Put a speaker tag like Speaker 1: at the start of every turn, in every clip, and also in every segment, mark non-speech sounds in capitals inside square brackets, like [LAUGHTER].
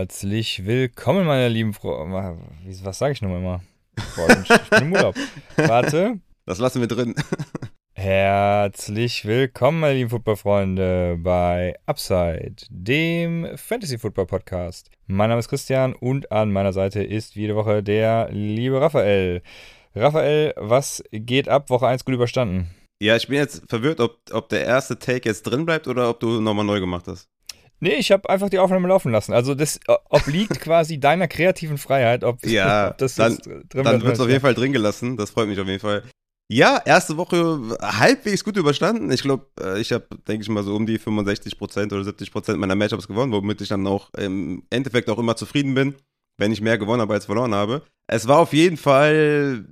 Speaker 1: Herzlich willkommen, meine lieben Freunde. Was sage ich nochmal immer? Ich bin im Urlaub. [LAUGHS] Warte.
Speaker 2: Das lassen wir drin. [LAUGHS]
Speaker 1: Herzlich willkommen, meine lieben Footballfreunde, bei Upside, dem Fantasy Football Podcast. Mein Name ist Christian und an meiner Seite ist wie jede Woche der liebe Raphael. Raphael, was geht ab? Woche 1 gut überstanden.
Speaker 2: Ja, ich bin jetzt verwirrt, ob, ob der erste Take jetzt drin bleibt oder ob du nochmal neu gemacht hast.
Speaker 1: Nee, ich habe einfach die Aufnahme laufen lassen. Also das obliegt [LAUGHS] quasi deiner kreativen Freiheit, ob,
Speaker 2: ja, [LAUGHS]
Speaker 1: ob das
Speaker 2: dann,
Speaker 1: jetzt drin
Speaker 2: Dann wird es auf jeden Fall drin gelassen. Das freut mich auf jeden Fall. Ja, erste Woche halbwegs gut überstanden. Ich glaube, äh, ich habe, denke ich mal, so um die 65% oder 70% meiner Matchups gewonnen, womit ich dann auch im Endeffekt auch immer zufrieden bin, wenn ich mehr gewonnen habe als verloren habe. Es war auf jeden Fall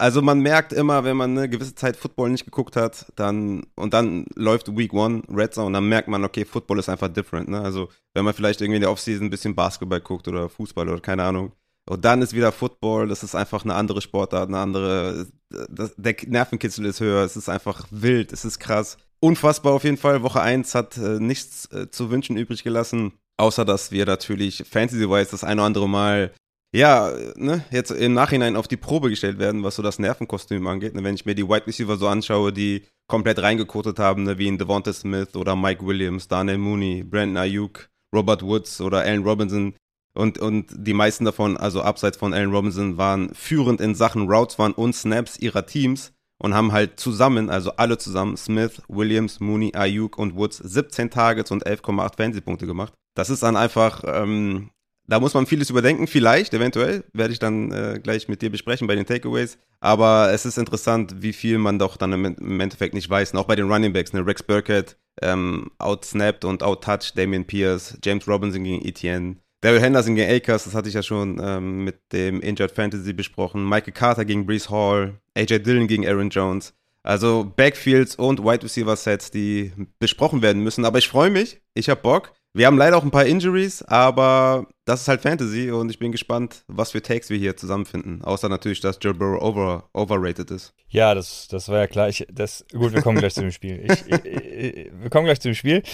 Speaker 2: also man merkt immer, wenn man eine gewisse Zeit Football nicht geguckt hat, dann und dann läuft Week One Red Zone, dann merkt man, okay, Football ist einfach different. Ne? Also wenn man vielleicht irgendwie in der Offseason ein bisschen Basketball guckt oder Fußball oder keine Ahnung, und dann ist wieder Football, das ist einfach eine andere Sportart, eine andere, das, der Nervenkitzel ist höher, es ist einfach wild, es ist krass. Unfassbar auf jeden Fall. Woche 1 hat äh, nichts äh, zu wünschen übrig gelassen, außer dass wir natürlich Fantasy-wise das eine oder andere Mal ja, ne, jetzt im Nachhinein auf die Probe gestellt werden, was so das Nervenkostüm angeht. Ne, wenn ich mir die Wide Receiver so anschaue, die komplett reingekotet haben, ne, wie in Devonta Smith oder Mike Williams, Daniel Mooney, Brandon Ayuk, Robert Woods oder Allen Robinson. Und, und die meisten davon, also abseits von Allen Robinson, waren führend in Sachen Routes waren und Snaps ihrer Teams und haben halt zusammen, also alle zusammen, Smith, Williams, Mooney, Ayuk und Woods 17 Targets und 11,8 Fantasy-Punkte gemacht. Das ist dann einfach ähm, da muss man vieles überdenken, vielleicht, eventuell, werde ich dann äh, gleich mit dir besprechen bei den Takeaways. Aber es ist interessant, wie viel man doch dann im, Endeffekt nicht weiß. Und auch bei den Running Backs, ne? Rex Burkett ähm, outsnapped und outtouched Damian Pierce, James Robinson gegen Etienne, Daryl Henderson gegen Akers, das hatte ich ja schon ähm, mit dem Injured Fantasy besprochen, Michael Carter gegen Brees Hall, AJ Dillon gegen Aaron Jones. Also Backfields und Wide Receiver Sets, die besprochen werden müssen. Aber ich freue mich, ich habe Bock. Wir haben leider auch ein paar Injuries, aber das ist halt Fantasy und ich bin gespannt, was für Takes wir hier zusammenfinden. Außer natürlich, dass Joe Burrow over, overrated ist.
Speaker 1: Ja, das, das war ja klar. Ich, das, gut, wir kommen gleich zu dem Spiel. Ich, ich, [LAUGHS] wir kommen gleich zu dem Spiel.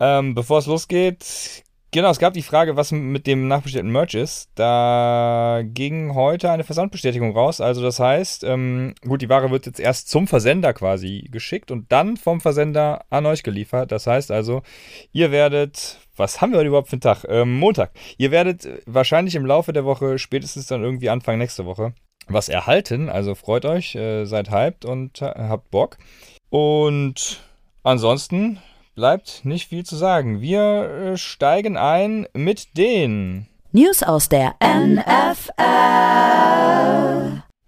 Speaker 1: Ähm, bevor es losgeht, Genau, es gab die Frage, was mit dem nachbestellten Merch ist. Da ging heute eine Versandbestätigung raus. Also das heißt, ähm, gut, die Ware wird jetzt erst zum Versender quasi geschickt und dann vom Versender an euch geliefert. Das heißt also, ihr werdet, was haben wir heute überhaupt für einen Tag? Ähm, Montag. Ihr werdet wahrscheinlich im Laufe der Woche, spätestens dann irgendwie Anfang nächste Woche, was erhalten. Also freut euch, äh, seid hyped und habt Bock. Und ansonsten bleibt nicht viel zu sagen. Wir äh, steigen ein mit den
Speaker 3: News aus der NFL.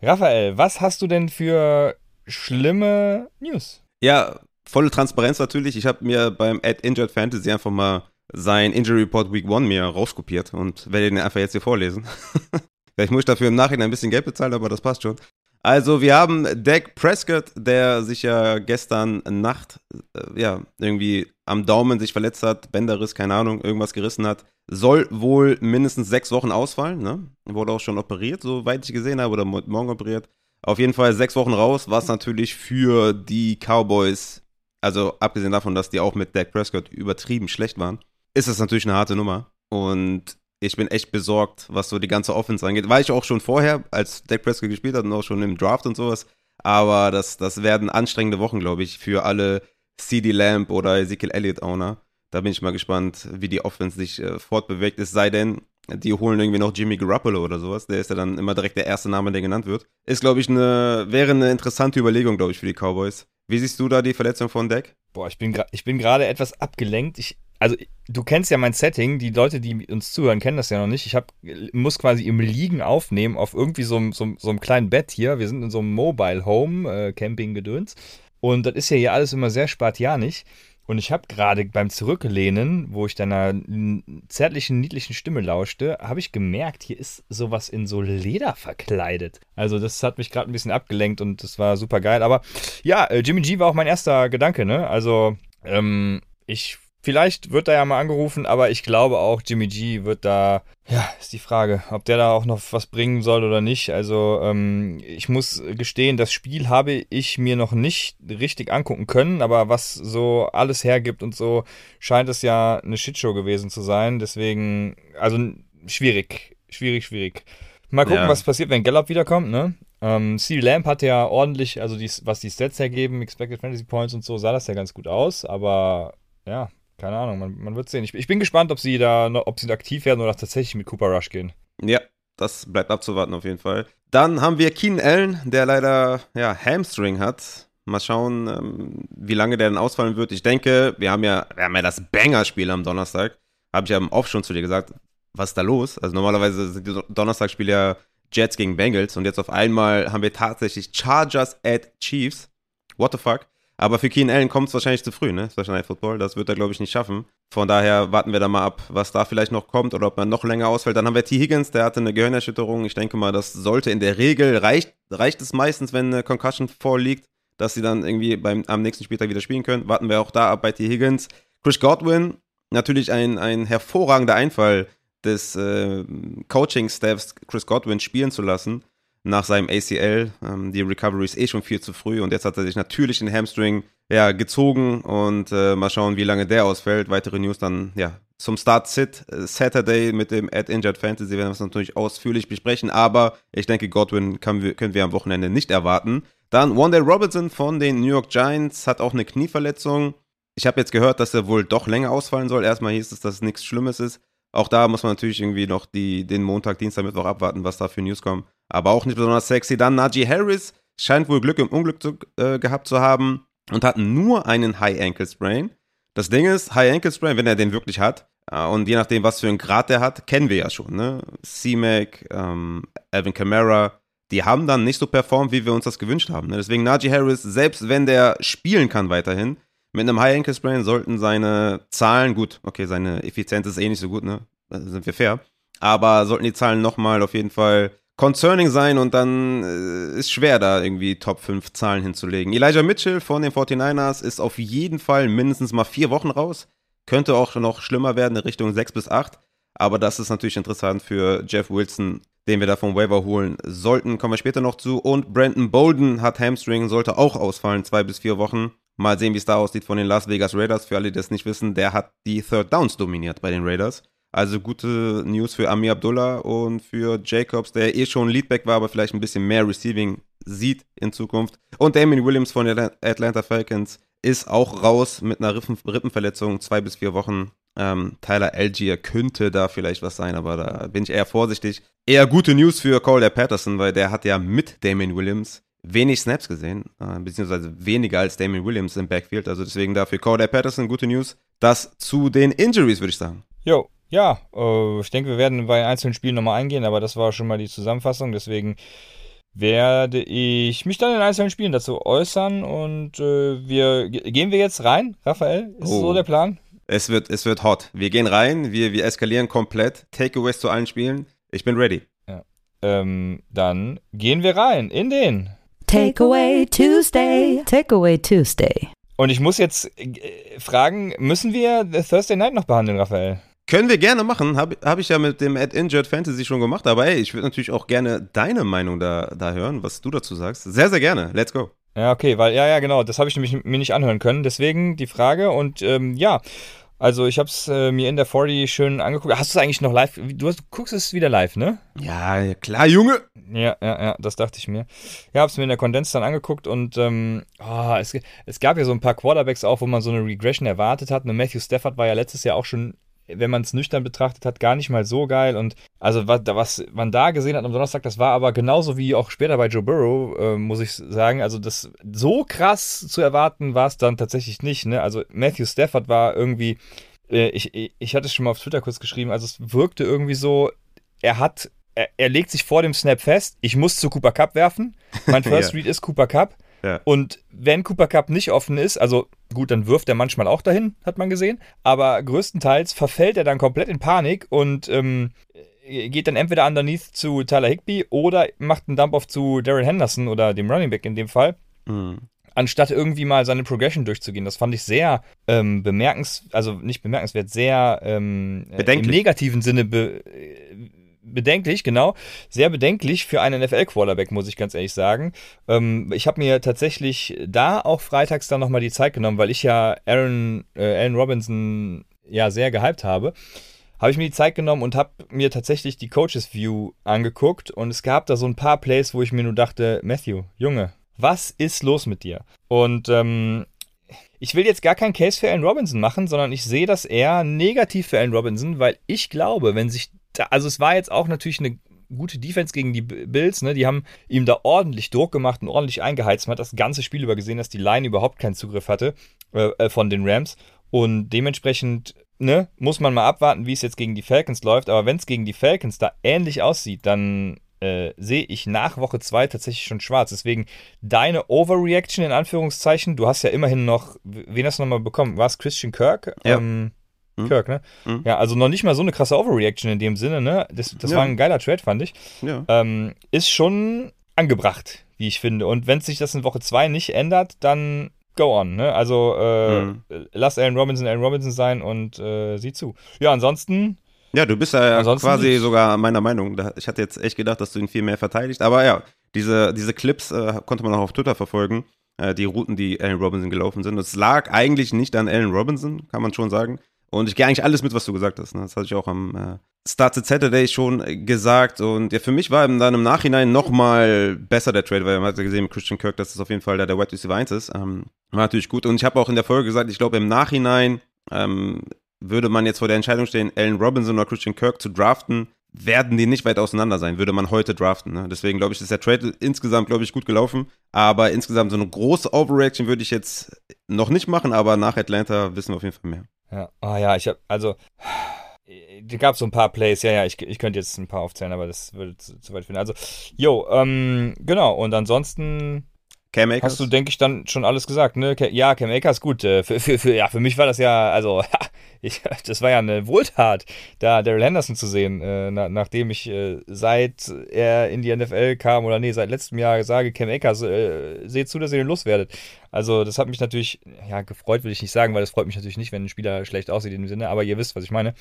Speaker 1: Raphael, was hast du denn für schlimme News?
Speaker 2: Ja, volle Transparenz natürlich. Ich habe mir beim Ad Injured Fantasy einfach mal sein Injury Report Week 1 mir rauskopiert und werde den einfach jetzt hier vorlesen. [LAUGHS] Vielleicht muss ich dafür im Nachhinein ein bisschen Geld bezahlen, aber das passt schon. Also, wir haben Dak Prescott, der sich ja gestern Nacht, äh, ja, irgendwie am Daumen sich verletzt hat, Bänderriss, keine Ahnung, irgendwas gerissen hat. Soll wohl mindestens sechs Wochen ausfallen, ne? Wurde auch schon operiert, soweit ich gesehen habe, oder morgen operiert. Auf jeden Fall sechs Wochen raus, was natürlich für die Cowboys, also abgesehen davon, dass die auch mit Dak Prescott übertrieben schlecht waren, ist das natürlich eine harte Nummer. Und ich bin echt besorgt, was so die ganze Offense angeht. War ich auch schon vorher, als Dak Prescott gespielt hat und auch schon im Draft und sowas. Aber das, das werden anstrengende Wochen, glaube ich, für alle CD Lamp oder Ezekiel Elliott Owner. Da bin ich mal gespannt, wie die Offense sich äh, fortbewegt. Es sei denn, die holen irgendwie noch Jimmy Garoppolo oder sowas. Der ist ja dann immer direkt der erste Name, der genannt wird. Ist, glaube ich, eine, wäre eine interessante Überlegung, glaube ich, für die Cowboys. Wie siehst du da die Verletzung von Dak?
Speaker 1: Boah, ich bin gerade etwas abgelenkt. Ich, also du kennst ja mein Setting, die Leute, die uns zuhören, kennen das ja noch nicht. Ich hab, muss quasi im Liegen aufnehmen auf irgendwie so, so, so einem kleinen Bett hier. Wir sind in so einem Mobile Home, äh, Camping-Gedöns. Und das ist ja hier alles immer sehr spartianisch. Und ich habe gerade beim Zurücklehnen, wo ich deiner zärtlichen, niedlichen Stimme lauschte, habe ich gemerkt, hier ist sowas in so Leder verkleidet. Also das hat mich gerade ein bisschen abgelenkt und das war super geil. Aber ja, äh, Jimmy G war auch mein erster Gedanke, ne? Also ähm, ich Vielleicht wird er ja mal angerufen, aber ich glaube auch, Jimmy G wird da, ja, ist die Frage, ob der da auch noch was bringen soll oder nicht. Also ähm, ich muss gestehen, das Spiel habe ich mir noch nicht richtig angucken können, aber was so alles hergibt und so, scheint es ja eine Shitshow gewesen zu sein. Deswegen, also schwierig, schwierig, schwierig. Mal gucken,
Speaker 2: Ja.
Speaker 1: was passiert, wenn Gallup wiederkommt, ne? Ähm, C. Lamp hat ja ordentlich, also die, was die Stats hergeben, Expected Fantasy Points und so, sah das ja ganz gut aus, aber ja, keine Ahnung, man, man wird sehen. Ich, ich bin gespannt, ob sie da ob sie aktiv werden oder tatsächlich mit Cooper Rush gehen.
Speaker 2: Ja, das bleibt abzuwarten auf jeden Fall. Dann haben wir Keenan Allen, der leider ja, Hamstring hat. Mal schauen, ähm, wie lange der denn ausfallen wird. Ich denke, wir haben ja, wir haben ja das Banger-Spiel am Donnerstag. Habe ich ja Off schon zu dir gesagt. Was ist da los? Also normalerweise sind die Donnerstagspiele ja Jets gegen Bengals und jetzt auf einmal haben wir tatsächlich Chargers at Chiefs. What the fuck? Aber für Keenan Allen kommt es wahrscheinlich zu früh, ne? Special Night Football. Das wird er, glaube ich, nicht schaffen. Von daher warten wir da mal ab, was da vielleicht noch kommt oder ob man noch länger ausfällt. Dann haben wir T. Higgins, der hatte eine Gehirnerschütterung. Ich denke mal, das sollte in der Regel, reicht, reicht es meistens, wenn eine Concussion vorliegt, dass sie dann irgendwie beim, am nächsten Spieltag wieder spielen können. Warten wir auch da ab bei T. Higgins. Chris Godwin, natürlich ein, ein hervorragender Einfall des äh, Coaching-Staffs, Chris Godwin spielen zu lassen nach seinem ACL. Ähm, die Recovery ist eh schon viel zu früh und jetzt hat er sich natürlich den Hamstring ja, gezogen und äh, mal schauen, wie lange der ausfällt. Weitere News dann ja zum Start Sit äh, Saturday mit dem Ad Injured Fantasy werden wir das natürlich ausführlich besprechen, aber ich denke, Godwin wir- können wir am Wochenende nicht erwarten. Dann Wanda Robinson von den New York Giants hat auch eine Knieverletzung. Ich habe jetzt gehört, dass er wohl doch länger ausfallen soll. Erstmal hieß es, dass es nichts Schlimmes ist. Auch da muss man natürlich irgendwie noch die, den Montag, Dienstag, Mittwoch abwarten, was da für News kommen. Aber auch nicht besonders sexy. Dann Najee Harris scheint wohl Glück im Unglück zu, äh, gehabt zu haben und hat nur einen High Ankle Sprain. Das Ding ist, High Ankle Sprain, wenn er den wirklich hat, äh, und je nachdem, was für einen Grad der hat, kennen wir ja schon, ne? C-Mac, ähm, Alvin Kamara, die haben dann nicht so performt, wie wir uns das gewünscht haben. Ne? Deswegen Najee Harris, selbst wenn der spielen kann weiterhin, mit einem High Ankle Sprain sollten seine Zahlen, gut, okay, seine Effizienz ist eh nicht so gut, ne? Sind wir fair. Aber sollten die Zahlen nochmal auf jeden Fall concerning sein und dann äh, ist schwer, da irgendwie Top 5 Zahlen hinzulegen. Elijah Mitchell von den 49ers ist auf jeden Fall mindestens mal vier Wochen raus. Könnte auch noch schlimmer werden in Richtung 6 bis 8. Aber das ist natürlich interessant für Jeff Wilson, den wir da vom Waiver holen sollten. Kommen wir später noch zu. Und Brandon Bolden hat Hamstring, sollte auch ausfallen, zwei bis vier Wochen. Mal sehen, wie es da aussieht von den Las Vegas Raiders. Für alle, die das nicht wissen, der hat die Third Downs dominiert bei den Raiders. Also gute News für Amir Abdullah und für Jacobs, der eh schon Leadback war, aber vielleicht ein bisschen mehr Receiving sieht in Zukunft. Und Damien Williams von den Atlanta Falcons ist auch raus mit einer Rippen Rippenverletzung, zwei bis vier Wochen. Ähm, Tyler Algier könnte da vielleicht was sein, aber da bin ich eher vorsichtig. Eher gute News für Cole Patterson, weil der hat ja mit Damien Williams wenig Snaps gesehen, äh, beziehungsweise weniger als Damien Williams im Backfield. Also deswegen dafür Cole Patterson gute News. Das zu den Injuries, würde ich sagen.
Speaker 1: Jo, ja, äh, ich denke, wir werden bei einzelnen Spielen nochmal eingehen, aber das war schon mal die Zusammenfassung. Deswegen werde ich mich dann in einzelnen Spielen dazu äußern und äh, wir ge- gehen wir jetzt rein, Raphael? Ist
Speaker 2: Oh.
Speaker 1: so der Plan?
Speaker 2: Es wird, es wird hot. Wir gehen rein, wir, wir eskalieren komplett. Takeaways zu allen Spielen. Ich bin ready.
Speaker 1: Ähm, dann gehen wir rein in den.
Speaker 3: Takeaway Tuesday. Takeaway Tuesday.
Speaker 1: Und ich muss jetzt äh, fragen, müssen wir The Thursday Night noch behandeln, Raphael?
Speaker 2: Können wir gerne machen. Habe hab ich ja mit dem Ad Injured Fantasy schon gemacht. Aber ey, ich würde natürlich auch gerne deine Meinung da, da hören, was du dazu sagst. Sehr, sehr gerne. Let's go.
Speaker 1: Ja, okay, weil, ja, ja, genau, das habe ich nämlich mir nicht anhören können. Deswegen die Frage und ähm, ja, also ich habe es äh, mir in der 40 schön angeguckt. Hast du es eigentlich noch live? Du, hast, du guckst es wieder live, ne?
Speaker 2: Ja, klar, Junge.
Speaker 1: Ja, ja, ja, das dachte ich mir. Ja, hab's mir in der Kondens dann angeguckt und ähm, ah, es, es gab ja so ein paar Quarterbacks auch, wo man so eine Regression erwartet hat. Und Matthew Stafford war ja letztes Jahr auch schon, wenn man es nüchtern betrachtet hat, gar nicht mal so geil. Und also was, was man da gesehen hat am Donnerstag, das war aber genauso wie auch später bei Joe Burrow, äh, muss ich sagen. Also das so krass zu erwarten war es dann tatsächlich nicht. Ne? Also Matthew Stafford war irgendwie, äh, ich, ich- ich hatte es schon mal auf Twitter kurz geschrieben, also es wirkte irgendwie so, er hat, er, er legt sich vor dem Snap fest, ich muss zu Cooper Cup werfen. Mein [LAUGHS] First
Speaker 2: Ja.
Speaker 1: Read ist Cooper Cup.
Speaker 2: Ja.
Speaker 1: Und wenn Cooper Cup nicht offen ist, also gut, dann wirft er manchmal auch dahin, hat man gesehen. Aber größtenteils verfällt er dann komplett in Panik und ähm, geht dann entweder underneath zu Tyler Higby oder macht einen Dump-Off zu Darren Henderson oder dem Running Back in dem Fall.
Speaker 2: Hm.
Speaker 1: anstatt irgendwie mal seine Progression durchzugehen. Das fand ich sehr ähm, bemerkenswert, also nicht bemerkenswert, sehr ähm, äh, im negativen Sinne be bedenklich, genau. Sehr bedenklich für einen NFL-Quarterback, muss ich ganz ehrlich sagen. Ähm, ich habe mir tatsächlich da auch freitags dann nochmal die Zeit genommen, weil ich ja Aaron, äh, Allen Robinson ja sehr gehypt habe habe ich mir die Zeit genommen und habe mir tatsächlich die Coaches View angeguckt und es gab da so ein paar Plays, wo ich mir nur dachte, Matthew, Junge, was ist los mit dir? Und ähm, ich will jetzt gar keinen Case für Allen Robinson machen, sondern ich sehe das eher negativ für Allen Robinson, weil ich glaube, wenn sich da, also es war jetzt auch natürlich eine gute Defense gegen die Bills, ne? Die haben ihm da ordentlich Druck gemacht und ordentlich eingeheizt. Man hat das ganze Spiel über gesehen, dass die Line überhaupt keinen Zugriff hatte äh, äh von den Rams. Und dementsprechend ne, muss man mal abwarten, wie es jetzt gegen die Falcons läuft. Aber wenn es gegen die Falcons da ähnlich aussieht, dann äh, sehe ich nach Woche 2 tatsächlich schon schwarz. Deswegen deine Overreaction in Anführungszeichen. Du hast ja immerhin noch, wen hast du nochmal bekommen? War es Christian Kirk?
Speaker 2: Ja.
Speaker 1: Ähm, hm? Kirk, ne? Hm. Ja, also noch nicht mal so eine krasse Overreaction in dem Sinne, ne? Das, das ja. war ein geiler Trade, fand ich.
Speaker 2: Ja.
Speaker 1: Ähm, ist schon angebracht, wie ich finde. Und wenn sich das in Woche 2 nicht ändert, dann go on, ne? Also äh, mhm. lass Allen Robinson Allen Robinson sein und äh, sieh zu. Ja, ansonsten.
Speaker 2: Ja, du bist ja quasi sogar meiner Meinung. Ich hatte jetzt echt gedacht, dass du ihn viel mehr verteidigst. Aber ja, diese, diese Clips äh, konnte man auch auf Twitter verfolgen. Äh, die Routen, die Allen Robinson gelaufen sind. Es lag eigentlich nicht an Allen Robinson, kann man schon sagen. Und ich gehe eigentlich alles mit, was du gesagt hast. Ne? Das hatte ich auch am äh, Started Saturday schon gesagt. Und ja, für mich war dann im Nachhinein nochmal besser der Trade, weil man hat ja gesehen mit Christian Kirk, dass das auf jeden Fall der, der Wide Receiver 1 ist. Ähm, war natürlich gut. Und ich habe auch in der Folge gesagt, ich glaube im Nachhinein ähm, würde man jetzt vor der Entscheidung stehen, Allen Robinson oder Christian Kirk zu draften, werden die nicht weit auseinander sein, würde man heute draften. Ne? Deswegen glaube ich, ist der Trade insgesamt, glaube ich, gut gelaufen. Aber insgesamt so eine große Overreaction würde ich jetzt noch nicht machen, aber nach Atlanta wissen wir auf jeden Fall mehr.
Speaker 1: Ja, oh ja, ich habe, also, da gab es so ein paar Plays, ja, ja, ich, ich könnte jetzt ein paar aufzählen, aber das würde zu, zu weit finden. Also, jo, ähm, genau, und ansonsten
Speaker 2: Cam Akers?
Speaker 1: Hast du, denke ich, dann schon alles gesagt, ne? Ja, Cam Akers, gut. Äh, für, für, für, ja, für mich war das ja, also, [LAUGHS] ich, das war ja eine Wohltat, da Daryl Henderson zu sehen, äh, na, nachdem ich äh, seit er in die NFL kam, oder nee, seit letztem Jahr sage, Cam Akers, äh, seht zu, dass ihr den loswerdet. Also, das hat mich natürlich, ja, gefreut will ich nicht sagen, weil das freut mich natürlich nicht, wenn ein Spieler schlecht aussieht in dem Sinne, aber ihr wisst, was ich meine.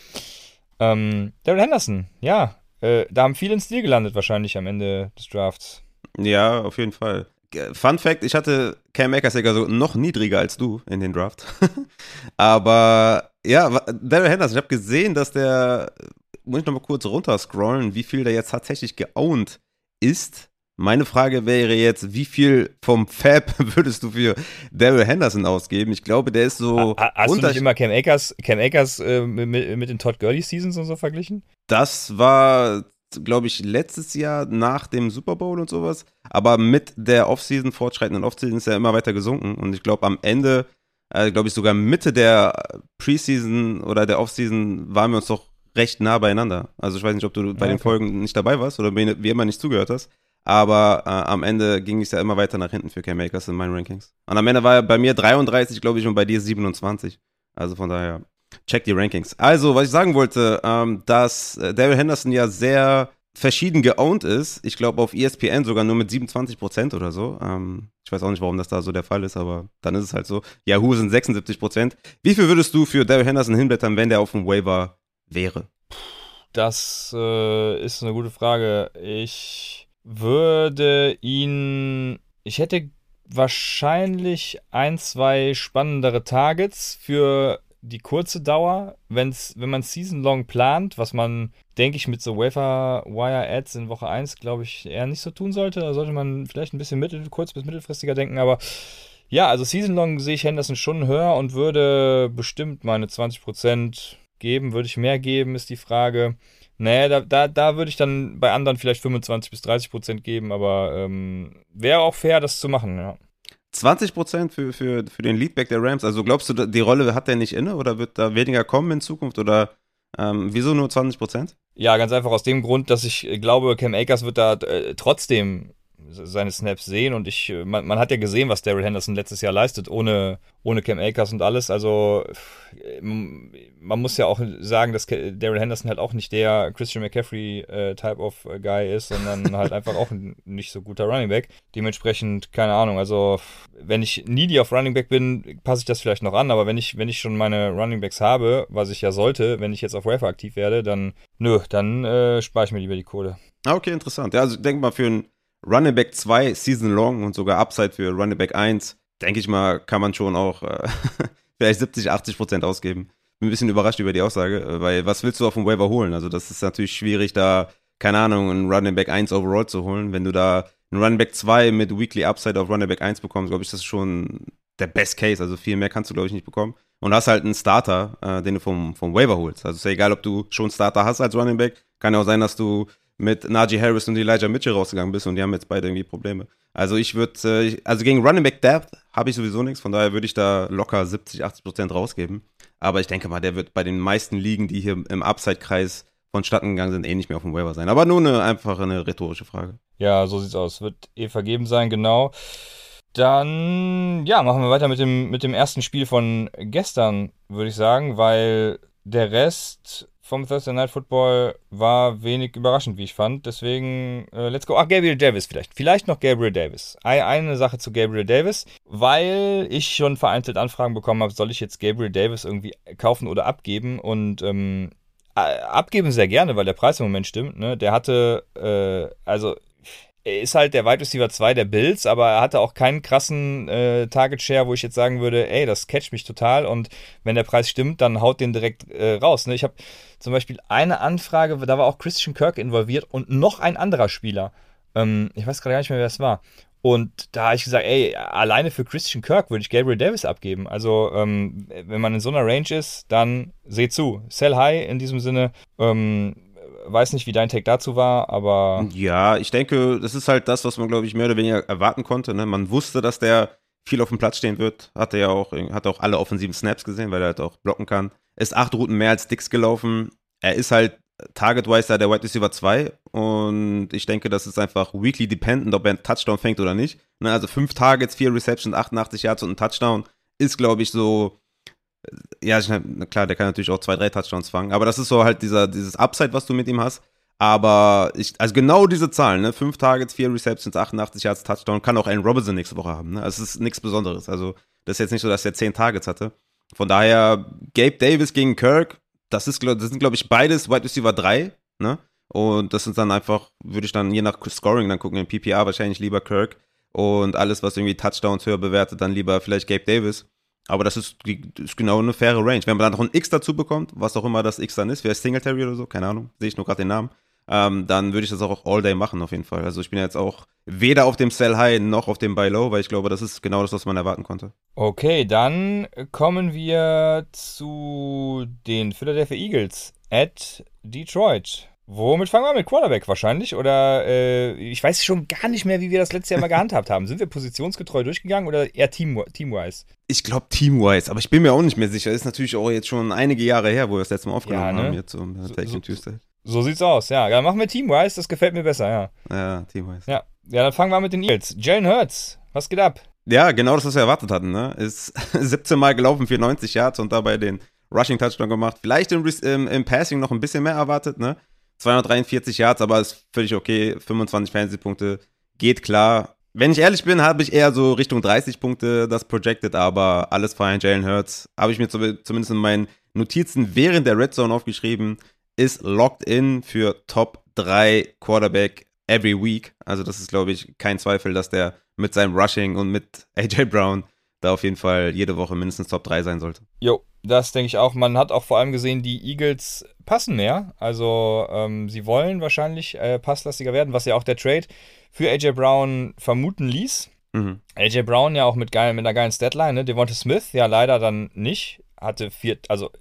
Speaker 1: Ähm, Daryl Henderson, ja, äh, da haben viele ins Stil gelandet wahrscheinlich am Ende des Drafts.
Speaker 2: Ja, auf jeden Fall. Fun Fact: Ich hatte Cam Akers sogar so noch niedriger als du in den Draft. [LAUGHS] Aber ja, Daryl Henderson, ich habe gesehen, dass der, muss ich nochmal kurz runterscrollen, wie viel der jetzt tatsächlich geowned ist. Meine Frage wäre jetzt, wie viel vom Fab [LAUGHS] würdest du für Daryl Henderson ausgeben? Ich glaube, der ist so.
Speaker 1: Hast du nicht immer Cam Akers, Cam Akers äh, mit, mit den Todd Gurley Seasons und so verglichen?
Speaker 2: Das war glaube ich, letztes Jahr nach dem Super Bowl und sowas. Aber mit der Offseason, fortschreitenden Offseason, ist er immer weiter gesunken. Und ich glaube, am Ende, äh, glaube ich, sogar Mitte der Preseason oder der Offseason waren wir uns doch recht nah beieinander. Also ich weiß nicht, ob du bei okay. den Folgen nicht dabei warst oder wie immer nicht zugehört hast. Aber äh, am Ende ging es ja immer weiter nach hinten für Cam Makers in meinen Rankings. Und am Ende war er bei mir 33, glaube ich, und bei dir 27. Also von daher Check die Rankings. Also, was ich sagen wollte, ähm, dass äh, Daryl Henderson ja sehr verschieden geowned ist. Ich glaube auf ESPN sogar nur mit 27 Prozent oder so. Ähm, ich weiß auch nicht, warum das da so der Fall ist, aber dann ist es halt so. Yahoo sind 76 Prozent. Wie viel würdest du für Daryl Henderson hinblättern, wenn der auf dem Waiver wäre?
Speaker 1: Das äh, ist eine gute Frage. Ich würde ihn. Ich hätte wahrscheinlich ein, zwei spannendere Targets für die kurze Dauer, wenn's, wenn man Season-Long plant, was man, denke ich, mit so Wafer-Wire-Ads in Woche 1, glaube ich, eher nicht so tun sollte. Da sollte man vielleicht ein bisschen mittel, kurz- bis mittelfristiger denken, aber ja, also Season-Long sehe ich Henderson schon höher und würde bestimmt meine 20% geben. Würde ich mehr geben, ist die Frage. Naja, da, da, da würde ich dann bei anderen vielleicht 25 bis 30% geben, aber ähm, wäre auch fair, das zu machen, ja.
Speaker 2: 20 Prozent für, für, für den Leadback der Rams. Also glaubst du, die Rolle hat der nicht inne oder wird da weniger kommen in Zukunft oder ähm, wieso nur 20 Prozent?
Speaker 1: Ja, ganz einfach aus dem Grund, dass ich glaube, Cam Akers wird da äh, trotzdem seine Snaps sehen und ich, man, man hat ja gesehen, was Daryl Henderson letztes Jahr leistet, ohne, ohne Cam Akers und alles. Also man muss ja auch sagen, dass Daryl Henderson halt auch nicht der Christian McCaffrey äh, Type of Guy ist, sondern [LAUGHS] halt einfach auch ein nicht so guter Running Back. Dementsprechend, keine Ahnung, also wenn ich needy auf Running Back bin, passe ich das vielleicht noch an, aber wenn ich, wenn ich schon meine Running Backs habe, was ich ja sollte, wenn ich jetzt auf Wafer aktiv werde, dann nö, dann äh, spare ich mir lieber die Kohle.
Speaker 2: Ah, okay, interessant. Ja, also denk mal für ein Running Back 2 Season Long und sogar Upside für Running Back 1, denke ich mal, kann man schon auch äh, [LAUGHS] vielleicht 70, 80 Prozent ausgeben. Bin ein bisschen überrascht über die Aussage, weil was willst du auf dem Waiver holen? Also das ist natürlich schwierig, da, keine Ahnung, einen Running Back 1 overall zu holen. Wenn du da einen Running Back 2 mit Weekly Upside auf Running Back 1 bekommst, glaube ich, das ist schon der Best Case. Also viel mehr kannst du, glaube ich, nicht bekommen. Und hast halt einen Starter, äh, den du vom, vom Waiver holst. Also ist ja egal, ob du schon Starter hast als Running Back. Kann ja auch sein, dass du mit Najee Harris und Elijah Mitchell rausgegangen bist und die haben jetzt beide irgendwie Probleme. Also ich würde, äh, also gegen Running Back Depth habe ich sowieso nichts, von daher würde ich da locker 70, 80 Prozent rausgeben. Aber ich denke mal, der wird bei den meisten Ligen, die hier im Upside-Kreis vonstatten gegangen sind, eh nicht mehr auf dem Waiver sein. Aber nur eine einfache, eine rhetorische Frage.
Speaker 1: Ja, so sieht's aus. Wird eh vergeben sein, genau. Dann, ja, machen wir weiter mit dem, mit dem ersten Spiel von gestern, würde ich sagen, weil der Rest vom Thursday Night Football war wenig überraschend, wie ich fand. Deswegen, äh, let's go. Ach, Gabriel Davis vielleicht. Vielleicht noch Gabriel Davis. Eine Sache zu Gabriel Davis, weil ich schon vereinzelt Anfragen bekommen habe, soll ich jetzt Gabriel Davis irgendwie kaufen oder abgeben? Und ähm, abgeben sehr gerne, weil der Preis im Moment stimmt. Ne? Der hatte, äh, also er ist halt der Wide Receiver 2 der Bills, aber er hatte auch keinen krassen äh, Target Share, wo ich jetzt sagen würde, ey, das catcht mich total und wenn der Preis stimmt, dann haut den direkt äh, raus. Ne? Ich habe zum Beispiel eine Anfrage, da war auch Christian Kirk involviert und noch ein anderer Spieler. Ähm, ich weiß gerade gar nicht mehr, wer es war. Und da habe ich gesagt, ey, alleine für Christian Kirk würde ich Gabriel Davis abgeben. Also, ähm, wenn man in so einer Range ist, dann seht zu. Sell high in diesem Sinne. Ähm, weiß nicht, wie dein Take dazu war, aber.
Speaker 2: Ja, ich denke, das ist halt das, was man, glaube ich, mehr oder weniger erwarten konnte. Ne? Man wusste, dass der viel auf dem Platz stehen wird. Hatte ja auch, hat auch alle offensiven Snaps gesehen, weil er halt auch blocken kann. Ist acht Routen mehr als Dix gelaufen. Er ist halt Target-wise der Wide Receiver 2 und ich denke, das ist einfach weekly dependent, ob er einen Touchdown fängt oder nicht. Ne? Also fünf Targets, vier Receptions, 88 Yards und ein Touchdown ist, glaube ich, so ja, klar, der kann natürlich auch zwei, drei Touchdowns fangen, aber das ist so halt dieser, dieses Upside, was du mit ihm hast. Aber ich, also genau diese Zahlen, ne? Fünf Targets, vier Receptions, 88 Yards Touchdown, kann auch Allen Robinson nächste Woche haben. Ne? Also es ist nichts Besonderes. Also, das ist jetzt nicht so, dass er zehn Targets hatte. Von daher, Gabe Davis gegen Kirk, das, ist, das sind, glaube ich, beides Wide Receiver 3, ne? Und das sind dann einfach, würde ich dann je nach Scoring dann gucken, in PPA wahrscheinlich lieber Kirk. Und alles, was irgendwie Touchdowns höher bewertet, dann lieber vielleicht Gabe Davis. Aber das ist, ist, genau eine faire Range. Wenn man dann noch ein X dazu bekommt, was auch immer das X dann ist, wäre Singletary oder so, keine Ahnung, sehe ich nur gerade den Namen, ähm, dann würde ich das auch all day machen auf jeden Fall. Also ich bin jetzt auch weder auf dem Sell High noch auf dem Buy Low, weil ich glaube, das ist genau das, was man erwarten konnte.
Speaker 1: Okay, dann kommen wir zu den Philadelphia Eagles at Detroit. Womit fangen wir mit Quarterback wahrscheinlich? Oder äh, ich weiß schon gar nicht mehr, wie wir das letzte Jahr mal gehandhabt haben. Sind wir positionsgetreu durchgegangen oder eher team, teamwise?
Speaker 2: Ich glaube teamwise, aber ich bin mir auch nicht mehr sicher. Ist natürlich auch jetzt schon einige Jahre her, wo wir das letzte Mal aufgenommen ja, ne? haben, jetzt um so,
Speaker 1: so, Tuesday. So sieht's aus, ja. Ja, machen wir teamwise, das gefällt mir besser, ja.
Speaker 2: Ja, teamwise.
Speaker 1: Ja, ja dann fangen wir mit den Eagles. Jalen Hurts, was geht ab?
Speaker 2: Ja, genau das, was wir erwartet hatten, ne? Ist [LAUGHS] 17 Mal gelaufen für 90 Yards und dabei den Rushing Touchdown gemacht. Vielleicht im, im, im Passing noch ein bisschen mehr erwartet, ne? 243 Yards, aber ist völlig okay. 25 Fantasy-Punkte geht klar. Wenn ich ehrlich bin, habe ich eher so Richtung 30 Punkte das projected, aber alles fein. Jalen Hurts habe ich mir zumindest in meinen Notizen während der Red Zone aufgeschrieben, ist locked in für Top 3 Quarterback every week. Also das ist, glaube ich, kein Zweifel, dass der mit seinem Rushing und mit AJ Brown da auf jeden Fall jede Woche mindestens Top 3 sein sollte.
Speaker 1: Jo, das denke ich auch. Man hat auch vor allem gesehen, die Eagles passen mehr. Also ähm, sie wollen wahrscheinlich äh, passlastiger werden, was ja auch der Trade für AJ Brown vermuten ließ. Mhm. AJ Brown ja auch mit, geil, mit einer geilen Statline, ne? Devonta Smith ja leider dann nicht. Hatte vier, also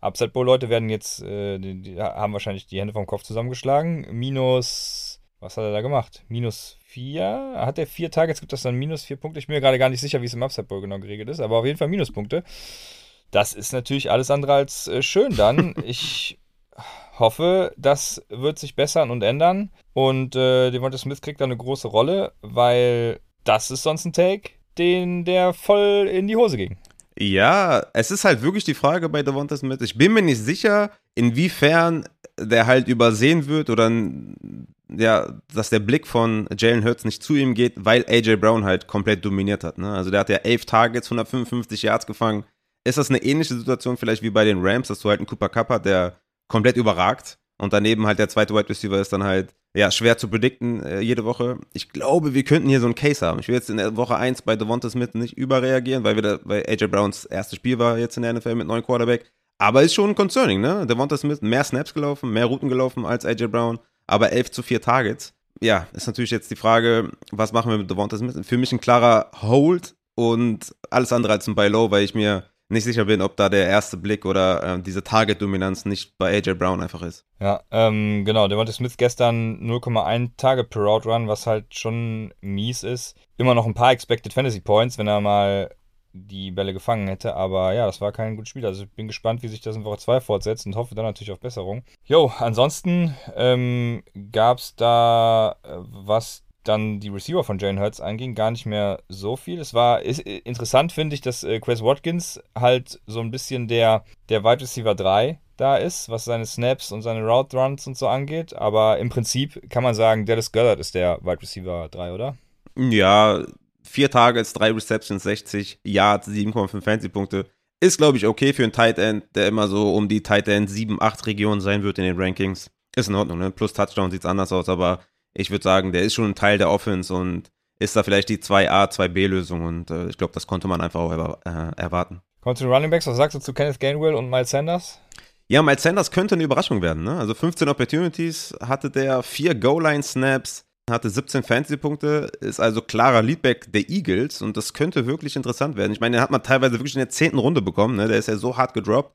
Speaker 1: Upset Bowl Leute werden jetzt, äh, die, die, haben wahrscheinlich die Hände vom Kopf zusammengeschlagen. Minus, was hat er da gemacht? Minus vier. Hat er vier Targets, gibt das dann minus vier Punkte? Ich bin mir gerade gar nicht sicher, wie es im Upset Bowl genau geregelt ist, aber auf jeden Fall Minuspunkte. Das ist natürlich alles andere als äh, schön dann. [LAUGHS] Ich hoffe, das wird sich bessern und ändern. Und äh, Devonta Smith kriegt da eine große Rolle, weil das ist sonst ein Take, den der voll in die Hose ging.
Speaker 2: Ja, es ist halt wirklich die Frage bei Devonta Smith. Ich bin mir nicht sicher, inwiefern der halt übersehen wird oder ja, dass der Blick von Jalen Hurts nicht zu ihm geht, weil AJ Brown halt komplett dominiert hat. Ne? Also der hat ja elf Targets, 155 Yards gefangen. Ist das eine ähnliche Situation vielleicht wie bei den Rams, dass du halt einen Cooper Cup hast, der komplett überragt und daneben halt der zweite Wide Receiver ist dann halt ja schwer zu predikten äh, jede Woche. Ich glaube, wir könnten hier so einen Case haben. Ich will jetzt in der Woche 1 bei Devonta Smith nicht überreagieren, weil wir da, weil AJ Browns erstes Spiel war jetzt in der NFL mit neuen Quarterback. Aber ist schon concerning, ne? Devonta Smith mehr Snaps gelaufen, mehr Routen gelaufen als AJ Brown, aber 11 zu 4 Targets. Ja, ist natürlich jetzt die Frage, was machen wir mit Devonta Smith? Für mich ein klarer Hold und alles andere als ein Buy Low, weil ich mir nicht sicher bin, ob da der erste Blick oder äh, diese Target-Dominanz nicht bei AJ Brown einfach ist.
Speaker 1: Ja, ähm, genau. Devonta Smith gestern 0,1 Target per Route Run, was halt schon mies ist. Immer noch ein paar Expected Fantasy Points, wenn er mal die Bälle gefangen hätte. Aber ja, das war kein gutes Spiel. Also ich bin gespannt, wie sich das in Woche 2 fortsetzt und hoffe dann natürlich auf Besserung. Jo, ansonsten ähm, gab es da, äh, was dann die Receiver von Jane Hurts anging, gar nicht mehr so viel. Es war ist, interessant, finde ich, dass äh, Chris Watkins halt so ein bisschen der, der Wide Receiver 3 da ist, was seine Snaps und seine Route Runs und so angeht. Aber im Prinzip kann man sagen, Dallas Goddard ist der Wide Receiver 3, oder?
Speaker 2: Ja, vier Targets, drei Receptions, 60 Yards, 7,5 Fantasy-Punkte. Ist, glaube ich, okay für einen Tight End, der immer so um die Tight End 7, 8 Regionen sein wird in den Rankings. Ist in Ordnung, ne? Plus Touchdown sieht es anders aus, aber ich würde sagen, der ist schon ein Teil der Offense und ist da vielleicht die 2A, 2B-Lösung und äh, ich glaube, das konnte man einfach auch erwar äh, erwarten.
Speaker 1: Kommt zu den Running Backs, was sagst du zu Kenneth Gainwell und Miles Sanders?
Speaker 2: Ja, Miles Sanders könnte eine Überraschung werden. Ne? Also 15 Opportunities hatte der, 4 Goal-Line-Snaps, hatte 17 Fantasy-Punkte, ist also klarer Leadback der Eagles und das könnte wirklich interessant werden. Ich meine, den hat man teilweise wirklich in der zehnten Runde bekommen, ne? der ist ja so hart gedroppt.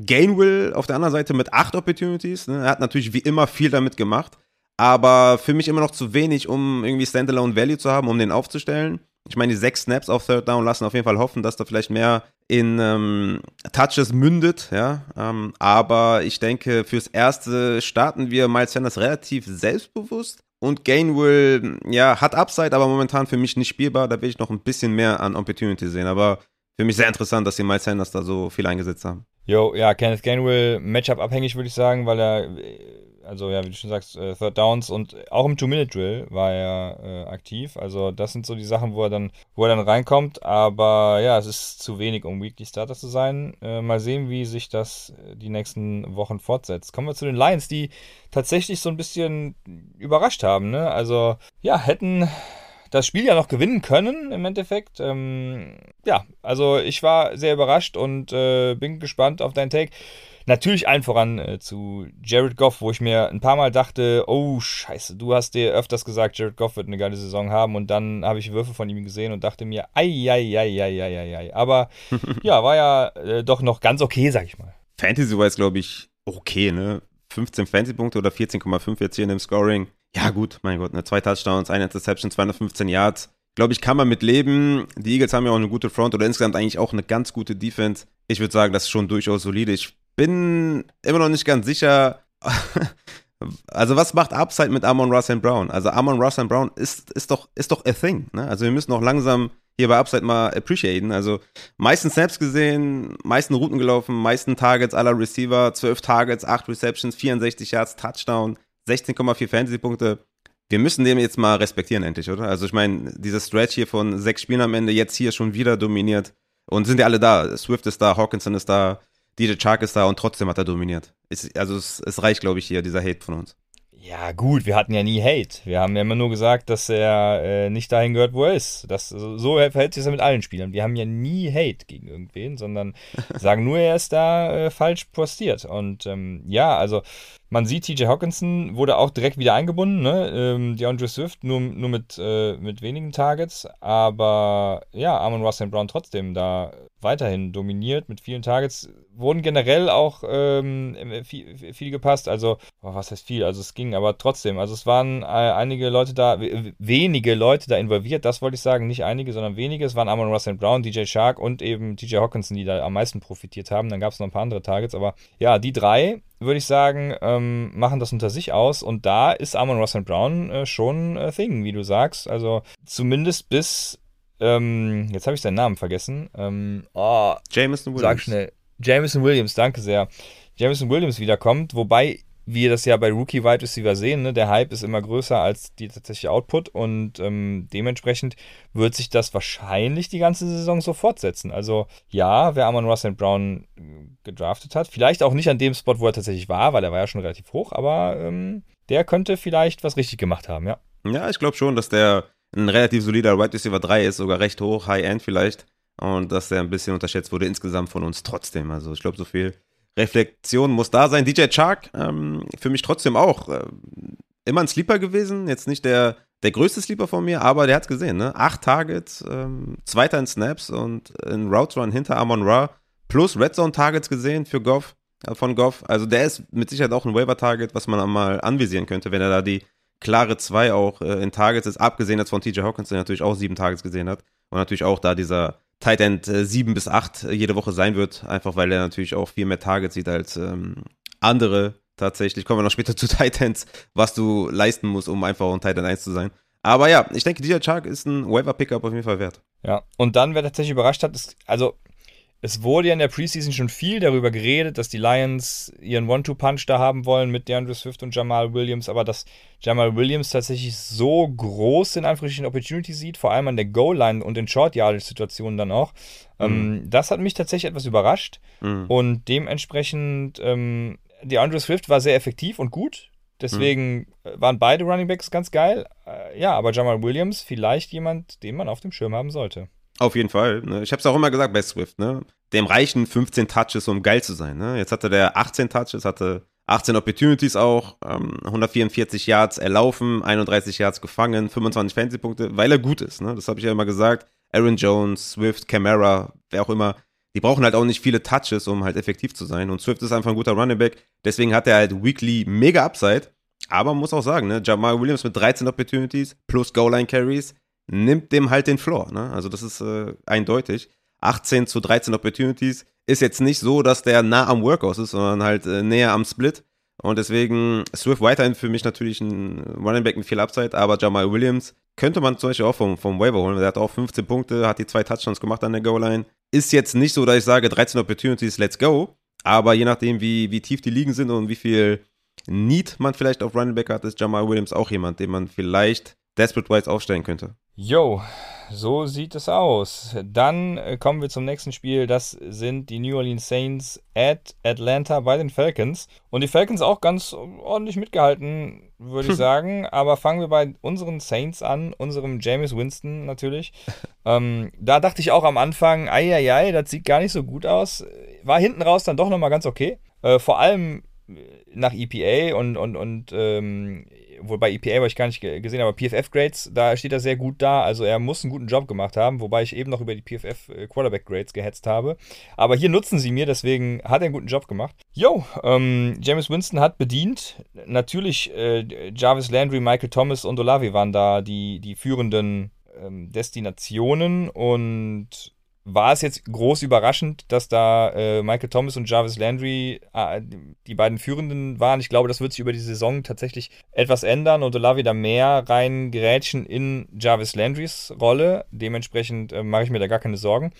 Speaker 2: Gainwell auf der anderen Seite mit 8 Opportunities, ne? er hat natürlich wie immer viel damit gemacht aber für mich immer noch zu wenig, um irgendwie Standalone Value zu haben, um den aufzustellen. Ich meine, die sechs Snaps auf Third Down lassen auf jeden Fall hoffen, dass da vielleicht mehr in ähm, Touches mündet, ja. Ähm, aber ich denke, fürs Erste starten wir Miles Sanders relativ selbstbewusst. Und Gainwell, ja, hat Upside, aber momentan für mich nicht spielbar. Da will ich noch ein bisschen mehr an Opportunity sehen. Aber für mich sehr interessant, dass die Miles Sanders da so viel eingesetzt haben.
Speaker 1: Jo, ja, Kenneth Gainwell, Matchup abhängig, würde ich sagen, weil er also ja, wie du schon sagst, äh, Third Downs und auch im Two-Minute-Drill war er äh, aktiv. Also das sind so die Sachen, wo er dann, wo er dann reinkommt. Aber ja, es ist zu wenig, um Weekly Starter zu sein. Äh, mal sehen, wie sich das äh, die nächsten Wochen fortsetzt. Kommen wir zu den Lions, die tatsächlich so ein bisschen überrascht haben. Ne? Also ja, hätten das Spiel ja noch gewinnen können im Endeffekt. Ähm, ja, also ich war sehr überrascht und äh, bin gespannt auf deinen Take. Natürlich allen voran äh, zu Jared Goff, wo ich mir ein paar Mal dachte, oh scheiße, du hast dir öfters gesagt, Jared Goff wird eine geile Saison haben und dann habe ich Würfe von ihm gesehen und dachte mir, ei, ei, ei, ei, ei, ei, ei. Aber [LAUGHS] ja, war ja äh, doch noch ganz okay, sag ich mal.
Speaker 2: Fantasy-wise glaube ich okay, ne? 15 Fantasy-Punkte oder 14,5 jetzt hier in dem Scoring. Ja gut, mein Gott, ne? zwei Touchdowns, eine Interception, 215 Yards glaube ich, kann man mit leben. Die Eagles haben ja auch eine gute Front oder insgesamt eigentlich auch eine ganz gute Defense. Ich würde sagen, das ist schon durchaus solide. Ich bin immer noch nicht ganz sicher. [LAUGHS] also, was macht Upside mit Amon Russell Brown? Also, Amon Russell Brown ist, ist, doch, ist doch a thing. Ne? Also, wir müssen auch langsam hier bei Upside mal appreciaten. Also, meisten Snaps gesehen, meisten Routen gelaufen, meisten Targets aller Receiver, 12 Targets, 8 Receptions, 64 Yards, Touchdown, 16,4 Fantasy-Punkte. Wir müssen den jetzt mal respektieren, endlich, oder? Also, ich meine, dieser Stretch hier von sechs Spielen am Ende, jetzt hier schon wieder dominiert. Und sind ja alle da. Swift ist da, Hawkinson ist da, DJ Chark ist da und trotzdem hat er dominiert. Es, also es, es reicht, glaube ich, hier, dieser Hate von uns.
Speaker 1: Ja, gut, wir hatten ja nie Hate. Wir haben ja immer nur gesagt, dass er äh, nicht dahin gehört, wo er ist. Das, so verhält sich das mit allen Spielern. Wir haben ja nie Hate gegen irgendwen, sondern [LAUGHS] sagen nur, er ist da äh, falsch postiert. Und ähm, ja, also man sieht, TJ Hawkinson wurde auch direkt wieder eingebunden, ne? Ähm, DeAndre Swift nur, nur mit, äh, mit wenigen Targets, aber ja, Amon Russell Brown trotzdem da weiterhin dominiert mit vielen Targets. Wurden generell auch ähm, viel, viel, gepasst, also, oh, was heißt viel? Also es ging, aber trotzdem, also es waren äh, einige Leute da, wenige Leute da involviert, das wollte ich sagen, nicht einige, sondern wenige. Es waren Amon Russell Brown, DJ Shark und eben TJ Hawkinson, die da am meisten profitiert haben. Dann gab es noch ein paar andere Targets, aber ja, die drei würde ich sagen, ähm, machen das unter sich aus. Und da ist Amon Ross Brown äh, schon ein Thing, wie du sagst. Also zumindest bis, ähm, jetzt habe ich seinen Namen vergessen. Ähm, oh,
Speaker 2: Jameson Williams.
Speaker 1: Sag schnell. Jameson Williams, danke sehr. Jameson Williams wiederkommt, wobei wir das ja bei Rookie Wide Receiver sehen, ne? der Hype ist immer größer als die tatsächliche Output und ähm, dementsprechend wird sich das wahrscheinlich die ganze Saison so fortsetzen. Also ja, wer Amon Russell Brown äh, gedraftet hat, vielleicht auch nicht an dem Spot, wo er tatsächlich war, weil er war ja schon relativ hoch, aber ähm, der könnte vielleicht was richtig gemacht haben, ja.
Speaker 2: Ja, ich glaube schon, dass der ein relativ solider Wide Receiver 3 ist, sogar recht hoch, High-End vielleicht. Und dass der ein bisschen unterschätzt wurde insgesamt von uns trotzdem. Also ich glaube, so viel Reflexion muss da sein. DJ Chark, ähm, für mich trotzdem auch äh, immer ein Sleeper gewesen. Jetzt nicht der, der größte Sleeper von mir, aber der hat es gesehen. Ne? Acht Targets, ähm, zweiter in Snaps und in Routes Run hinter Amon Ra. Plus Red Zone Targets gesehen für Goff, äh, von Goff. Also der ist mit Sicherheit auch ein Waiver-Target, was man mal anvisieren könnte, wenn er da die klare zwei auch äh, in Targets ist, abgesehen jetzt von TJ Hawkins, der natürlich auch sieben Targets gesehen hat. Und natürlich auch da dieser Tight End äh, 7 bis 8 äh, jede Woche sein wird, einfach weil er natürlich auch viel mehr Targets sieht als ähm, andere tatsächlich. Kommen wir noch später [LAUGHS] zu Tight Ends, was du leisten musst, um einfach ein Tight End 1 zu sein. Aber ja, ich denke, dieser Chark ist ein Waiver-Pickup auf jeden Fall wert.
Speaker 1: Ja, und dann, wer tatsächlich überrascht hat, ist, also es wurde ja in der Preseason schon viel darüber geredet, dass die Lions ihren One-Two-Punch da haben wollen mit DeAndre Swift und Jamal Williams, aber dass Jamal Williams tatsächlich so groß in Anführungsstrichen Opportunity sieht, vor allem an der Goal-Line und in Short-Yardage-Situationen dann auch, ähm, mhm. ähm, das hat mich tatsächlich etwas überrascht mhm. und dementsprechend, ähm, DeAndre Swift war sehr effektiv und gut, deswegen mhm. waren beide Running Backs ganz geil, äh, ja, aber Jamal Williams vielleicht jemand, den man auf dem Schirm haben sollte.
Speaker 2: Auf jeden Fall. Ne? Ich habe es auch immer gesagt bei Swift. Ne? Dem reichen 15 Touches, um geil zu sein. Ne? Jetzt hatte der 18 Touches, hatte 18 Opportunities auch, ähm, 144 Yards erlaufen, 31 Yards gefangen, 25 Fantasy-Punkte, weil er gut ist. Ne? Das habe ich ja immer gesagt. Aaron Jones, Swift, Camara, wer auch immer, die brauchen halt auch nicht viele Touches, um halt effektiv zu sein. Und Swift ist einfach ein guter Running Back. Deswegen hat er halt weekly mega Upside. Aber man muss auch sagen, ne, Jamal Williams mit 13 Opportunities plus Goal-Line-Carries nimmt dem halt den Floor. Ne? Also das ist äh, eindeutig. 18 zu 13 Opportunities ist jetzt nicht so, dass der nah am Workhouse ist, sondern halt äh, näher am Split. Und deswegen Swift weiterhin für mich natürlich ein Running Back mit viel Upside, aber Jamal Williams könnte man zum Beispiel auch vom, vom Waiver holen. Der hat auch 15 Punkte, hat die zwei Touchdowns gemacht an der Goal-Line. Ist jetzt nicht so, dass ich sage, 13 Opportunities, let's go. Aber je nachdem, wie, wie tief die Ligen sind und wie viel Need man vielleicht auf Running Back hat, ist Jamal Williams auch jemand, den man vielleicht Desperate Wise aufstellen könnte.
Speaker 1: Jo, so sieht es aus. Dann äh, kommen wir zum nächsten Spiel. Das sind die New Orleans Saints at Atlanta bei den Falcons. Und die Falcons auch ganz ordentlich mitgehalten, würde ich sagen. Aber fangen wir bei unseren Saints an, unserem James Winston natürlich. [LAUGHS] ähm, da dachte ich auch am Anfang, ei, das sieht gar nicht so gut aus. War hinten raus dann doch nochmal ganz okay. Äh, vor allem nach EPA und, und, und ähm, wohl bei EPA habe ich gar nicht gesehen, aber PFF-Grades, da steht er sehr gut da. Also er muss einen guten Job gemacht haben, wobei ich eben noch über die PFF äh, gehetzt habe. Aber hier nutzen sie mir, deswegen hat er einen guten Job gemacht. Jo, ähm, James Winston hat bedient. Natürlich äh, Jarvis Landry, Michael Thomas und Olavi waren da die, die führenden ähm, Destinationen und war es jetzt groß überraschend, dass da äh, Michael Thomas und Jarvis Landry äh, die beiden Führenden waren. Ich glaube, das wird sich über die Saison tatsächlich etwas ändern und Olavi da mehr reingrätschen in Jarvis Landrys Rolle. Dementsprechend äh, mache ich mir da gar keine Sorgen.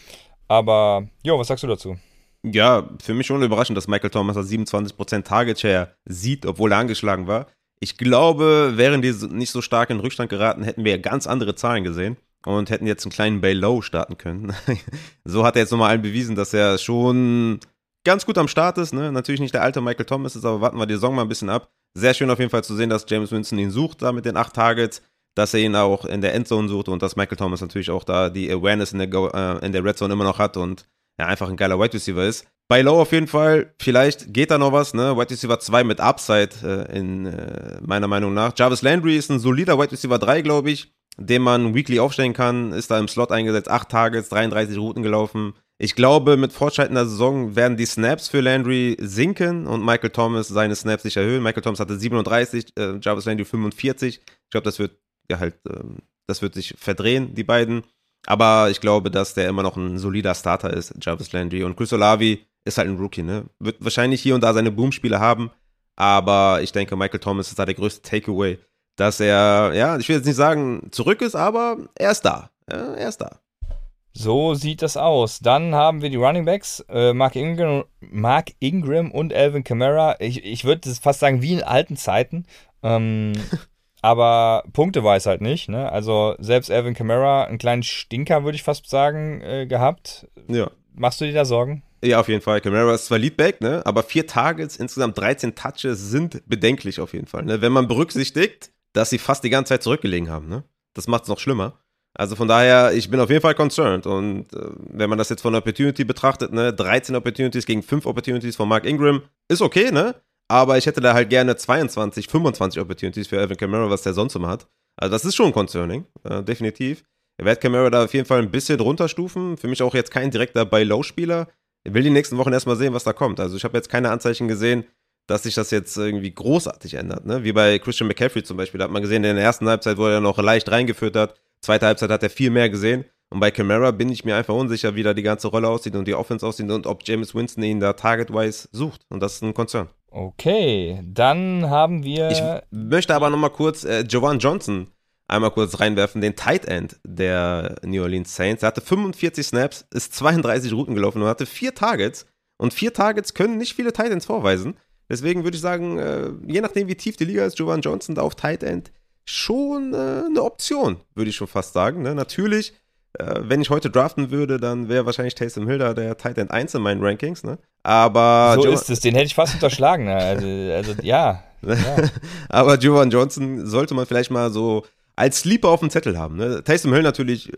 Speaker 1: Aber, jo, was sagst du dazu?
Speaker 2: Ja, für mich schon überraschend, dass Michael Thomas 27% Target Share sieht, obwohl er angeschlagen war. Ich glaube, wären die nicht so stark in Rückstand geraten, hätten wir ganz andere Zahlen gesehen und hätten jetzt einen kleinen Bay Low starten können. [LAUGHS] so hat er jetzt nochmal allen bewiesen, dass er schon ganz gut am Start ist. Ne? Natürlich nicht der alte Michael Thomas ist, aber warten wir die Saison mal ein bisschen ab. Sehr schön auf jeden Fall zu sehen, dass James Winston ihn sucht, da mit den acht Targets, dass er ihn auch in der Endzone sucht und dass Michael Thomas natürlich auch da die Awareness in der, Go äh, in der Red Zone immer noch hat und ja, einfach ein geiler Wide Receiver ist. Bei Low auf jeden Fall, vielleicht geht da noch was, ne? Wide Receiver 2 mit Upside, äh, in äh, meiner Meinung nach. Jarvis Landry ist ein solider Wide Receiver 3, glaube ich den man weekly aufstellen kann, ist da im Slot eingesetzt, 8 Targets, 33 Routen gelaufen. Ich glaube, mit fortschreitender Saison werden die Snaps für Landry sinken und Michael Thomas seine Snaps sich erhöhen. Michael Thomas hatte 37, äh, Jarvis Landry 45. Ich glaube, das wird ja halt, äh, das wird sich verdrehen, die beiden. Aber ich glaube, dass der immer noch ein solider Starter ist, Jarvis Landry. Und Chris Olavi ist halt ein Rookie, ne? Wird wahrscheinlich hier und da seine Boom-Spiele haben, aber ich denke, Michael Thomas ist da der größte Takeaway, dass er, ja, ich will jetzt nicht sagen, zurück ist, aber er ist da. Ja, er ist da.
Speaker 1: So sieht das aus. Dann haben wir die Running Backs, äh, Mark, Ingram, Mark Ingram und Alvin Kamara. Ich, ich würde fast sagen, wie in alten Zeiten. Ähm, [LAUGHS] aber Punkte weiß halt nicht. Ne? Also selbst Alvin Kamara, einen kleinen Stinker, würde ich fast sagen, äh, gehabt.
Speaker 2: Ja.
Speaker 1: Machst du dir da Sorgen?
Speaker 2: Ja, auf jeden Fall. Camara ist zwar Leadback, ne? aber vier Targets, insgesamt 13 Touches sind bedenklich auf jeden Fall. Ne? Wenn man berücksichtigt, dass sie fast die ganze Zeit zurückgelegen haben. Ne? Das macht es noch schlimmer. Also von daher, ich bin auf jeden Fall concerned. Und äh, wenn man das jetzt von Opportunity betrachtet, ne, 13 Opportunities gegen 5 Opportunities von Mark Ingram, ist okay, ne? Aber ich hätte da halt gerne 22, 25 Opportunities für Alvin Kamara, was der sonst immer hat. Also das ist schon concerning, äh, definitiv. Er wird Kamara da auf jeden Fall ein bisschen runterstufen. Für mich auch jetzt kein direkter Buy-Low-Spieler. Ich will die nächsten Wochen erstmal sehen, was da kommt. Also ich habe jetzt keine Anzeichen gesehen, dass sich das jetzt irgendwie großartig ändert. Ne? Wie bei Christian McCaffrey zum Beispiel. Da hat man gesehen, in der ersten Halbzeit, wo er noch leicht reingeführt hat, zweite Halbzeit hat er viel mehr gesehen. Und bei Camara bin ich mir einfach unsicher, wie da die ganze Rolle aussieht und die Offense aussieht und ob James Winston ihn da target-wise sucht. Und das ist ein Konzern.
Speaker 1: Okay, dann haben wir.
Speaker 2: Ich möchte aber nochmal kurz äh, Jovan Johnson einmal kurz reinwerfen, den Tight End der New Orleans Saints. Er hatte 45 Snaps, ist 32 Routen gelaufen und hatte vier Targets. Und vier Targets können nicht viele Tight Ends vorweisen. Deswegen würde ich sagen, äh, je nachdem, wie tief die Liga ist, Jovan Johnson da auf Tight End schon äh, eine Option, würde ich schon fast sagen. Ne? Natürlich, äh, wenn ich heute draften würde, dann wäre wahrscheinlich Taysom Hill da der Tight End 1 in meinen Rankings. Ne? Aber
Speaker 1: so jo ist es, den hätte ich fast unterschlagen. Ne? Also, also ja. [LAUGHS] ja.
Speaker 2: Aber Jovan Johnson sollte man vielleicht mal so als Sleeper auf dem Zettel haben. Ne? Taysom Hill natürlich,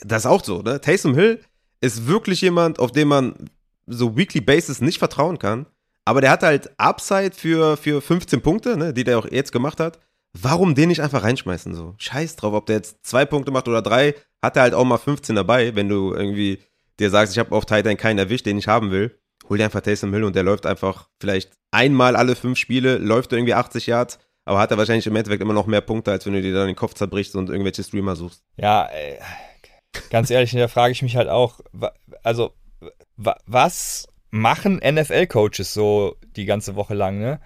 Speaker 2: das ist auch so. Ne? Taysom Hill ist wirklich jemand, auf den man so Weekly Basis nicht vertrauen kann. Aber der hat halt Upside für, für 15 Punkte, ne, die der auch jetzt gemacht hat. Warum den nicht einfach reinschmeißen? So, scheiß drauf, ob der jetzt zwei Punkte macht oder drei, hat er halt auch mal 15 dabei, wenn du irgendwie dir sagst, ich habe auf Titan keinen erwischt, den ich haben will. Hol dir einfach Taysom Hill und der läuft einfach vielleicht einmal alle fünf Spiele, läuft irgendwie 80 Yards, aber hat er wahrscheinlich im Endeffekt immer noch mehr Punkte, als wenn du dir dann den Kopf zerbrichst und irgendwelche Streamer suchst.
Speaker 1: Ja, ey, ganz ehrlich, da frage ich mich halt auch, also was machen NFL-Coaches so die ganze Woche lang, ne?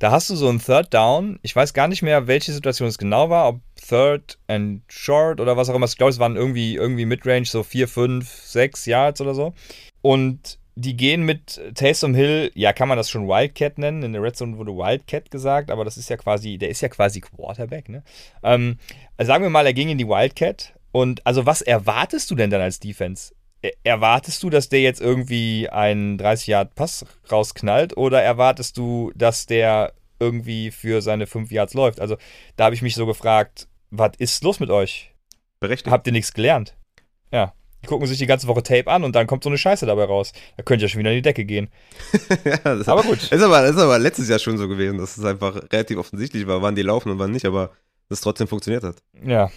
Speaker 1: Da hast du so einen Third Down. Ich weiß gar nicht mehr, welche Situation es genau war, ob Third and Short oder was auch immer. Ich glaube, es waren irgendwie, irgendwie Midrange, so 4, 5, 6 Yards oder so. Und die gehen mit Taysom Hill, ja, kann man das schon Wildcat nennen? In der Red Zone wurde Wildcat gesagt, aber das ist ja quasi, der ist ja quasi Quarterback, ne? Ähm, sagen wir mal, er ging in die Wildcat. Und also, was erwartest du denn dann als Defense? Erwartest du, dass der jetzt irgendwie einen 30 Yard Pass rausknallt oder erwartest du, dass der irgendwie für seine 5 Yards läuft? Also, da habe ich mich so gefragt, was ist los mit euch?
Speaker 2: Berechtigt.
Speaker 1: Habt ihr nichts gelernt? Ja. Die gucken sich die ganze Woche Tape an und dann kommt so eine Scheiße dabei raus. Da könnt ihr ja schon wieder in die Decke gehen. [LAUGHS]
Speaker 2: ja, aber gut. Ist aber, ist aber letztes Jahr schon so gewesen, dass es einfach relativ offensichtlich war, wann die laufen und wann nicht, aber das trotzdem funktioniert hat.
Speaker 1: Ja.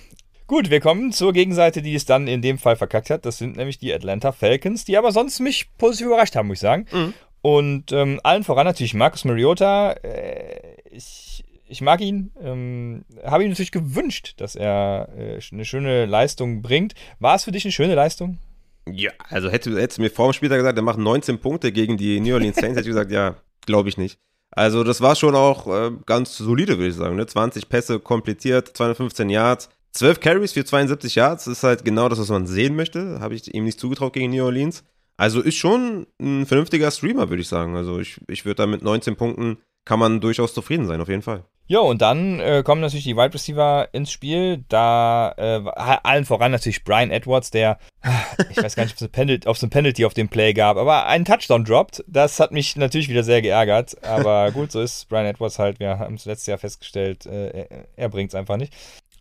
Speaker 1: Gut, wir kommen zur Gegenseite, die es dann in dem Fall verkackt hat. Das sind nämlich die Atlanta Falcons, die aber sonst mich positiv überrascht haben, muss ich sagen. Mhm. Und ähm, allen voran natürlich Marcus Mariota. Äh, ich ich mag ihn, ähm, habe ihm natürlich gewünscht, dass er äh, eine schöne Leistung bringt. War es für dich eine schöne Leistung?
Speaker 2: Ja, also hätte, hättest du mir vor dem Spieltag gesagt, er macht 19 Punkte gegen die New Orleans Saints, hätte ich gesagt, ja, glaube ich nicht. Also das war schon auch äh, ganz solide, würde ich sagen. Ne? 20 Pässe komplettiert, 215 Yards, 12 Carries für 72 Yards, ist halt genau das, was man sehen möchte. Habe ich ihm nicht zugetraut gegen New Orleans. Also ist schon ein vernünftiger Streamer, würde ich sagen. Also ich, ich würde da mit 19 Punkten, kann man durchaus zufrieden sein, auf jeden Fall.
Speaker 1: Ja, und dann äh, kommen natürlich die Wide Receiver ins Spiel. Da äh, allen voran natürlich Brian Edwards, der, [LAUGHS] ich weiß gar nicht, ob es ein Penalty auf dem Play gab, aber einen Touchdown droppt. Das hat mich natürlich wieder sehr geärgert. Aber [LAUGHS] gut, so ist Brian Edwards halt. Wir haben es letztes Jahr festgestellt, äh, er, er bringt es einfach nicht.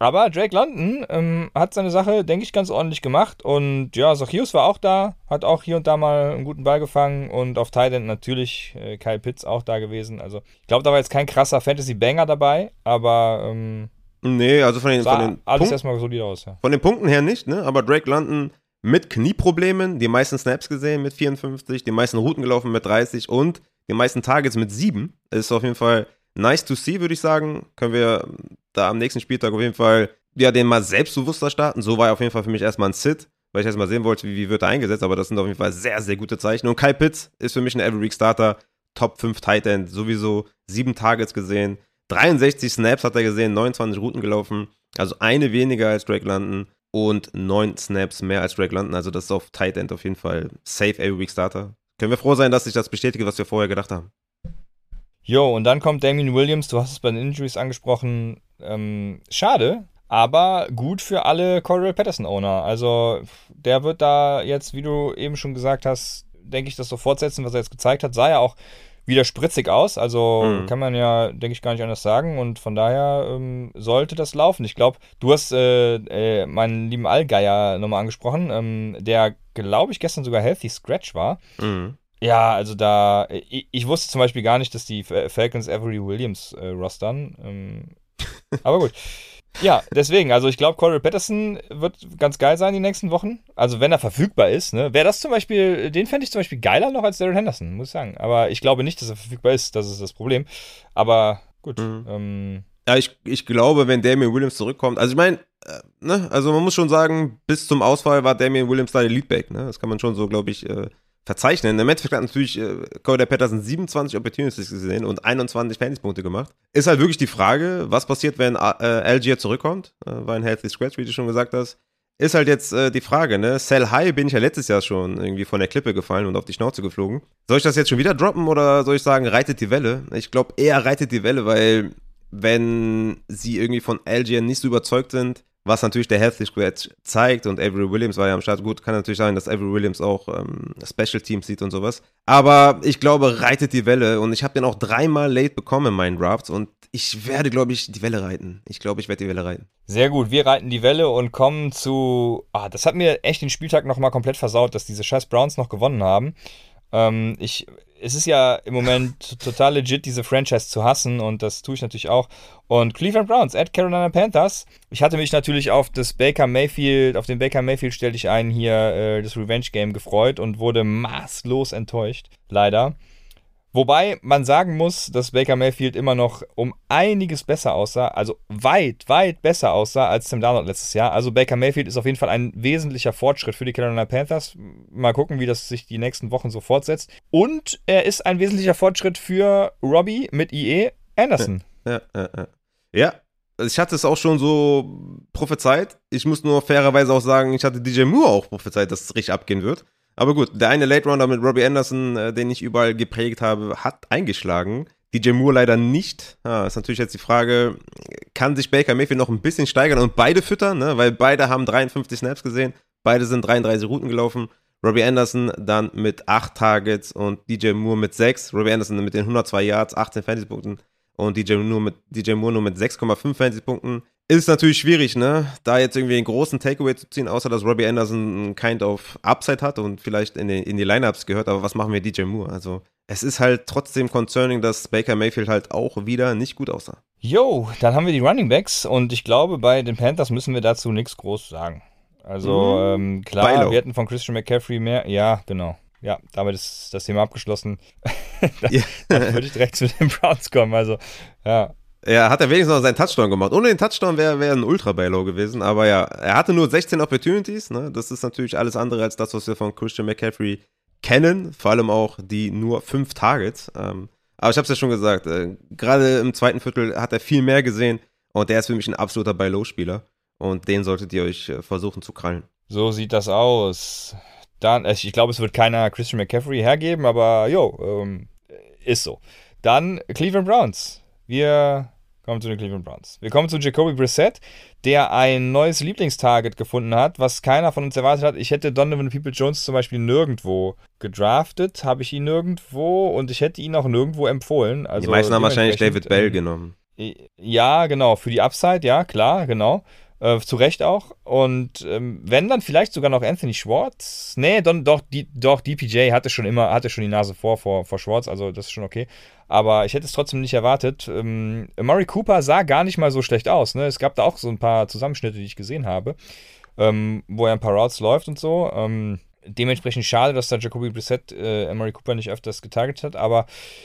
Speaker 1: Aber Drake London ähm, hat seine Sache, denke ich, ganz ordentlich gemacht. Und ja, Zacchaeus war auch da, hat auch hier und da mal einen guten Ball gefangen. Und auf Thailand natürlich äh, Kyle Pitts auch da gewesen. Also ich glaube, da war jetzt kein krasser Fantasy-Banger dabei, aber ähm,
Speaker 2: Nee, also von den, von den
Speaker 1: alles Punkt, erstmal solide aus, ja.
Speaker 2: Von den Punkten her nicht, ne? Aber Drake London mit Knieproblemen, die meisten Snaps gesehen mit 54, die meisten Routen gelaufen mit 30 und die meisten Targets mit 7. Ist auf jeden Fall nice to see, würde ich sagen. Können wir da am nächsten Spieltag auf jeden Fall ja, den mal selbstbewusster starten. So war er auf jeden Fall für mich erstmal ein Sit. weil ich erst mal sehen wollte, wie, wie wird er eingesetzt, aber das sind auf jeden Fall sehr, sehr gute Zeichen. Und Kyle Pitts ist für mich ein Every-Week-Starter, Top 5 Tight End, sowieso sieben Targets gesehen, 63 Snaps hat er gesehen, 29 Routen gelaufen, also eine weniger als Drake London und neun Snaps mehr als Drake London, also das ist auf Tight End auf jeden Fall safe Every-Week-Starter. Können wir froh sein, dass ich das bestätige, was wir vorher gedacht haben.
Speaker 1: Jo, und dann kommt Damien Williams, du hast es bei den Injuries angesprochen. Ähm, schade, aber gut für alle Cordell Patterson-Owner. Also der wird da jetzt, wie du eben schon gesagt hast, denke ich, das so fortsetzen, was er jetzt gezeigt hat. Sah ja auch wieder spritzig aus. Also mhm. kann man ja, denke ich, gar nicht anders sagen. Und von daher ähm, sollte das laufen. Ich glaube, du hast äh, äh, meinen lieben Allgeier nochmal angesprochen, ähm, der, glaube ich, gestern sogar Healthy Scratch war. Mhm. Ja, also da, ich, ich, wusste zum Beispiel gar nicht, dass die Falcons Avery Williams äh, rostern. Ähm, [LAUGHS] aber gut. Ja, deswegen, also ich glaube, Corey Patterson wird ganz geil sein die nächsten Wochen. Also wenn er verfügbar ist, ne? Wäre das zum Beispiel, den fände ich zum Beispiel geiler noch als Daryl Henderson, muss ich sagen. Aber ich glaube nicht, dass er verfügbar ist, das ist das Problem. Aber gut. Mhm. Ähm,
Speaker 2: ja, ich, ich glaube, wenn Damian Williams zurückkommt, also ich meine, äh, ne, also man muss schon sagen, bis zum Ausfall war Damian Williams da der Leadback, ne? Das kann man schon so, glaube ich, äh, verzeichnen. Im Endeffekt hat natürlich äh, Cody Patterson 27 Opportunities gesehen und 21 Fantasy-Punkte gemacht. Ist halt wirklich die Frage, was passiert, wenn äh, Algier zurückkommt, äh, war ein Healthy Scratch, wie du schon gesagt hast. Ist halt jetzt äh, die Frage, ne? Sell High bin ich ja letztes Jahr schon irgendwie von der Klippe gefallen und auf die Schnauze geflogen. Soll ich das jetzt schon wieder droppen oder soll ich sagen, reitet die Welle? Ich glaube eher reitet die Welle, weil wenn sie irgendwie von Algier nicht so überzeugt sind, was natürlich der Healthy Squad zeigt und Avery Williams war ja am Start. Gut, kann natürlich sein, dass Avery Williams auch ähm, Special Teams sieht und sowas. Aber ich glaube, reitet die Welle und ich habe den auch dreimal late bekommen in meinen Drafts und ich werde, glaube ich, die Welle reiten. Ich glaube, ich werde die Welle reiten.
Speaker 1: Sehr gut, wir reiten die Welle und kommen zu. Ah, das hat mir echt den Spieltag nochmal komplett versaut, dass diese scheiß Browns noch gewonnen haben. Ähm, ich, es ist ja im Moment [LAUGHS] total legit, diese Franchise zu hassen und das tue ich natürlich auch. Und Cleveland Browns at Carolina Panthers. Ich hatte mich natürlich auf das Baker Mayfield, auf den Baker Mayfield stellte ich ein hier äh, das Revenge Game gefreut und wurde maßlos enttäuscht, leider. Wobei man sagen muss, dass Baker Mayfield immer noch um einiges besser aussah, also weit, weit besser aussah als Tim Darnold letztes Jahr. Also Baker Mayfield ist auf jeden Fall ein wesentlicher Fortschritt für die Carolina Panthers. Mal gucken, wie das sich die nächsten Wochen so fortsetzt. Und er ist ein wesentlicher Fortschritt für Robbie mit IE Anderson.
Speaker 2: Ja, ja, ja. Ja, ich hatte es auch schon so prophezeit. Ich muss nur fairerweise auch sagen, ich hatte DJ Moore auch prophezeit, dass es richtig abgehen wird. Aber gut, der eine Late Rounder mit Robbie Anderson, äh, den ich überall geprägt habe, hat eingeschlagen. DJ Moore leider nicht. Ah, ist natürlich jetzt die Frage, kann sich Baker Mayfield noch ein bisschen steigern und beide füttern, ne? weil beide haben 53 Snaps gesehen, beide sind 33 Routen gelaufen. Robbie Anderson dann mit 8 Targets und DJ Moore mit 6. Robbie Anderson mit den 102 Yards, 18 Fantasy-Punkten und DJ Moore, mit, DJ Moore nur mit 6,5 Fantasy-Punkten ist natürlich schwierig, ne? Da jetzt irgendwie einen großen Takeaway zu ziehen, außer dass Robbie Anderson ein Kind of Upside hat und vielleicht in die, in die Lineups gehört, aber was machen wir DJ Moore? Also, es ist halt trotzdem concerning, dass Baker Mayfield halt auch wieder nicht gut aussah.
Speaker 1: Jo, dann haben wir die Running Backs und ich glaube, bei den Panthers müssen wir dazu nichts groß sagen. Also, mhm. ähm, klar, Beilo. wir hätten von Christian McCaffrey mehr. Ja, genau. Ja, damit ist das Thema abgeschlossen. [LAUGHS] dann, yeah. dann würde ich direkt zu den Browns kommen. Also, ja,
Speaker 2: ja, hat er wenigstens noch seinen Touchdown gemacht. Ohne den Touchdown wäre wär ein ultra baylow gewesen. Aber ja, er hatte nur 16 Opportunities. Ne? Das ist natürlich alles andere als das, was wir von Christian McCaffrey kennen. Vor allem auch die nur fünf Targets. Ähm, aber ich habe es ja schon gesagt, äh, gerade im zweiten Viertel hat er viel mehr gesehen. Und der ist für mich ein absoluter Baylow-Spieler. Und den solltet ihr euch äh, versuchen zu krallen.
Speaker 1: So sieht das aus. Dann, äh, ich glaube, es wird keiner Christian McCaffrey hergeben, aber jo, ähm, ist so. Dann Cleveland Browns. Wir kommen zu den Cleveland Browns. Wir kommen zu Jacoby Brissett, der ein neues Lieblingstarget gefunden hat, was keiner von uns erwartet hat. Ich hätte Donovan People Jones zum Beispiel nirgendwo gedraftet, habe ich ihn nirgendwo und ich hätte ihn auch nirgendwo empfohlen. Also
Speaker 2: Die meisten haben wahrscheinlich David Bell ähm, genommen.
Speaker 1: Ja, genau, für die Upside, ja, klar, genau. Äh, zu Recht auch. Und ähm, wenn dann vielleicht sogar noch Anthony Schwartz. Nee, don, doch, die, doch, DPJ hatte schon immer, hatte schon die Nase vor, vor, vor Schwartz, also das ist schon okay. Aber ich hätte es trotzdem nicht erwartet. Ähm, Murray Cooper sah gar nicht mal so schlecht aus. Ne? Es gab da auch so ein paar Zusammenschnitte, die ich gesehen habe, ähm, wo er ein paar Routes läuft und so. Ähm, dementsprechend schade, dass da Jacoby Brissett äh, Emery Cooper nicht öfters getargetet hat. Aber,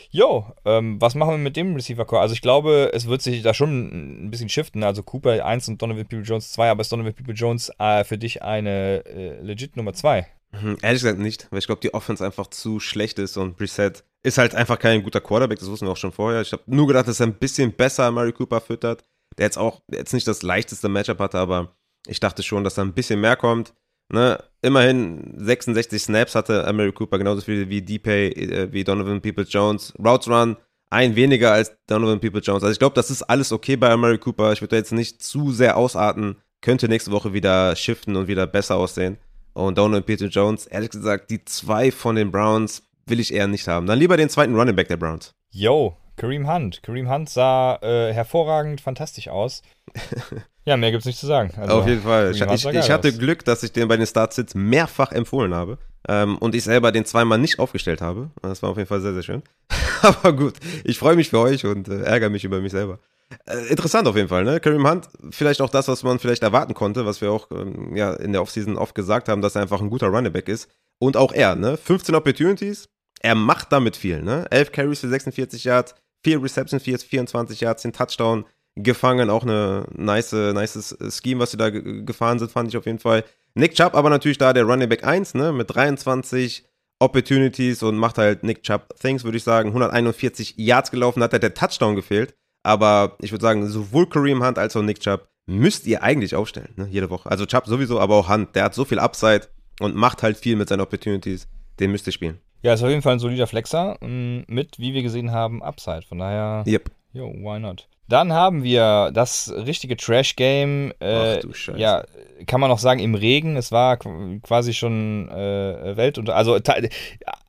Speaker 1: yo, ähm, was machen wir mit dem Receiver-Core? Also ich glaube, es wird sich da schon ein bisschen shiften. Also Cooper 1 und Donovan People-Jones 2, aber ist Donovan People-Jones äh, für dich eine äh, legit Nummer 2?
Speaker 2: Mhm, ehrlich gesagt nicht, weil ich glaube, die Offense einfach zu schlecht ist und Brissett ist halt einfach kein guter Quarterback, das wussten wir auch schon vorher. Ich habe nur gedacht, dass er ein bisschen besser Murray Cooper füttert, der jetzt auch jetzt nicht das leichteste Matchup hatte, aber ich dachte schon, dass da ein bisschen mehr kommt. Ne, immerhin 66 Snaps hatte Mary Cooper, genauso viel wie DPay, äh, wie Donovan Peoples-Jones. Routes Run, ein weniger als Donovan Peoples-Jones. Also ich glaube, das ist alles okay bei Mary Cooper. Ich würde da jetzt nicht zu sehr ausarten. Könnte nächste Woche wieder shiften und wieder besser aussehen. Und Donovan Peoples-Jones, ehrlich gesagt, die zwei von den Browns will ich eher nicht haben. Dann lieber den zweiten Running Back der Browns.
Speaker 1: Yo, Kareem Hunt. Kareem Hunt sah äh, hervorragend, fantastisch aus. [LAUGHS] ja, mehr gibt es nicht zu sagen.
Speaker 2: Also, Auf jeden Fall. Ich, ich, ich, hatte aus. Glück, dass ich den bei den Startsits mehrfach empfohlen habe ähm, und ich selber den zweimal nicht aufgestellt habe. Das war auf jeden Fall sehr, sehr schön. [LAUGHS] Aber gut, ich freue mich für euch und äh, ärgere mich über mich selber. Äh, interessant auf jeden Fall, ne? Kareem Hunt, vielleicht auch das, was man vielleicht erwarten konnte, was wir auch ähm, ja, in der Offseason oft gesagt haben, dass er einfach ein guter Running Back ist. Und auch er, ne? 15 Opportunities, er macht damit viel, ne? 11 Carries für 46 Yards, 4 Receptions für 24 Yards, den Touchdown gefangen. Auch eine nice, nice Scheme, was sie da gefahren sind, fand ich auf jeden Fall. Nick Chubb aber natürlich da der Running Back 1, ne? Mit 23 Opportunities und macht halt Nick Chubb Things, würde ich sagen. 141 Yards gelaufen, hat halt der Touchdown gefehlt. Aber ich würde sagen, sowohl Kareem Hunt als auch Nick Chubb müsst ihr eigentlich aufstellen, ne? Jede Woche. Also Chubb sowieso, aber auch Hunt. Der hat so viel Upside und macht halt viel mit seinen Opportunities. Den müsst ihr spielen.
Speaker 1: Ja, ist auf jeden Fall ein solider Flexer mm, mit, wie wir gesehen haben, Upside. Von daher,
Speaker 2: yep.
Speaker 1: yo, why not? Dann haben wir das richtige Trash-Game. Äh, Ach du Scheiße. Ja, kann man noch sagen, im Regen. Es war quasi schon äh, Welt und also eine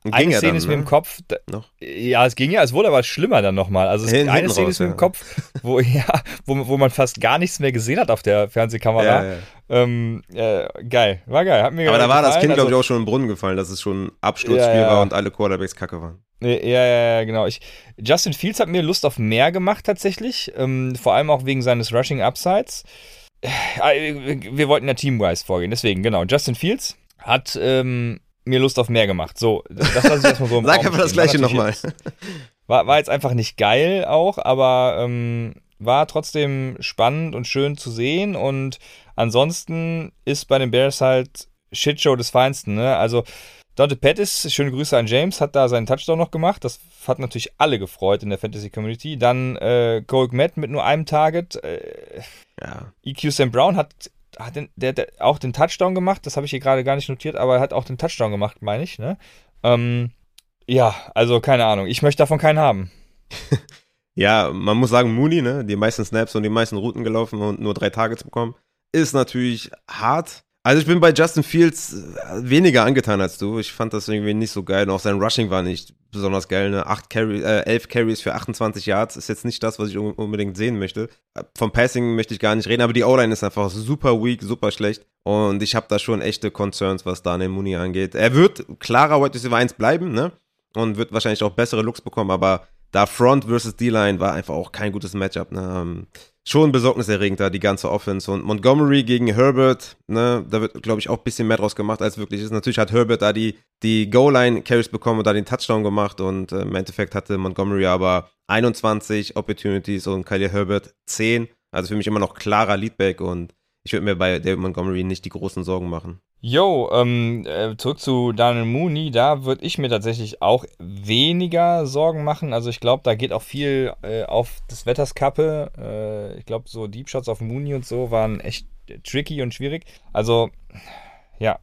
Speaker 1: ging Szene ja ist mir ne? im Kopf. Da, noch? Ja, es ging ja, es wurde aber schlimmer dann nochmal. Also es, eine Szene raus, ist mir ja. im Kopf, wo [LAUGHS] ja, wo, wo man fast gar nichts mehr gesehen hat auf der Fernsehkamera. Ja, ja. Ähm, äh, geil, war geil. Hat
Speaker 2: mir aber da war das Kind, also, glaube ich, auch schon im Brunnen gefallen, dass es schon Absturzspiel war und alle Quarterbacks kacke waren.
Speaker 1: Ja, ja, ja, genau. Ich, Justin Fields hat mir Lust auf mehr gemacht tatsächlich. Ähm, vor allem auch wegen seines Rushing Upsides. Äh, wir wollten ja teamwise vorgehen, deswegen, genau. Justin Fields hat ähm, mir Lust auf mehr gemacht. So, das lasse ich erstmal so im [LAUGHS]
Speaker 2: Sag einfach das gleiche nochmal.
Speaker 1: War, war jetzt einfach nicht geil auch, aber ähm, war trotzdem spannend und schön zu sehen. Und ansonsten ist bei den Bears halt Shitshow des Feinsten. Ne? Also Dante Pettis, schöne Grüße an James, hat da seinen Touchdown noch gemacht. Das hat natürlich alle gefreut in der Fantasy Community. Dann äh, Cole Matt mit nur einem Target. Äh, ja. EQ Sam Brown hat, hat den, der, der auch den Touchdown gemacht. Das habe ich hier gerade gar nicht notiert, aber er hat auch den Touchdown gemacht, meine ich. Ne? Ähm, ja, also keine Ahnung. Ich möchte davon keinen haben. [LAUGHS]
Speaker 2: ja, man muss sagen, Mooney, ne, die meisten Snaps und die meisten Routen gelaufen und nur drei Targets bekommen, ist natürlich hart. Also ich bin bei Justin Fields äh, weniger angetan als du. Ich fand das irgendwie nicht so geil. Und auch sein Rushing war nicht besonders geil. Ne? Acht Carry, äh, 11 Carries für 28 Yards ist jetzt nicht das, was ich unbedingt sehen möchte. Vom Passing möchte ich gar nicht reden, aber die O-Line ist einfach super weak, super schlecht. Und ich habe da schon echte Concerns, was Daniel Mooney angeht. Er wird klarer Wide Receiver 1 bleiben, ne? Und wird wahrscheinlich auch bessere Looks bekommen, aber da Front versus D-Line war einfach auch kein gutes Matchup. Ne? Schon besorgniserregend da, die ganze Offense. Und Montgomery gegen Herbert, ne, da wird, glaube ich, auch ein bisschen mehr draus gemacht, als wirklich ist. Natürlich hat Herbert da die, die Goal-Line-Carries bekommen und da den Touchdown gemacht und äh, im Endeffekt hatte Montgomery aber 21 Opportunities und Kyle Herbert 10. Also für mich immer noch klarer Leadback und ich würde mir bei David Montgomery nicht die großen Sorgen machen.
Speaker 1: Jo, ähm, äh, zurück zu Daniel Mooney, da würde ich mir tatsächlich auch weniger Sorgen machen. Also ich glaube, da geht auch viel äh, auf das Wetterskappe. Äh, ich glaube, so Deep Shots auf Mooney und so waren echt tricky und schwierig. Also, ja,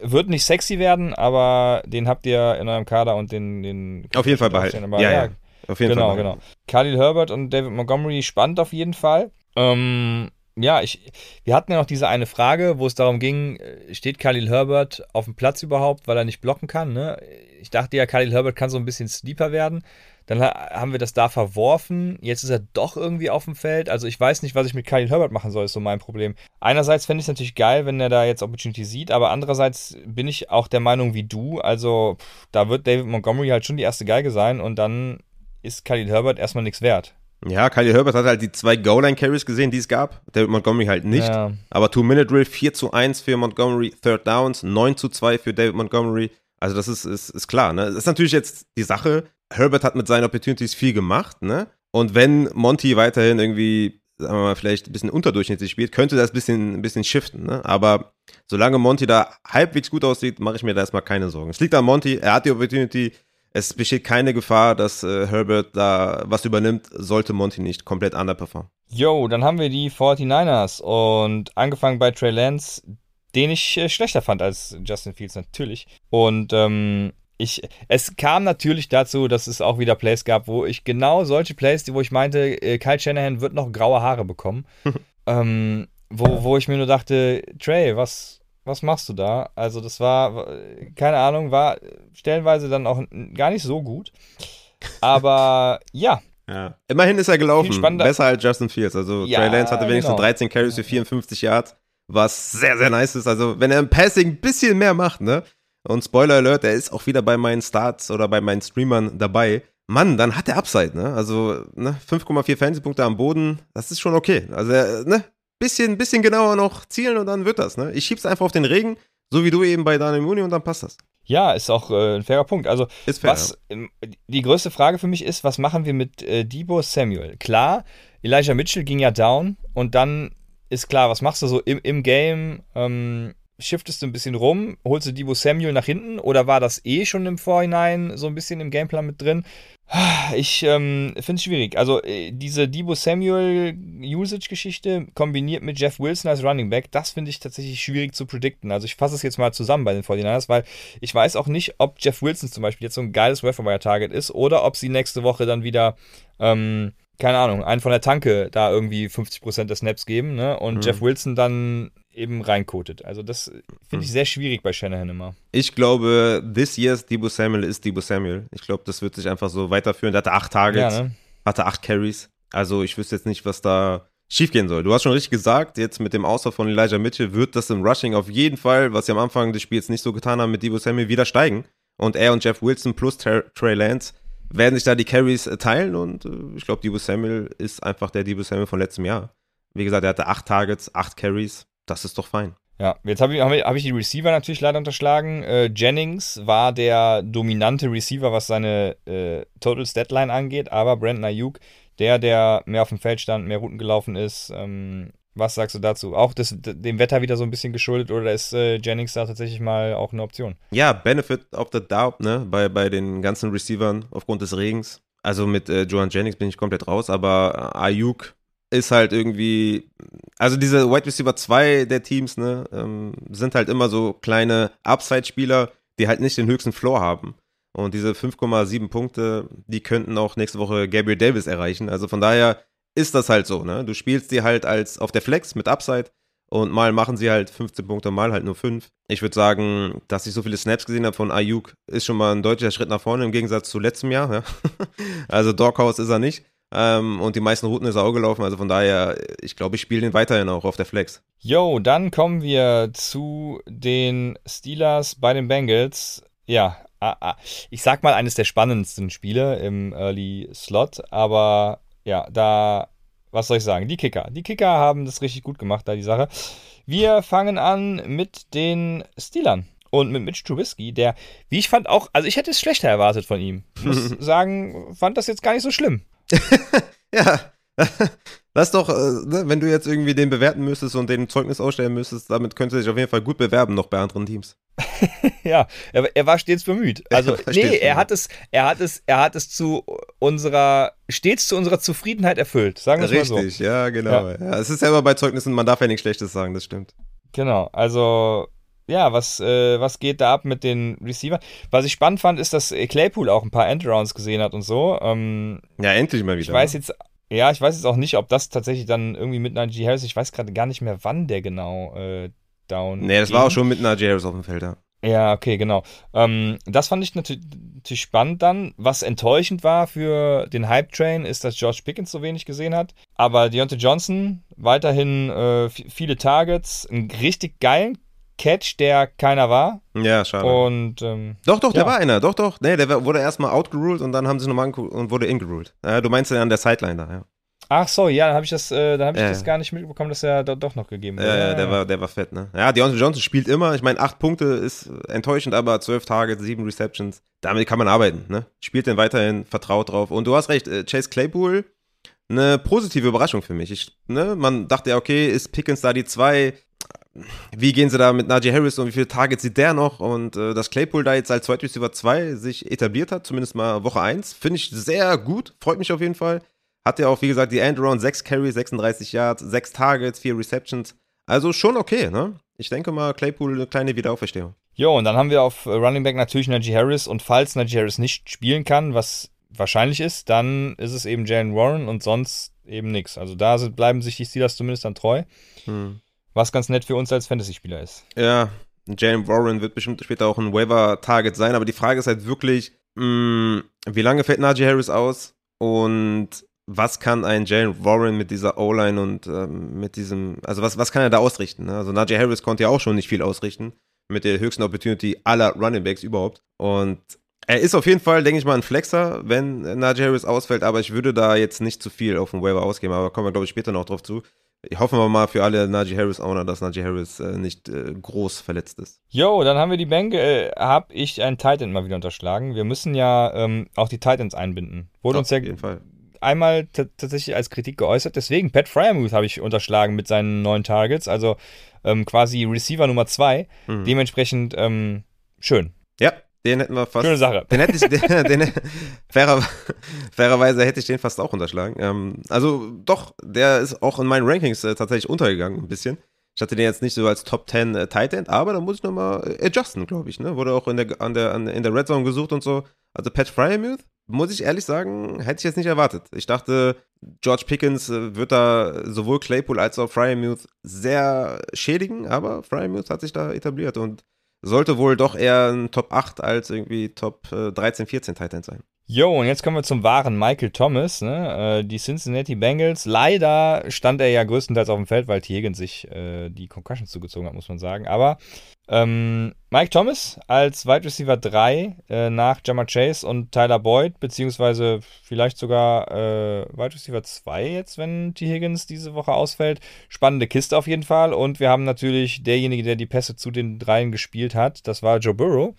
Speaker 1: wird nicht sexy werden, aber den habt ihr in eurem Kader und den... den
Speaker 2: auf jeden Fall behalten. Aber, ja, ja,
Speaker 1: auf jeden genau, Fall. Genau, genau. Khalil Herbert und David Montgomery spannend auf jeden Fall. Ähm, ja, ich, wir hatten ja noch diese eine Frage, wo es darum ging, äh, steht Khalil Herbert auf dem Platz überhaupt, weil er nicht blocken kann? Ne? Ich dachte ja, Khalil Herbert kann so ein bisschen Sleeper werden. Dann haben wir das da verworfen. Jetzt ist er doch irgendwie auf dem Feld. Also ich weiß nicht, was ich mit Khalil Herbert machen soll, ist so mein Problem. Einerseits fände ich es natürlich geil, wenn er da jetzt Opportunity sieht, aber andererseits bin ich auch der Meinung wie du. Also pff, da wird David Montgomery halt schon die erste Geige sein und dann ist Khalil Herbert erstmal nichts wert.
Speaker 2: Ja, Kylie Herbert hat halt die zwei Goal-Line-Carries gesehen, die es gab. David Montgomery halt nicht.
Speaker 1: Ja.
Speaker 2: Aber Two-Minute-Drill 4 zu 1 für Montgomery, Third Downs, 9 zu 2 für David Montgomery. Also das ist, ist, ist klar, ne? Das ist natürlich jetzt die Sache. Herbert hat mit seinen Opportunities viel gemacht, ne? Und wenn Monty weiterhin irgendwie, sagen wir mal, vielleicht ein bisschen unterdurchschnittlich spielt, könnte das ein bisschen, ein bisschen shiften, ne? Aber solange Monty da halbwegs gut aussieht, mache ich mir da erstmal keine Sorgen. Es liegt an Monty, er hat die Opportunity, es besteht keine Gefahr, dass äh, Herbert da was übernimmt, sollte Monty nicht komplett underperformen.
Speaker 1: Yo, dann haben wir die 49ers und angefangen bei Trey Lance, den ich äh, schlechter fand als Justin Fields natürlich. Und ähm, ich, es kam natürlich dazu, dass es auch wieder Plays gab, wo ich genau solche Plays, wo ich meinte, äh, Kyle Shanahan wird noch graue Haare bekommen. [LAUGHS] ähm, wo, wo ich mir nur dachte, Trey, was, was machst du da? Also das war, keine Ahnung, war stellenweise dann auch gar nicht so gut. Aber [LAUGHS] ja.
Speaker 2: Ja. Immerhin ist er gelaufen. Besser als Justin Fields. Also
Speaker 1: Ja,
Speaker 2: Trey Lance hatte wenigstens
Speaker 1: genau.
Speaker 2: 13 Carries für 54 Yards, was sehr, sehr nice ist. Also wenn er im Passing ein bisschen mehr macht, ne? Und Spoiler Alert, er ist auch wieder bei meinen Starts oder bei meinen Streamern dabei. Mann, dann hat er Upside, ne? Also, ne, 5,4 Fantasy-Punkte am Boden, das ist schon okay. Also, ne, bisschen, bisschen genauer noch zielen und dann wird das, ne? Ich schieb's einfach auf den Regen, so wie du eben bei Daniel Mooney und dann passt das.
Speaker 1: Ja, ist auch äh, ein fairer Punkt. Also,
Speaker 2: Ist fair.
Speaker 1: was ähm, die größte Frage für mich ist, was machen wir mit äh, Debo Samuel? Klar, Elijah Mitchell ging ja down und dann ist klar, was machst du so im, im Game? Ähm, shiftest du ein bisschen rum, holst du Debo Samuel nach hinten oder war das eh schon im Vorhinein so ein bisschen im Gameplan mit drin? Ich ähm, finde es schwierig. Also äh, diese Debo Samuel Usage-Geschichte kombiniert mit Jeff Wilson als Running Back, das finde ich tatsächlich schwierig zu predikten. Also ich fasse es jetzt mal zusammen bei den 49ers, weil ich weiß auch nicht, ob Jeff Wilson zum Beispiel jetzt so ein geiles Wire-Target ist oder ob sie nächste Woche dann wieder, ähm, keine Ahnung, einen von der Tanke da irgendwie 50% der Snaps geben ne? und
Speaker 2: Mhm.
Speaker 1: Jeff Wilson dann eben reinkotet. Also das finde ich
Speaker 2: Mhm.
Speaker 1: sehr schwierig bei Shanahan immer.
Speaker 2: Ich glaube, this year's Debo Samuel ist Debo Samuel. Ich glaube, das wird sich einfach so weiterführen. Der hatte acht Targets,
Speaker 1: Ja, ne?
Speaker 2: hatte acht Carries. Also ich wüsste jetzt nicht, was da schiefgehen soll. Du hast schon richtig gesagt, jetzt mit dem Ausfall von Elijah Mitchell wird das im Rushing auf jeden Fall, was sie am Anfang des Spiels nicht so getan haben mit Debo Samuel, wieder steigen. Und er und Jeff Wilson plus Trey Lance werden sich da die Carries äh, teilen und äh, ich glaube, Debo Samuel ist einfach der Debo Samuel von letztem Jahr. Wie gesagt, er hatte acht Targets, acht Carries. Das ist doch fein.
Speaker 1: Ja, jetzt habe ich, hab ich, die Receiver natürlich leider unterschlagen. Äh, Jennings war der dominante Receiver, was seine äh, Total Statline angeht, aber Brandon Ayuk, der, der mehr auf dem Feld stand, mehr Routen gelaufen ist, ähm, was sagst du dazu? Auch das, dem Wetter wieder so ein bisschen geschuldet oder ist äh, Jennings da tatsächlich mal auch eine Option?
Speaker 2: Ja, Benefit of the Doubt, ne, bei, bei den ganzen Receivern aufgrund des Regens. Also mit äh, Joan Jennings bin ich komplett raus, aber äh, Ayuk ist halt irgendwie, also diese Wide Receiver 2 der Teams, ne, ähm, sind halt immer so kleine Upside-Spieler, die halt nicht den höchsten Floor haben. Und diese 5,7 Punkte, die könnten auch nächste Woche Gabriel Davis erreichen. Also von daher ist das halt so, ne? Du spielst die halt als auf der Flex mit Upside und mal machen sie halt 15 Punkte, mal halt nur 5. Ich würde sagen, dass ich so viele Snaps gesehen habe von Ayuk, ist schon mal ein deutlicher Schritt nach vorne im Gegensatz zu letztem Jahr. Ja? [LAUGHS] also Doghouse ist er nicht. Ähm, und die meisten Routen ist auch gelaufen. Also von daher, ich glaube, ich spiele den weiterhin auch auf der Flex.
Speaker 1: Jo, dann kommen wir zu den Steelers bei den Bengals. Ja, ah, ah, ich sag mal eines der spannendsten Spiele im Early Slot, aber ja, da, was soll ich sagen? Die Kicker. Die Kicker haben das richtig gut gemacht, da die Sache. Wir fangen an mit den Steelern und mit Mitch Trubisky, der, wie ich fand, auch, also ich hätte es schlechter erwartet von ihm. Ich muss [LAUGHS] sagen, fand das jetzt gar nicht so schlimm. [LAUGHS]
Speaker 2: Ja, [LAUGHS] das ist doch, äh, ne, wenn du jetzt irgendwie den bewerten müsstest und den Zeugnis ausstellen müsstest, damit könnte er sich auf jeden Fall gut bewerben noch bei anderen Teams.
Speaker 1: Ja, er, er war stets bemüht. Also,
Speaker 2: Er
Speaker 1: nee, er hat es, er hat es, er hat es zu unserer, stets zu unserer Zufriedenheit erfüllt. Sagen wir es mal so.
Speaker 2: Richtig, ja, genau. Ja. es ist ja immer bei Zeugnissen, man darf ja nichts Schlechtes sagen, das stimmt.
Speaker 1: Genau. Also, ja, was, äh, was geht da ab mit den Receivern? Was ich spannend fand, ist, dass Claypool auch ein paar Endrounds gesehen hat und so. Ähm,
Speaker 2: Ja, endlich mal wieder.
Speaker 1: ich weiß
Speaker 2: ne?
Speaker 1: jetzt, ja, ich weiß jetzt auch nicht, ob das tatsächlich dann irgendwie mit Najee Harris, ich weiß gerade gar nicht mehr, wann der genau äh, down
Speaker 2: Nee, das
Speaker 1: ging.
Speaker 2: war auch schon mit Najee Harris auf dem Feld, ja.
Speaker 1: Ja, okay, genau. Ähm, das fand ich natürlich, spannend dann. Was enttäuschend war für den Hype-Train, ist, dass George Pickens so wenig gesehen hat. Aber Deontay Johnson weiterhin äh, viele Targets, einen richtig geilen Catch, der keiner war.
Speaker 2: Ja, schade.
Speaker 1: Und ähm,
Speaker 2: doch, doch, der
Speaker 1: ja.
Speaker 2: war einer, doch, doch. Nee, der wurde erstmal outgeruled und dann haben sie nochmal angeguckt und wurde ingeruled. Ja, du meinst ja an der Sideline da, ja.
Speaker 1: Ach so, ja, dann habe ich, das, äh, dann hab ich
Speaker 2: Ja.
Speaker 1: das gar nicht mitbekommen, dass er da doch noch gegeben
Speaker 2: Ja,
Speaker 1: wurde.
Speaker 2: ja, der war, der war fett, ne? Ja, Deontay Johnson spielt immer. Ich meine, acht Punkte ist enttäuschend, aber zwölf Targets, sieben Receptions. Damit kann man arbeiten, ne? Spielt den weiterhin, vertraut drauf. Und du hast recht, äh, Chase Claypool, eine positive Überraschung für mich. Ich, ne? Man dachte ja, okay, ist Pickens da die zwei? Wie gehen sie da mit Najee Harris und wie viele Targets sieht der noch? Und äh, dass Claypool da jetzt als Wide Receiver 2 sich etabliert hat, zumindest mal Woche 1, finde ich sehr gut. Freut mich auf jeden Fall. Hat ja auch, wie gesagt, die Endaround 6 Carries, 36 Yards, 6 Targets, 4 Receptions. Also schon okay, ne? Ich denke mal, Claypool eine kleine Wiederauferstehung.
Speaker 1: Jo, und dann haben wir auf äh, Running Back natürlich Najee Harris und falls Najee Harris nicht spielen kann, was wahrscheinlich ist, dann ist es eben Jalen Warren und sonst eben nichts. Also da sind, bleiben sich die Steelers zumindest dann treu,
Speaker 2: Hm.
Speaker 1: Was ganz nett für uns als Fantasy-Spieler ist.
Speaker 2: Ja, Jalen Warren wird bestimmt später auch ein Waiver-Target sein, aber die Frage ist halt wirklich, mh, wie lange fällt Najee Harris aus und was kann ein Jalen Warren mit dieser O-Line und ähm, mit diesem, also was, was kann er da ausrichten? Ne? Also Najee Harris konnte ja auch schon nicht viel ausrichten mit der höchsten Opportunity aller Running Backs überhaupt und er ist auf jeden Fall, denke ich mal, ein Flexer, wenn Najee Harris ausfällt, aber ich würde da jetzt nicht zu viel auf den Waiver ausgeben, aber kommen wir, glaube ich, später noch drauf zu. Hoffen wir mal für alle Najee Harris-Owner, dass Najee Harris äh, nicht äh, groß verletzt ist.
Speaker 1: Jo, dann haben wir die Bänke, äh, habe ich einen Titan mal wieder unterschlagen. Wir müssen ja ähm, auch die Titans einbinden. Wurde uns ja
Speaker 2: Auf jeden Fall.
Speaker 1: einmal tatsächlich als Kritik geäußert. Deswegen, Pat Fryermuth habe ich unterschlagen mit seinen neuen Targets. Also ähm, quasi Receiver Nummer zwei.
Speaker 2: Mhm.
Speaker 1: Dementsprechend ähm, schön.
Speaker 2: Ja, den hätten wir fast.
Speaker 1: Schöne Sache.
Speaker 2: Den hätte ich, den, den, fairer, fairerweise hätte ich den fast auch unterschlagen. Ähm, also doch, der ist auch in meinen Rankings äh, tatsächlich untergegangen, ein bisschen. Ich hatte den jetzt nicht so als Top 10 äh, Tight End, aber da muss ich nochmal äh, adjusten, glaube ich. Ne? Wurde auch in der, an der, an, in der Red Zone gesucht und so. Also Pat Fryermuth, muss ich ehrlich sagen, hätte ich jetzt nicht erwartet. Ich dachte, George Pickens äh, wird da sowohl Claypool als auch Fryermuth sehr schädigen, aber Fryermuth hat sich da etabliert und sollte wohl doch eher ein Top 8 als irgendwie Top äh, 13, 14 Tight End sein.
Speaker 1: Jo, und jetzt kommen wir zum wahren Michael Thomas, ne? äh, die Cincinnati Bengals. Leider stand er ja größtenteils auf dem Feld, weil. Higgins sich äh, die Concussions zugezogen hat, muss man sagen. Aber ähm, Mike Thomas als Wide Receiver 3 äh, nach Jammer Chase und Tyler Boyd, beziehungsweise vielleicht sogar äh, Wide Receiver 2 jetzt, wenn T. Higgins diese Woche ausfällt. Spannende Kiste auf jeden Fall. Und wir haben natürlich derjenige, der die Pässe zu den dreien gespielt hat, das war Joe Burrow.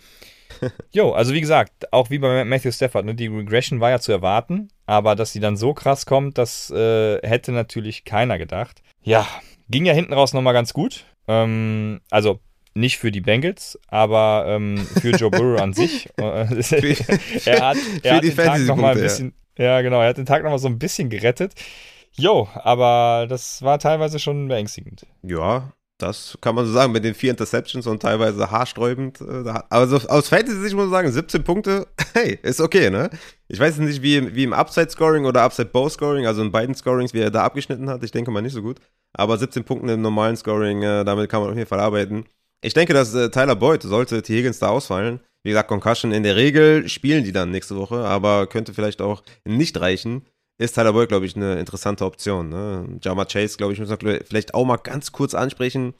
Speaker 1: [LAUGHS] Jo, also wie gesagt, auch wie bei Matthew Stafford, ne, die Regression war ja zu erwarten, aber dass sie dann so krass kommt, das äh, hätte natürlich keiner gedacht. Ja, ging ja hinten raus nochmal ganz gut. Ähm, also nicht für die Bengals, aber ähm, für Joe Burrow an sich. [LAUGHS] [LAUGHS] er hat, er hat den Tag noch mal ein
Speaker 2: Fantasy-Punkte, ja.
Speaker 1: bisschen, ja. genau, er hat den Tag nochmal so ein bisschen gerettet. Jo, aber das war teilweise schon beängstigend.
Speaker 2: Ja, das kann man so sagen, mit den vier Interceptions und teilweise haarsträubend. Äh, da- also aus Fantasy-Sicht muss man sagen, 17 Punkte, [LAUGHS] hey, ist okay, ne? Ich weiß nicht, wie, im- wie im Upside-Scoring oder Upside-Bow-Scoring, also in beiden Scorings, wie er da abgeschnitten hat. Ich denke mal nicht so gut. Aber 17 Punkte im normalen Scoring, äh, damit kann man auf jeden Fall arbeiten. Ich denke, dass äh, Tyler Boyd, sollte T. Higgins da ausfallen, wie gesagt, Concussion in der Regel spielen die dann nächste Woche, aber könnte vielleicht auch nicht reichen. Ist Tyler Boyd, glaube ich, eine interessante Option. Ne? Jama Chase, glaube ich, muss man vielleicht auch mal ganz kurz ansprechen,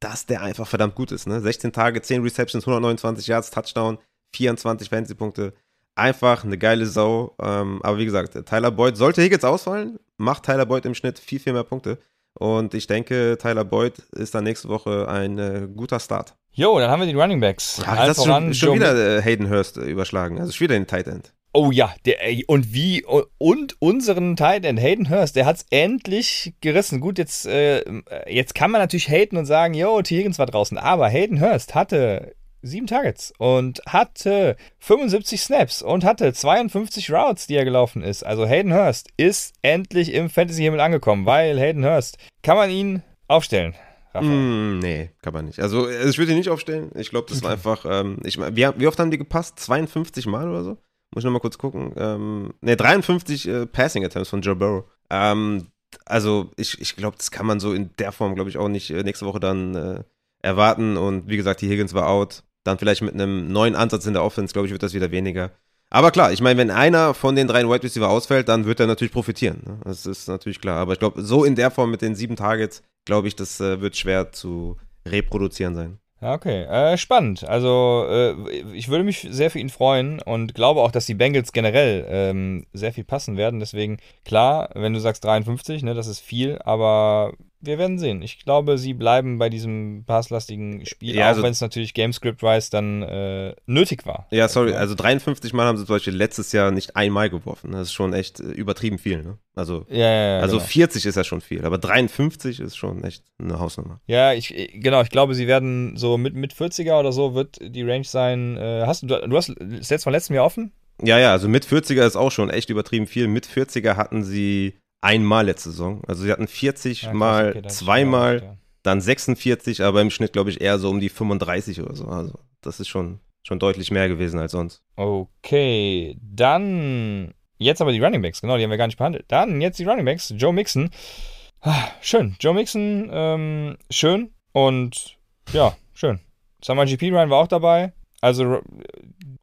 Speaker 2: dass der einfach verdammt gut ist. Ne? 16 Tage, 10 Receptions, 129 Yards, Touchdown, 24 Fantasy-Punkte. Einfach eine geile Sau. Ähm, aber wie gesagt, Tyler Boyd, sollte Higgins ausfallen, macht Tyler Boyd im Schnitt viel, viel mehr Punkte. Und ich denke, Tyler Boyd ist dann nächste Woche ein äh, guter Start.
Speaker 1: Jo, dann haben wir die Running Backs.
Speaker 2: Ja,
Speaker 1: Allen
Speaker 2: das ist schon, schon wieder äh, Hayden Hurst äh, überschlagen. Also schon wieder den Tight End.
Speaker 1: Oh ja, der, und wie, und unseren Tight End, Hayden Hurst, der hat es endlich gerissen. Gut, jetzt, äh, jetzt kann man natürlich haten und sagen, yo, T. Higgins war draußen, aber Hayden Hurst hatte sieben Targets und hatte 75 Snaps und hatte 52 Routes, die er gelaufen ist. Also Hayden Hurst ist endlich im Fantasy-Himmel angekommen, weil Hayden Hurst, kann man ihn aufstellen?
Speaker 2: Mm, nee, kann man nicht. Also äh, ich würde ihn nicht aufstellen. Ich glaube, das war einfach, ähm, ich wie, wie oft haben die gepasst? 52 Mal oder so? Muss ich nochmal kurz gucken. Ähm, ne, 53 äh, Passing Attempts von Joe Burrow. Ähm, also ich, ich glaube, das kann man so in der Form, glaube ich, auch nicht äh, nächste Woche dann äh, erwarten. Und wie gesagt, die Higgins war out. Dann vielleicht mit einem neuen Ansatz in der Offense, glaube ich, wird das wieder weniger. Aber klar, ich meine, wenn einer von den drei Wide Receiver ausfällt, dann wird er natürlich profitieren. Ne? Das ist natürlich klar. Aber ich glaube, so in der Form mit den sieben Targets, glaube ich, das äh, wird schwer zu reproduzieren sein.
Speaker 1: Ja, okay. Äh, spannend. Also, äh, ich würde mich sehr für ihn freuen und glaube auch, dass die Bengals generell ähm, sehr viel passen werden. Deswegen, klar, wenn du sagst 53, ne, das ist viel, aber wir werden sehen. Ich glaube, sie bleiben bei diesem passlastigen Spiel,
Speaker 2: Ja,
Speaker 1: auch
Speaker 2: also-
Speaker 1: wenn es natürlich Gamescript-wise dann äh, nötig war.
Speaker 2: Ja, sorry, also 53 Mal haben sie zum Beispiel letztes Jahr nicht einmal geworfen. Das ist schon echt äh, übertrieben viel, ne? Also,
Speaker 1: Ja, ja,
Speaker 2: also
Speaker 1: genau.
Speaker 2: 40 ist ja schon viel, aber 53 ist schon echt eine Hausnummer.
Speaker 1: Ja, ich, ich- genau, ich glaube, sie werden so mit, mit 40er oder so wird die Range sein. Äh, hast du, du hast das letzte von letztem Jahr offen?
Speaker 2: Ja, ja, also mit 40er ist auch schon echt übertrieben viel. Mit 40er hatten sie einmal letzte Saison. Also sie hatten 40
Speaker 1: Ja,
Speaker 2: mal,
Speaker 1: okay,
Speaker 2: zweimal,
Speaker 1: ja.
Speaker 2: dann 46, aber im Schnitt glaube ich eher so um die 35 oder so. Also das ist schon, schon deutlich mehr gewesen als sonst.
Speaker 1: Okay, dann jetzt aber die Running Backs, genau, die haben wir gar nicht behandelt. Dann jetzt die Running Backs, Joe Mixon. Ah, Schön, Joe Mixon, ähm, schön und ja, schön. Summer GP Ryan war auch dabei. Also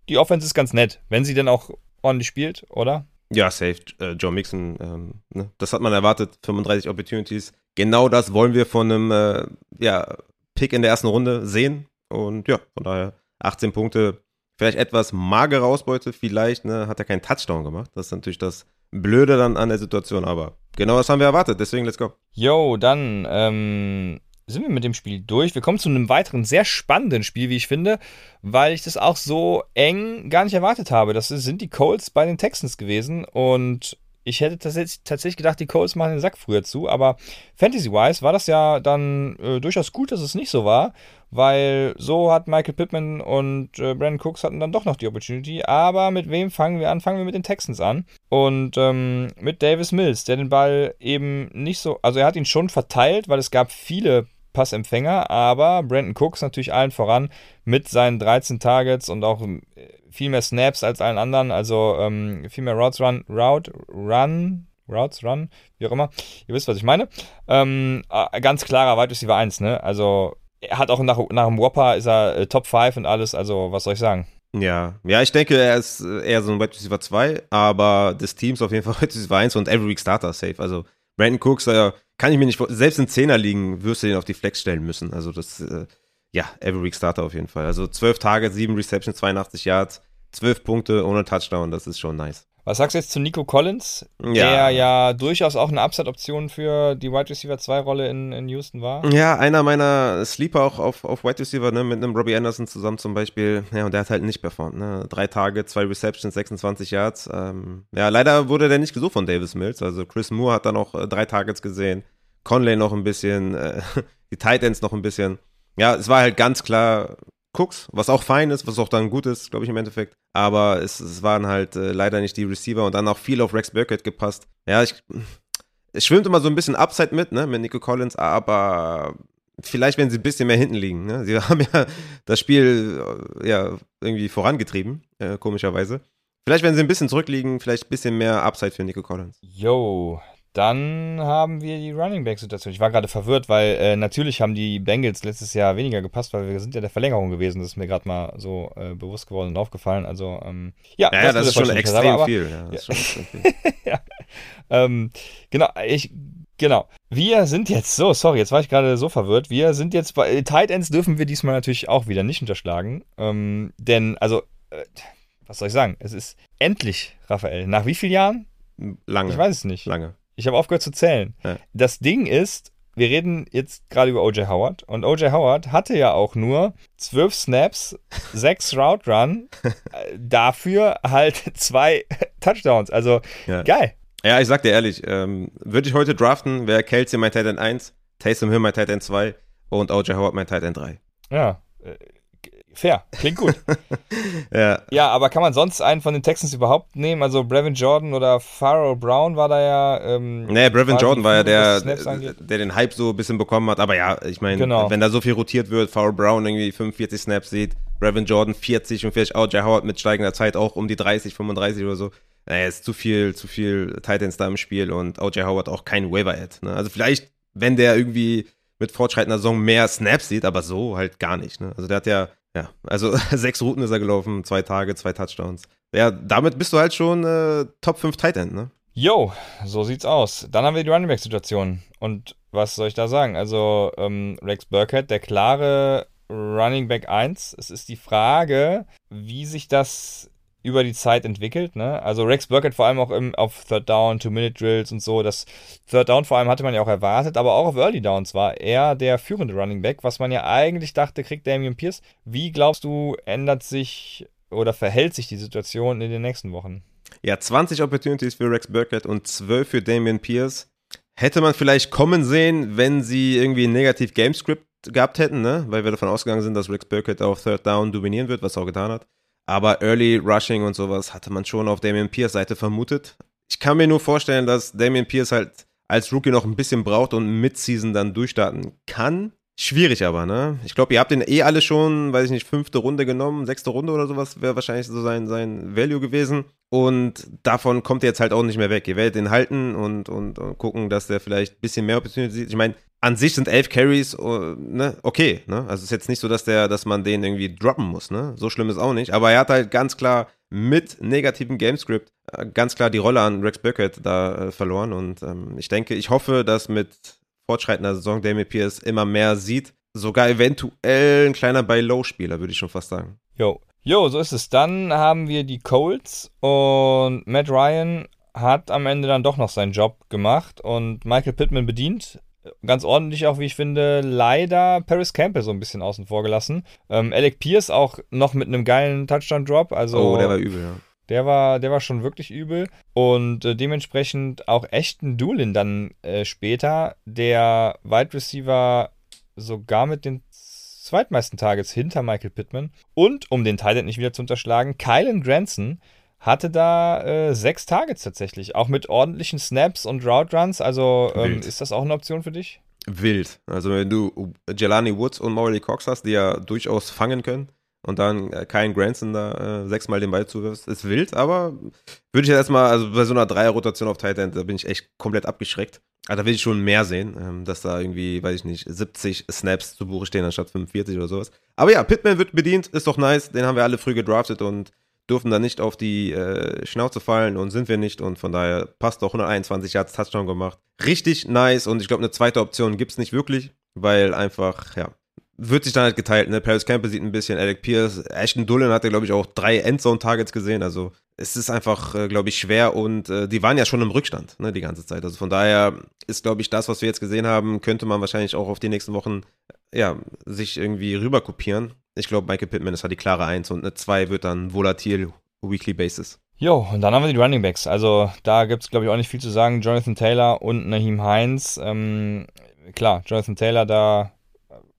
Speaker 1: die Offense ist ganz nett, wenn sie denn auch ordentlich spielt, oder?
Speaker 2: Ja, safe. Äh, Joe Mixon, ähm, ne? das hat man erwartet. 35 Opportunities. Genau das wollen wir von einem äh, ja, Pick in der ersten Runde sehen. Und ja, von daher 18 Punkte. Vielleicht etwas magere Ausbeute, vielleicht ne, hat er keinen Touchdown gemacht. Das ist natürlich das Blöde dann an der Situation, aber genau das haben wir erwartet. Deswegen, let's go.
Speaker 1: Jo, dann ähm, sind wir mit dem Spiel durch. Wir kommen zu einem weiteren sehr spannenden Spiel, wie ich finde, weil ich das auch so eng gar nicht erwartet habe. Das sind die Colts bei den Texans gewesen und ich hätte tatsächlich, gedacht, die Colts machen den Sack früher zu, aber Fantasy-wise war das ja dann äh, durchaus gut, dass es nicht so war, weil so hat Michael Pittman und äh, Brandon Cooks hatten dann doch noch die Opportunity. Aber mit wem fangen wir an? Fangen wir mit den Texans an und ähm, mit Davis Mills, der den Ball eben nicht so, also er hat ihn schon verteilt, weil es gab viele Passempfänger, aber Brandon Cooks natürlich allen voran mit seinen 13 Targets und auch äh, viel mehr Snaps als allen anderen, also ähm, viel mehr Routes Run, Route Run, Routes Run, wie auch immer. Ihr wisst, was ich meine. Ähm, äh, ganz klarer Wide Receiver 1, ne? Also er hat auch nach, nach dem Whopper ist er äh, Top 5 und alles, also was soll ich sagen?
Speaker 2: Ja, ja, ich denke, er ist äh, eher so ein Wide Receiver 2, aber des Teams auf jeden Fall [LAUGHS] Wide Receiver 1 und Every Week Starter safe. Also Brandon Cooks, äh, kann ich mir nicht vor, selbst in 10er liegen, wirst du den auf die Flex stellen müssen. Also das, äh, ja, Every Week Starter auf jeden Fall. Also 12 Tage, 7 Receptions, 82 Yards, 12 Punkte ohne Touchdown, das ist schon nice.
Speaker 1: Was sagst du jetzt zu Nico Collins,
Speaker 2: Ja.
Speaker 1: der ja durchaus auch eine Upside-Option für die Wide Receiver 2-Rolle in, in Houston war?
Speaker 2: Ja, einer meiner Sleeper auch auf, auf Wide Receiver, ne, mit einem Robbie Anderson zusammen zum Beispiel. Ja, und der hat halt nicht performt, ne. Drei Tage, zwei Receptions, 26 Yards. Ähm, ja, leider wurde der nicht gesucht von Davis Mills. Also Chris Moore hat dann auch äh, drei Targets gesehen. Conley noch ein bisschen, äh, [LAUGHS] die Titans noch ein bisschen. Ja, es war halt ganz klar Cooks, was auch fein ist, was auch dann gut ist, glaube ich, im Endeffekt. Aber es, es waren halt äh, leider nicht die Receiver und dann auch viel auf Rex Burkett gepasst. Ja, ich, es schwimmt immer so ein bisschen Upside mit, ne, mit Nico Collins, aber vielleicht, wenn sie ein bisschen mehr hinten liegen. Ne? Sie [LAUGHS] haben ja das Spiel äh, ja irgendwie vorangetrieben, äh, komischerweise. Vielleicht, wenn sie ein bisschen zurückliegen, vielleicht ein bisschen mehr Upside für Nico Collins.
Speaker 1: Yo, dann haben wir die Running Back-Situation. Ich war gerade verwirrt, weil äh, natürlich haben die Bengals letztes Jahr weniger gepasst, weil wir sind ja der Verlängerung gewesen. Das ist mir gerade mal so äh, bewusst geworden und aufgefallen. Also, ähm, ja,
Speaker 2: Ja, ja, das ist schon extrem.
Speaker 1: Aber-
Speaker 2: viel. Ja, [LAUGHS] das ist schon extrem viel. [LAUGHS]
Speaker 1: Ähm, genau, ich, genau. Wir sind jetzt, so, sorry, jetzt war ich gerade so verwirrt. Wir sind jetzt bei äh, Tight Ends dürfen wir diesmal natürlich auch wieder nicht unterschlagen. Ähm, denn, also, äh, was soll ich sagen? Es ist endlich, Raphael, nach wie vielen Jahren?
Speaker 2: Lange.
Speaker 1: Ich weiß es nicht.
Speaker 2: Lange.
Speaker 1: Ich habe aufgehört zu zählen.
Speaker 2: Ja.
Speaker 1: Das Ding ist, wir reden jetzt gerade über O.J. Howard und O.J. Howard hatte ja auch nur zwölf Snaps, [LAUGHS] sechs Route Run, äh, dafür halt [LAUGHS] zwei Touchdowns. Also
Speaker 2: Ja.
Speaker 1: geil.
Speaker 2: Ja, ich sag dir ehrlich, ähm, würde ich heute draften, wäre Kelsey mein Tight End 1, Taysom Hill mein Tight End 2 und O.J. Howard mein Tight End 3.
Speaker 1: Ja, fair, klingt gut. [LAUGHS]
Speaker 2: Ja,
Speaker 1: ja, aber kann man sonst einen von den Texans überhaupt nehmen? Also Brevin Jordan oder Pharaoh Brown war da ja. Ähm,
Speaker 2: Nee, Brevin Jordan war ja der, der den Hype so ein bisschen bekommen hat. Aber ja, ich meine,
Speaker 1: Genau.
Speaker 2: wenn da so viel rotiert wird, Farrell Brown irgendwie 45 Snaps sieht, Brevin Jordan 40 und vielleicht O.J. Howard mit steigender Zeit auch um die 30, 35 oder so. Naja, ist zu viel, zu viel Titans da im Spiel und O.J. Howard auch kein Waiver-Ad. Ne? Also vielleicht, wenn der irgendwie mit fortschreitender Saison mehr Snaps sieht, aber so halt gar nicht. Ne? Also der hat ja, ja, also [LAUGHS] sechs Routen ist er gelaufen, zwei Tage, zwei Touchdowns. Ja, damit bist du halt schon äh, Top 5 Tight End, ne?
Speaker 1: Jo, so sieht's aus. Dann haben wir die Running Back-Situation. Und was soll ich da sagen? Also, ähm, Rex Burkhead, der klare Running Back 1. Es ist die Frage, wie sich das über die Zeit entwickelt. Ne? Also Rex Burkett vor allem auch im, auf Third Down, Two-Minute-Drills und so. Das Third Down vor allem hatte man ja auch erwartet, aber auch auf Early Downs war er der führende Running Back, was man ja eigentlich dachte, kriegt Damian Pierce. Wie glaubst du, ändert sich oder verhält sich die Situation in den nächsten Wochen?
Speaker 2: Ja, 20 Opportunities für Rex Burkett und 12 für Damian Pierce. Hätte man vielleicht kommen sehen, wenn sie irgendwie ein negativ Gamescript gehabt hätten, ne? weil wir davon ausgegangen sind, dass Rex Burkett auf Third Down dominieren wird, was er auch getan hat. Aber Early Rushing und sowas hatte man schon auf Damian Pierce Seite vermutet. Ich kann mir nur vorstellen, dass Damian Pierce halt als Rookie noch ein bisschen braucht und Mid-Season dann durchstarten kann. Schwierig aber, ne? Ich glaube, ihr habt den eh alle schon, weiß ich nicht, fünfte Runde genommen, sechste Runde oder sowas wäre wahrscheinlich so sein, sein Value gewesen. Und davon kommt er jetzt halt auch nicht mehr weg. Ihr werdet ihn halten und, und, und gucken, dass der vielleicht ein bisschen mehr Opportunity sieht. Ich meine, an sich sind elf Carries, uh, ne, okay, ne? Also es ist jetzt nicht so, dass der, dass man den irgendwie droppen muss, ne? So schlimm ist auch nicht. Aber er hat halt ganz klar mit negativem Gamescript äh, ganz klar die Rolle an Rex Burkett da äh, verloren. Und ähm, ich denke, ich hoffe, dass mit fortschreitender Saison Damien Pierce immer mehr sieht. Sogar eventuell ein kleiner Buy-Low-Spieler, würde ich schon fast sagen.
Speaker 1: Jo. Jo, so ist es. Dann haben wir die Colts und Matt Ryan hat am Ende dann doch noch seinen Job gemacht und Michael Pittman bedient. Ganz ordentlich auch, wie ich finde. Leider Paris Campbell so ein bisschen außen vor gelassen. Ähm, Alec Pierce auch noch mit einem geilen Touchdown-Drop. Also,
Speaker 2: oh, der war übel, ja.
Speaker 1: Der war, der war schon wirklich übel. Und äh, dementsprechend auch echten Doolin dann äh, später, der Wide Receiver sogar mit den zweitmeisten Targets hinter Michael Pittman. Und, um den Titan nicht wieder zu unterschlagen, Kylan Granson hatte da äh, sechs Targets tatsächlich. Auch mit ordentlichen Snaps und Route Runs. Also ähm, ist das auch eine Option für dich?
Speaker 2: Wild. Also wenn du Jelani Woods und Morley Cox hast, die ja durchaus fangen können, und dann äh, Granson da äh, sechsmal den Ball zuwirfst, ist wild, aber würde ich jetzt erstmal, also bei so einer Dreier-Rotation auf Tight End, da bin ich echt komplett abgeschreckt. Also da will ich schon mehr sehen, ähm, dass da irgendwie, weiß ich nicht, 70 Snaps zu Buche stehen anstatt 45 oder sowas. Aber ja, Pittman wird bedient, ist doch nice, den haben wir alle früh gedraftet und durften da nicht auf die äh, Schnauze fallen und sind wir nicht und von daher passt doch 121 Yards Touchdown gemacht. Richtig nice und ich glaube, eine zweite Option gibt es nicht wirklich, weil einfach, ja, wird sich dann halt geteilt. Ne? Paris Campbell sieht ein bisschen, Alec Pierce, Ashton Dullen hatte, glaube ich, auch drei Endzone-Targets gesehen. Also es ist einfach, äh, glaube ich, schwer und äh, die waren ja schon im Rückstand ne, die ganze Zeit. Also von daher ist, glaube ich, das, was wir jetzt gesehen haben, könnte man wahrscheinlich auch auf die nächsten Wochen ja, sich irgendwie rüber kopieren. Ich glaube, Michael Pittman ist halt die klare Eins und eine 2 wird dann volatil Weekly Basis.
Speaker 1: Jo, und dann haben wir die Running Backs. Also da gibt es, glaube ich, auch nicht viel zu sagen. Jonathan Taylor und Naheem Heinz. Ähm, klar, Jonathan Taylor da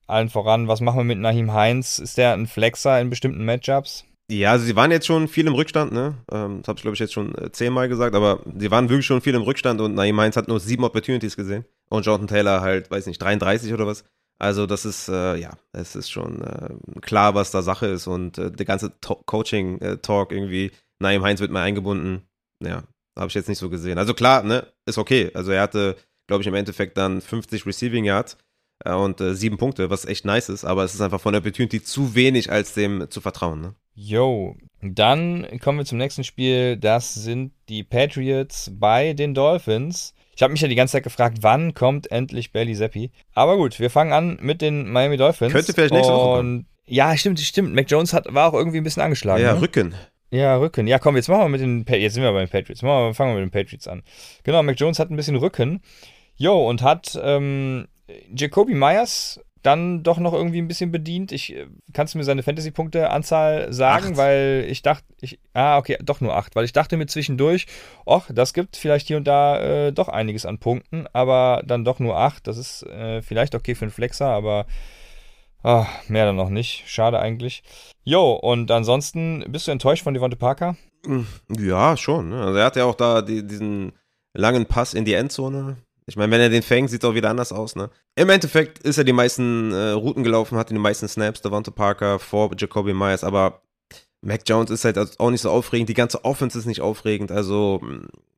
Speaker 1: allen voran, was machen wir mit Nahim Heinz? Ist der ein Flexer in bestimmten Matchups?
Speaker 2: Ja, also sie waren jetzt schon viel im Rückstand, ne? Ähm, das habe ich, glaube ich, jetzt schon äh, zehnmal gesagt, aber sie waren wirklich schon viel im Rückstand und Nahim Heinz hat nur sieben Opportunities gesehen. Und Jonathan Taylor halt, weiß nicht, 33 oder was. Also das ist, äh, ja, es ist schon äh, klar, was da Sache ist und äh, der ganze Coaching-Talk äh, irgendwie, Naim Heinz wird mal eingebunden. Ja, habe ich jetzt nicht so gesehen. Also klar, ne, ist okay. Also er hatte, glaube ich, im Endeffekt dann 50 Receiving Yards und äh, sieben Punkte, was echt nice ist, aber es ist einfach von der Opportunity zu wenig, als dem zu vertrauen. Ne?
Speaker 1: Yo, dann kommen wir zum nächsten Spiel. Das sind die Patriots bei den Dolphins. Ich habe mich ja die ganze Zeit gefragt, wann kommt endlich Bailey Zappi? Aber gut, wir fangen an mit den Miami Dolphins.
Speaker 2: Könnte vielleicht nächste Woche kommen.
Speaker 1: Ja, stimmt, stimmt. Mac Jones hat, war auch irgendwie ein bisschen angeschlagen.
Speaker 2: Ja,
Speaker 1: ne?
Speaker 2: Rücken.
Speaker 1: Ja, Rücken. Ja, komm, jetzt machen wir mit den jetzt sind wir bei den Patriots. Wir, fangen wir mit den Patriots an. Genau, Mac Jones hat ein bisschen Rücken. Jo, und hat ähm, Jacoby Myers dann doch noch irgendwie ein bisschen bedient. Ich äh, kannst du mir seine Fantasy-Punkte-Anzahl sagen, acht. weil ich dachte, ich ah okay, doch nur acht, weil ich dachte mir zwischendurch, ach, das gibt vielleicht hier und da äh, doch einiges an Punkten, aber dann doch nur acht. Das ist äh, vielleicht okay für einen Flexer, aber ach, mehr dann noch nicht. Schade eigentlich. Jo, und ansonsten bist du enttäuscht von Devonte Parker?
Speaker 2: Hm, ja, schon. Ne? Also er hat ja auch da die, diesen langen Pass in die Endzone ich meine, wenn er den fängt, sieht es auch wieder anders aus, ne? Im Endeffekt ist er die meisten äh, Routen gelaufen, hat die meisten Snaps, Devonta Parker vor Jacoby Myers, aber Mac Jones ist halt auch nicht so aufregend, die ganze Offense ist nicht aufregend, also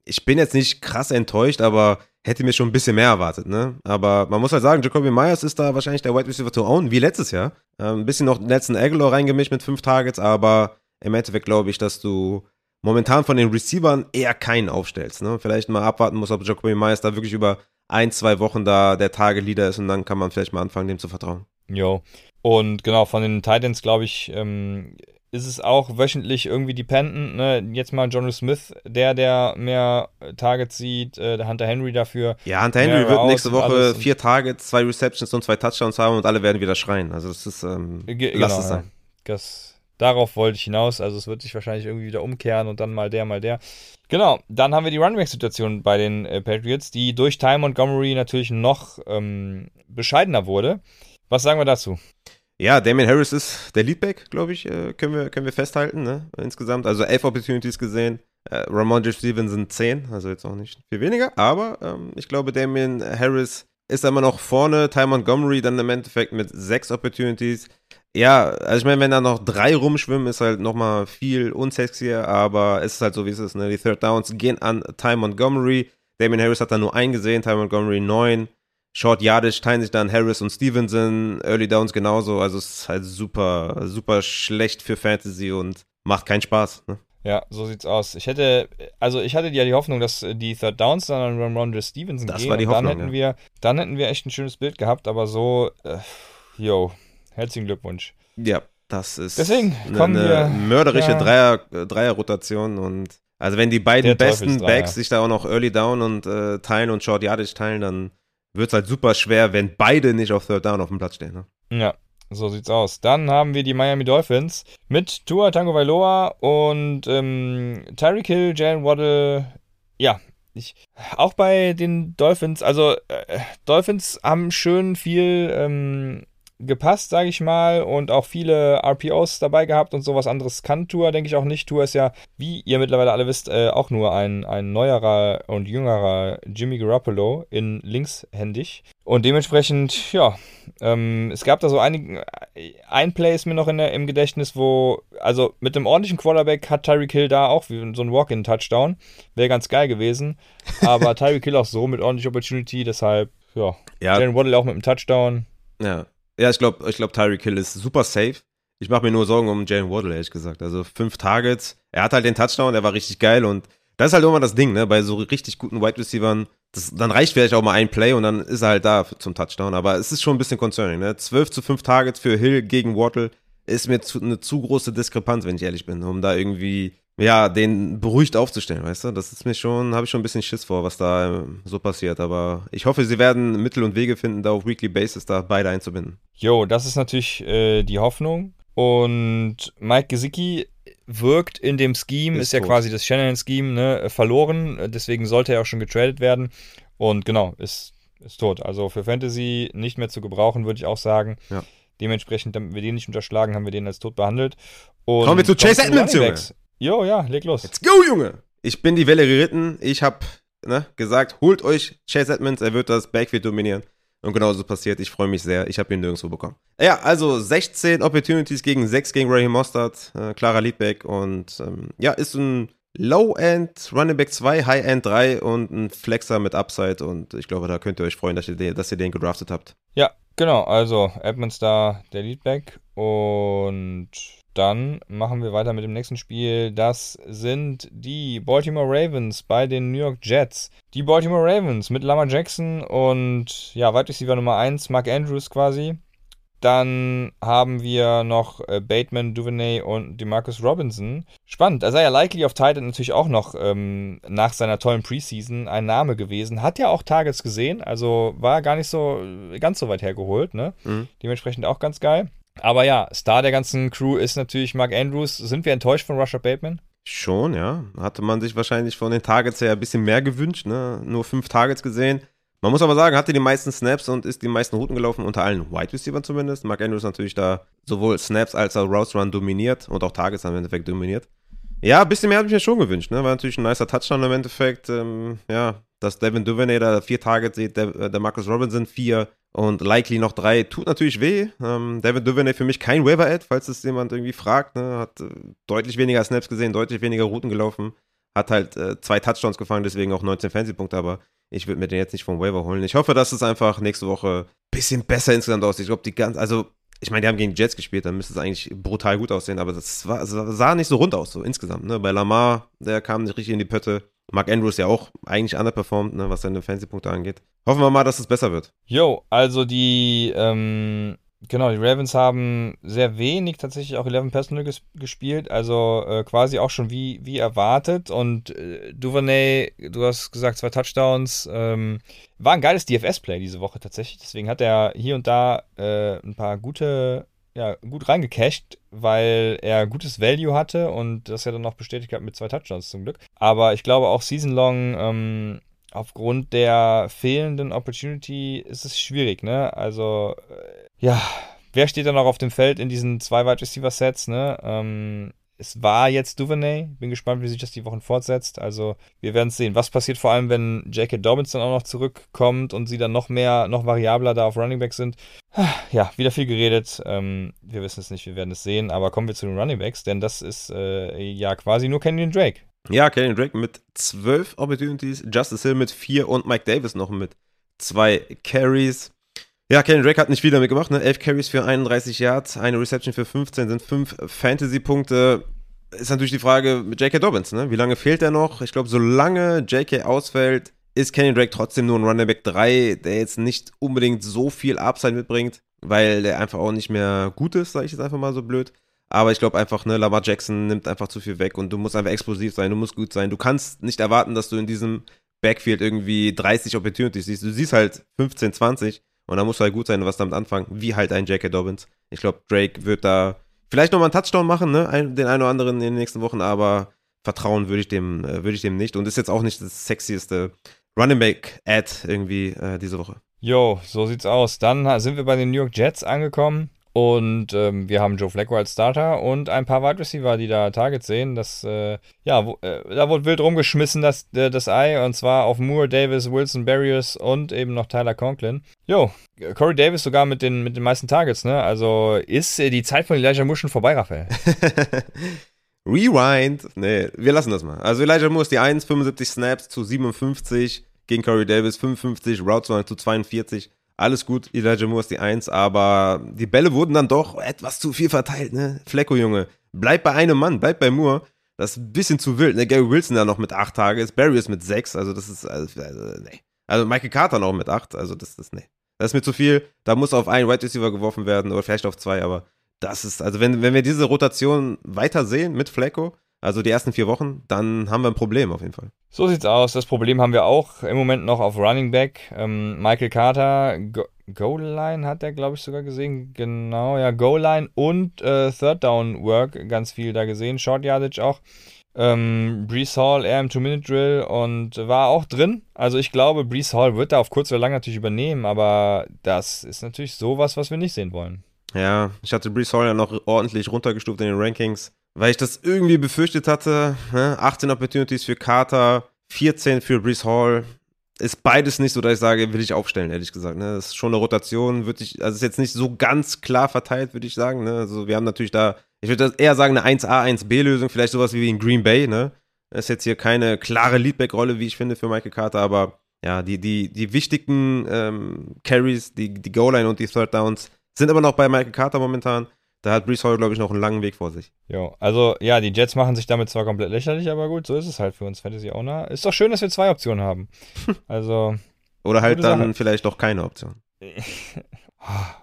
Speaker 2: ich bin jetzt nicht krass enttäuscht, aber hätte mir schon ein bisschen mehr erwartet, ne? Aber man muss halt sagen, Jacoby Myers ist da wahrscheinlich der Wide Receiver to own, wie letztes Jahr. Ähm, ein bisschen noch Nelson Aguilar reingemischt mit fünf Targets, aber im Endeffekt glaube ich, dass du momentan von den Receivern eher keinen aufstellst. Ne? Vielleicht mal abwarten muss, ob Jacoby Myers da wirklich über ein, zwei Wochen da der Tage-Leader ist und dann kann man vielleicht mal anfangen, dem zu vertrauen.
Speaker 1: Jo. Und genau, von den Titans, glaube ich, ähm, ist es auch wöchentlich irgendwie dependent. Ne? Jetzt mal John Smith, der, der mehr Targets sieht, äh, der Hunter Henry dafür.
Speaker 2: Ja, Hunter Henry wird nächste Woche vier Targets, zwei Receptions und zwei Touchdowns haben und alle werden wieder schreien. Also das ist, ähm,
Speaker 1: lass genau, es sein. Das, darauf wollte ich hinaus. Also es wird sich wahrscheinlich irgendwie wieder umkehren und dann mal der, mal der. Genau, dann haben wir die Runback-Situation bei den äh, Patriots, die durch Ty Montgomery natürlich noch ähm, bescheidener wurde. Was sagen wir dazu?
Speaker 2: Ja, Damien Harris ist der Leadback, glaube ich, äh, können, wir, können wir festhalten, ne? Insgesamt. Also elf Opportunities gesehen. Äh, Ramondre Stevenson zehn, also jetzt auch nicht viel weniger. Aber ähm, ich glaube, Damien Harris ist immer noch vorne. Ty Montgomery dann im Endeffekt mit sechs Opportunities. Ja, also ich meine, wenn da noch drei rumschwimmen, ist halt nochmal viel unsexier, aber es ist halt so, wie es ist. Ne? Die Third Downs gehen an Ty Montgomery. Damien Harris hat da nur einen gesehen, Ty Montgomery neun. Short Yardage teilen sich dann Harris und Stevenson, Early Downs genauso. Also es ist halt super, super schlecht für Fantasy und macht keinen Spaß. Ne?
Speaker 1: Ja, so sieht's aus. Ich hätte, also ich hatte ja die Hoffnung, dass die Third Downs dann an Ramondre Stevenson
Speaker 2: das
Speaker 1: gehen.
Speaker 2: War die Hoffnung,
Speaker 1: dann hätten ja. wir, dann hätten wir echt ein schönes Bild gehabt, aber so, äh, yo, herzlichen Glückwunsch.
Speaker 2: Ja, das ist
Speaker 1: Deswegen
Speaker 2: kommen eine, eine mörderische ja. Dreier, Dreier-Rotation und also wenn die beiden besten Backs sich da auch noch Early Down und äh, teilen und Short Yardage teilen, dann wird es halt super schwer, wenn beide nicht auf Third Down auf dem Platz stehen. Ne?
Speaker 1: Ja, so sieht's aus. Dann haben wir die Miami Dolphins mit Tua Tango Vailoa und ähm, Tyreek Hill, Jalen Waddle. Ja, ich, auch bei den Dolphins, also äh, Dolphins haben schön viel ähm, gepasst, sage ich mal, und auch viele RPOs dabei gehabt und sowas anderes kann Tour, denke ich auch nicht. Tour ist ja, wie ihr mittlerweile alle wisst, äh, auch nur ein, ein neuerer und jüngerer Jimmy Garoppolo in linkshändig. Und dementsprechend, ja, ähm, es gab da so einige, ein Play ist mir noch in der, im Gedächtnis, wo, also mit dem ordentlichen Quarterback hat Tyreek Hill da auch wie so ein Walk-in-Touchdown. Wäre ganz geil gewesen. Aber [LAUGHS] Tyreek Hill auch so mit ordentlicher Opportunity, deshalb, ja. ja. Jalen Waddle auch mit einem Touchdown.
Speaker 2: Ja, ja, ich glaube, ich glaub, Tyreek Hill ist super safe. Ich mache mir nur Sorgen um Jalen Waddle, ehrlich gesagt. Also fünf Targets. Er hat halt den Touchdown, der war richtig geil und das ist halt immer das Ding, ne? Bei so richtig guten Wide Receivern, das, dann reicht vielleicht auch mal ein Play und dann ist er halt da zum Touchdown. Aber es ist schon ein bisschen concerning, ne? 12 zu 5 Targets für Hill gegen Waddle ist mir zu, eine zu große Diskrepanz, wenn ich ehrlich bin, um da irgendwie ja, den beruhigt aufzustellen, weißt du? Das ist mir schon, habe ich schon ein bisschen Schiss vor, was da ähm, so passiert. Aber ich hoffe, sie werden Mittel und Wege finden, da auf Weekly Basis da beide einzubinden.
Speaker 1: Jo, das ist natürlich äh, die Hoffnung. Und Mike Gesicki wirkt in dem Scheme, ist, ist ja quasi das Shannon-Scheme, ne, verloren. Deswegen sollte er auch schon getradet werden. Und genau, ist, ist tot. Also für Fantasy nicht mehr zu gebrauchen, würde ich auch sagen. Ja. Dementsprechend, damit wir den nicht unterschlagen, haben wir den als tot behandelt.
Speaker 2: Und Kommen wir zu Chase Edmonds, Junge.
Speaker 1: Jo, ja, leg los.
Speaker 2: Let's go, Junge! Ich bin die Welle geritten. Ich habe ne, gesagt, holt euch Chase Edmonds, er wird das Backfield dominieren. Und genau so passiert. Ich freue mich sehr. Ich habe ihn nirgendwo bekommen. Ja, also 16 Opportunities gegen 6 gegen Raheem Mostert. Äh, klarer Leadback. Und ähm, ja, ist ein Low-End Running Back 2, High-End 3 und ein Flexer mit Upside. Und ich glaube, da könnt ihr euch freuen, dass ihr den, dass ihr den gedraftet habt.
Speaker 1: Ja, genau. Also Edmonds da der Leadback. Und dann machen wir weiter mit dem nächsten Spiel. Das sind die Baltimore Ravens bei den New York Jets. Die Baltimore Ravens mit Lamar Jackson und ja, Wide Receiver Nummer 1, Mark Andrews quasi. Dann haben wir noch äh, Bateman, Duvernay und Demarcus Robinson. Spannend. Isaiah Likely auf Titan natürlich auch noch ähm, nach seiner tollen Preseason ein Name gewesen. Hat ja auch Targets gesehen, also war gar nicht so ganz so weit hergeholt. Ne? Mhm. Dementsprechend auch ganz geil. Aber ja, Star der ganzen Crew ist natürlich Mark Andrews. Sind wir enttäuscht von Russia Bateman?
Speaker 2: Schon, ja. Hatte man sich wahrscheinlich von den Targets her ein bisschen mehr gewünscht. Ne? Nur fünf Targets gesehen. Man muss aber sagen, hatte die meisten Snaps und ist die meisten Routen gelaufen, unter allen Wide Receiver zumindest. Mark Andrews natürlich da sowohl Snaps als auch Routes Run dominiert und auch Targets im Endeffekt dominiert. Ja, ein bisschen mehr habe ich mir schon gewünscht. Ne? War natürlich ein nicer Touchdown im Endeffekt. Ähm, ja, dass Devin Duvernay da vier Targets sieht, der, der Marcus Robinson vier und Likely noch drei. Tut natürlich weh. Ähm, Devin Duvernay für mich kein Waiver-Ad, falls es jemand irgendwie fragt. Ne? Hat äh, deutlich weniger Snaps gesehen, deutlich weniger Routen gelaufen. Hat halt äh, zwei Touchdowns gefangen, deswegen auch 19 Fantasy-Punkte, aber ich würde mir den jetzt nicht vom Waiver holen. Ich hoffe, dass es einfach nächste Woche ein bisschen besser insgesamt aussieht. Ich glaube, die ganz, also ich meine, die haben gegen Jets gespielt, dann müsste es eigentlich brutal gut aussehen, aber das war, sah nicht so rund aus, so insgesamt. Ne? Bei Lamar, der kam nicht richtig in die Pötte. Mark Andrews ja auch eigentlich underperformed, ne, was seine Fantasy-Punkte angeht. Hoffen wir mal, dass es besser wird.
Speaker 1: Jo, also die, ähm, Genau, die Ravens haben sehr wenig tatsächlich auch 11 Personal ges gespielt, also äh, quasi auch schon wie, wie erwartet. Und äh, Duvernay, du hast gesagt, zwei Touchdowns, ähm, war ein geiles DFS-Play diese Woche tatsächlich. Deswegen hat er hier und da äh, ein paar gute, ja, gut reingecasht, weil er gutes Value hatte und das ja dann noch bestätigt hat mit zwei Touchdowns zum Glück. Aber ich glaube auch Season Long, ähm, aufgrund der fehlenden Opportunity ist es schwierig, ne? Also, äh, ja, wer steht da noch auf dem Feld in diesen zwei Wide Receiver Sets, ne? Ähm, es war jetzt Duvernay. Bin gespannt, wie sich das die Wochen fortsetzt. Also, wir werden es sehen. Was passiert vor allem, wenn J.K. Dobbins dann auch noch zurückkommt und sie dann noch mehr, noch variabler da auf Running Back sind? Ja, wieder viel geredet. Ähm, wir wissen es nicht, wir werden es sehen. Aber kommen wir zu den Running Backs, denn das ist äh, ja quasi nur Kenyon Drake.
Speaker 2: Ja, Kenyon Drake mit zwölf Opportunities, Justice Hill mit vier und Mike Davis noch mit zwei Carries. Ja, Kenyon Drake hat nicht viel damit gemacht, ne? Elf Carries für 31 Yards, eine Reception für 15 sind fünf Fantasy-Punkte. Ist natürlich die Frage mit J.K. Dobbins, ne? Wie lange fehlt er noch? Ich glaube, solange J.K. ausfällt, ist Kenyon Drake trotzdem nur ein Running Back 3, der jetzt nicht unbedingt so viel Upside mitbringt, weil der einfach auch nicht mehr gut ist, sage ich jetzt einfach mal so blöd. Aber ich glaube einfach, ne, Lamar Jackson nimmt einfach zu viel weg und du musst einfach explosiv sein, du musst gut sein. Du kannst nicht erwarten, dass du in diesem Backfield irgendwie 30 Opportunities siehst. Du siehst halt 15, 20 und dann musst du halt gut sein und was damit anfangen, wie halt ein J.K. Dobbins. Ich glaube, Drake wird da vielleicht nochmal einen Touchdown machen, ne, den einen oder anderen in den nächsten Wochen, aber vertrauen würde ich dem, äh, würde ich dem nicht und ist jetzt auch nicht das sexieste Running Back Ad irgendwie äh, diese Woche.
Speaker 1: Jo, so sieht's aus. Dann sind wir bei den New York Jets angekommen. Und ähm, wir haben Joe Flacco als Starter und ein paar Wide Receiver, die da Targets sehen. Das, äh, ja, wo, äh, da wurde wild rumgeschmissen, das, äh, das Ei. Und zwar auf Moore, Davis, Wilson, Barrios und eben noch Tyler Conklin. Jo, Corey Davis sogar mit den, mit den meisten Targets, ne? Also ist äh, die Zeit von Elijah Moore schon vorbei, Raphael? [LAUGHS]
Speaker 2: Rewind. Nee, wir lassen das mal. Also Elijah Moore ist die 1, 75 Snaps zu 57 gegen Corey Davis, 55, Routes zu 42 alles gut, Elijah Moore ist die Eins, aber die Bälle wurden dann doch etwas zu viel verteilt, ne? Flecko, Junge, bleib bei einem Mann, bleib bei Moore. Das ist ein bisschen zu wild, ne? Gary Wilson da noch mit acht Tages, Barry ist mit sechs, also das ist, also, also nee. Also Michael Carter noch mit acht, also das ist, nee. Das ist mir zu viel, da muss auf einen Wide Receiver geworfen werden oder vielleicht auf zwei, aber das ist, also wenn, wenn wir diese Rotation weiter sehen mit Flecko, also die ersten vier Wochen, dann haben wir ein Problem auf jeden Fall.
Speaker 1: So sieht's aus. Das Problem haben wir auch im Moment noch auf Running Back. Ähm, Michael Carter, Goal Line hat er, glaube ich, sogar gesehen. Genau, ja, Goal Line und äh, Third Down Work ganz viel da gesehen. Short Yardage auch. Ähm, Brees Hall eher im Two-Minute-Drill und war auch drin. Also ich glaube, Brees Hall wird da auf kurz oder lang natürlich übernehmen, aber das ist natürlich sowas, was wir nicht sehen wollen.
Speaker 2: Ja, ich hatte Brees Hall ja noch ordentlich runtergestuft in den Rankings weil ich das irgendwie befürchtet hatte. Ne? 18 Opportunities für Carter, 14 für Brees Hall. Ist beides nicht so, dass ich sage, will ich aufstellen, ehrlich gesagt. Ne? Das ist schon eine Rotation, würde ich, also ist jetzt nicht so ganz klar verteilt, würde ich sagen. Ne? Also wir haben natürlich da, ich würde eher sagen, eine 1A, 1B-Lösung, vielleicht sowas wie in Green Bay, ne? Das ist jetzt hier keine klare Leadback-Rolle, wie ich finde, für Michael Carter, aber ja, die, die, die wichtigen ähm, Carries, die, die Goal-Line und die Third Downs sind aber noch bei Michael Carter momentan da hat Brees Hall, glaube ich, noch einen langen Weg vor sich.
Speaker 1: Jo, also ja, die Jets machen sich damit zwar komplett lächerlich, aber gut, so ist es halt für uns Fantasy Owner. Ist doch schön, dass wir zwei Optionen haben. [LAUGHS] Also.
Speaker 2: Oder halt dann Sache. vielleicht doch keine Option. [LAUGHS]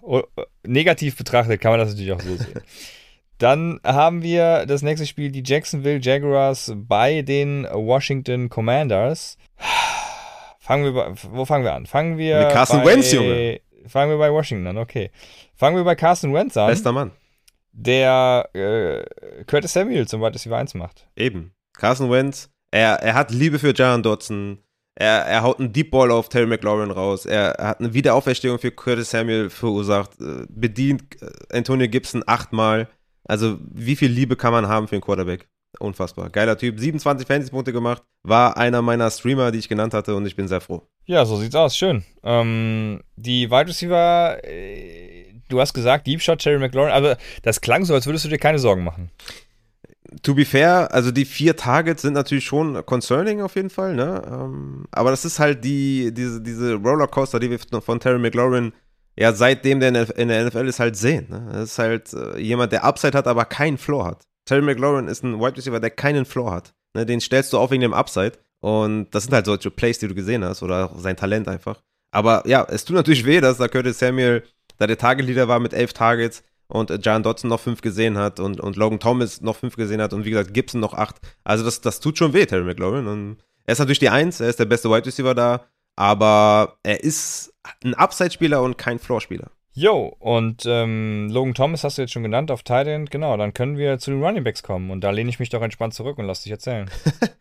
Speaker 1: Oh, negativ betrachtet kann man das natürlich auch so sehen. [LAUGHS] Dann haben wir das nächste Spiel, die Jacksonville Jaguars bei den Washington Commanders. [SIGHS] Fangen wir bei, wo fangen wir an? Fangen wir
Speaker 2: Mit Carson Wentz, Junge.
Speaker 1: Fangen wir bei Washington an, okay. Fangen wir bei Carson Wentz an.
Speaker 2: Bester Mann
Speaker 1: der äh, Curtis Samuel zum Wide Receiver 1 macht.
Speaker 2: Eben. Carson Wentz, er, er hat Liebe für Jaron Dodson. Er, er haut einen Deep Ball auf Terry McLaurin raus. Er, er hat eine Wiederauferstehung für Curtis Samuel verursacht. Äh, bedient äh, Antonio Gibson achtmal. Also, wie viel Liebe kann man haben für einen Quarterback? Unfassbar. Geiler Typ. 27 Fantasy-Punkte gemacht. War einer meiner Streamer, die ich genannt hatte und ich bin sehr froh.
Speaker 1: Ja, so sieht's aus. Schön. Ähm, die Wide Receiver, äh, du hast gesagt, Deep Shot, Terry McLaurin, aber das klang so, als würdest du dir keine Sorgen machen.
Speaker 2: To be fair, also die vier Targets sind natürlich schon concerning auf jeden Fall, ne? Ähm, aber das ist halt die, diese, diese Rollercoaster, die wir von Terry McLaurin ja seitdem der in der NFL ist halt sehen. Ne? Das ist halt äh, jemand, der Upside hat, aber keinen Floor hat. Terry McLaurin ist ein Wide Receiver, der keinen Floor hat. Ne? Den stellst du auf wegen dem Upside. Und das sind halt solche Plays, die du gesehen hast oder sein Talent einfach. Aber ja, es tut natürlich weh, dass da Curtis Samuel da der Target-Leader war mit elf Targets und äh, John Dodson noch fünf gesehen hat und, und Logan Thomas noch fünf gesehen hat und wie gesagt Gibson noch acht. Also das, das tut schon weh, Terry McLaurin. Und er ist natürlich die Eins, er ist der beste Wide Receiver da, aber er ist ein Upside-Spieler und kein Floor-Spieler.
Speaker 1: Jo, und ähm, Logan Thomas hast du jetzt schon genannt auf Tight End, genau, dann können wir zu den Running Backs kommen und da lehne ich mich doch entspannt zurück und lass dich erzählen.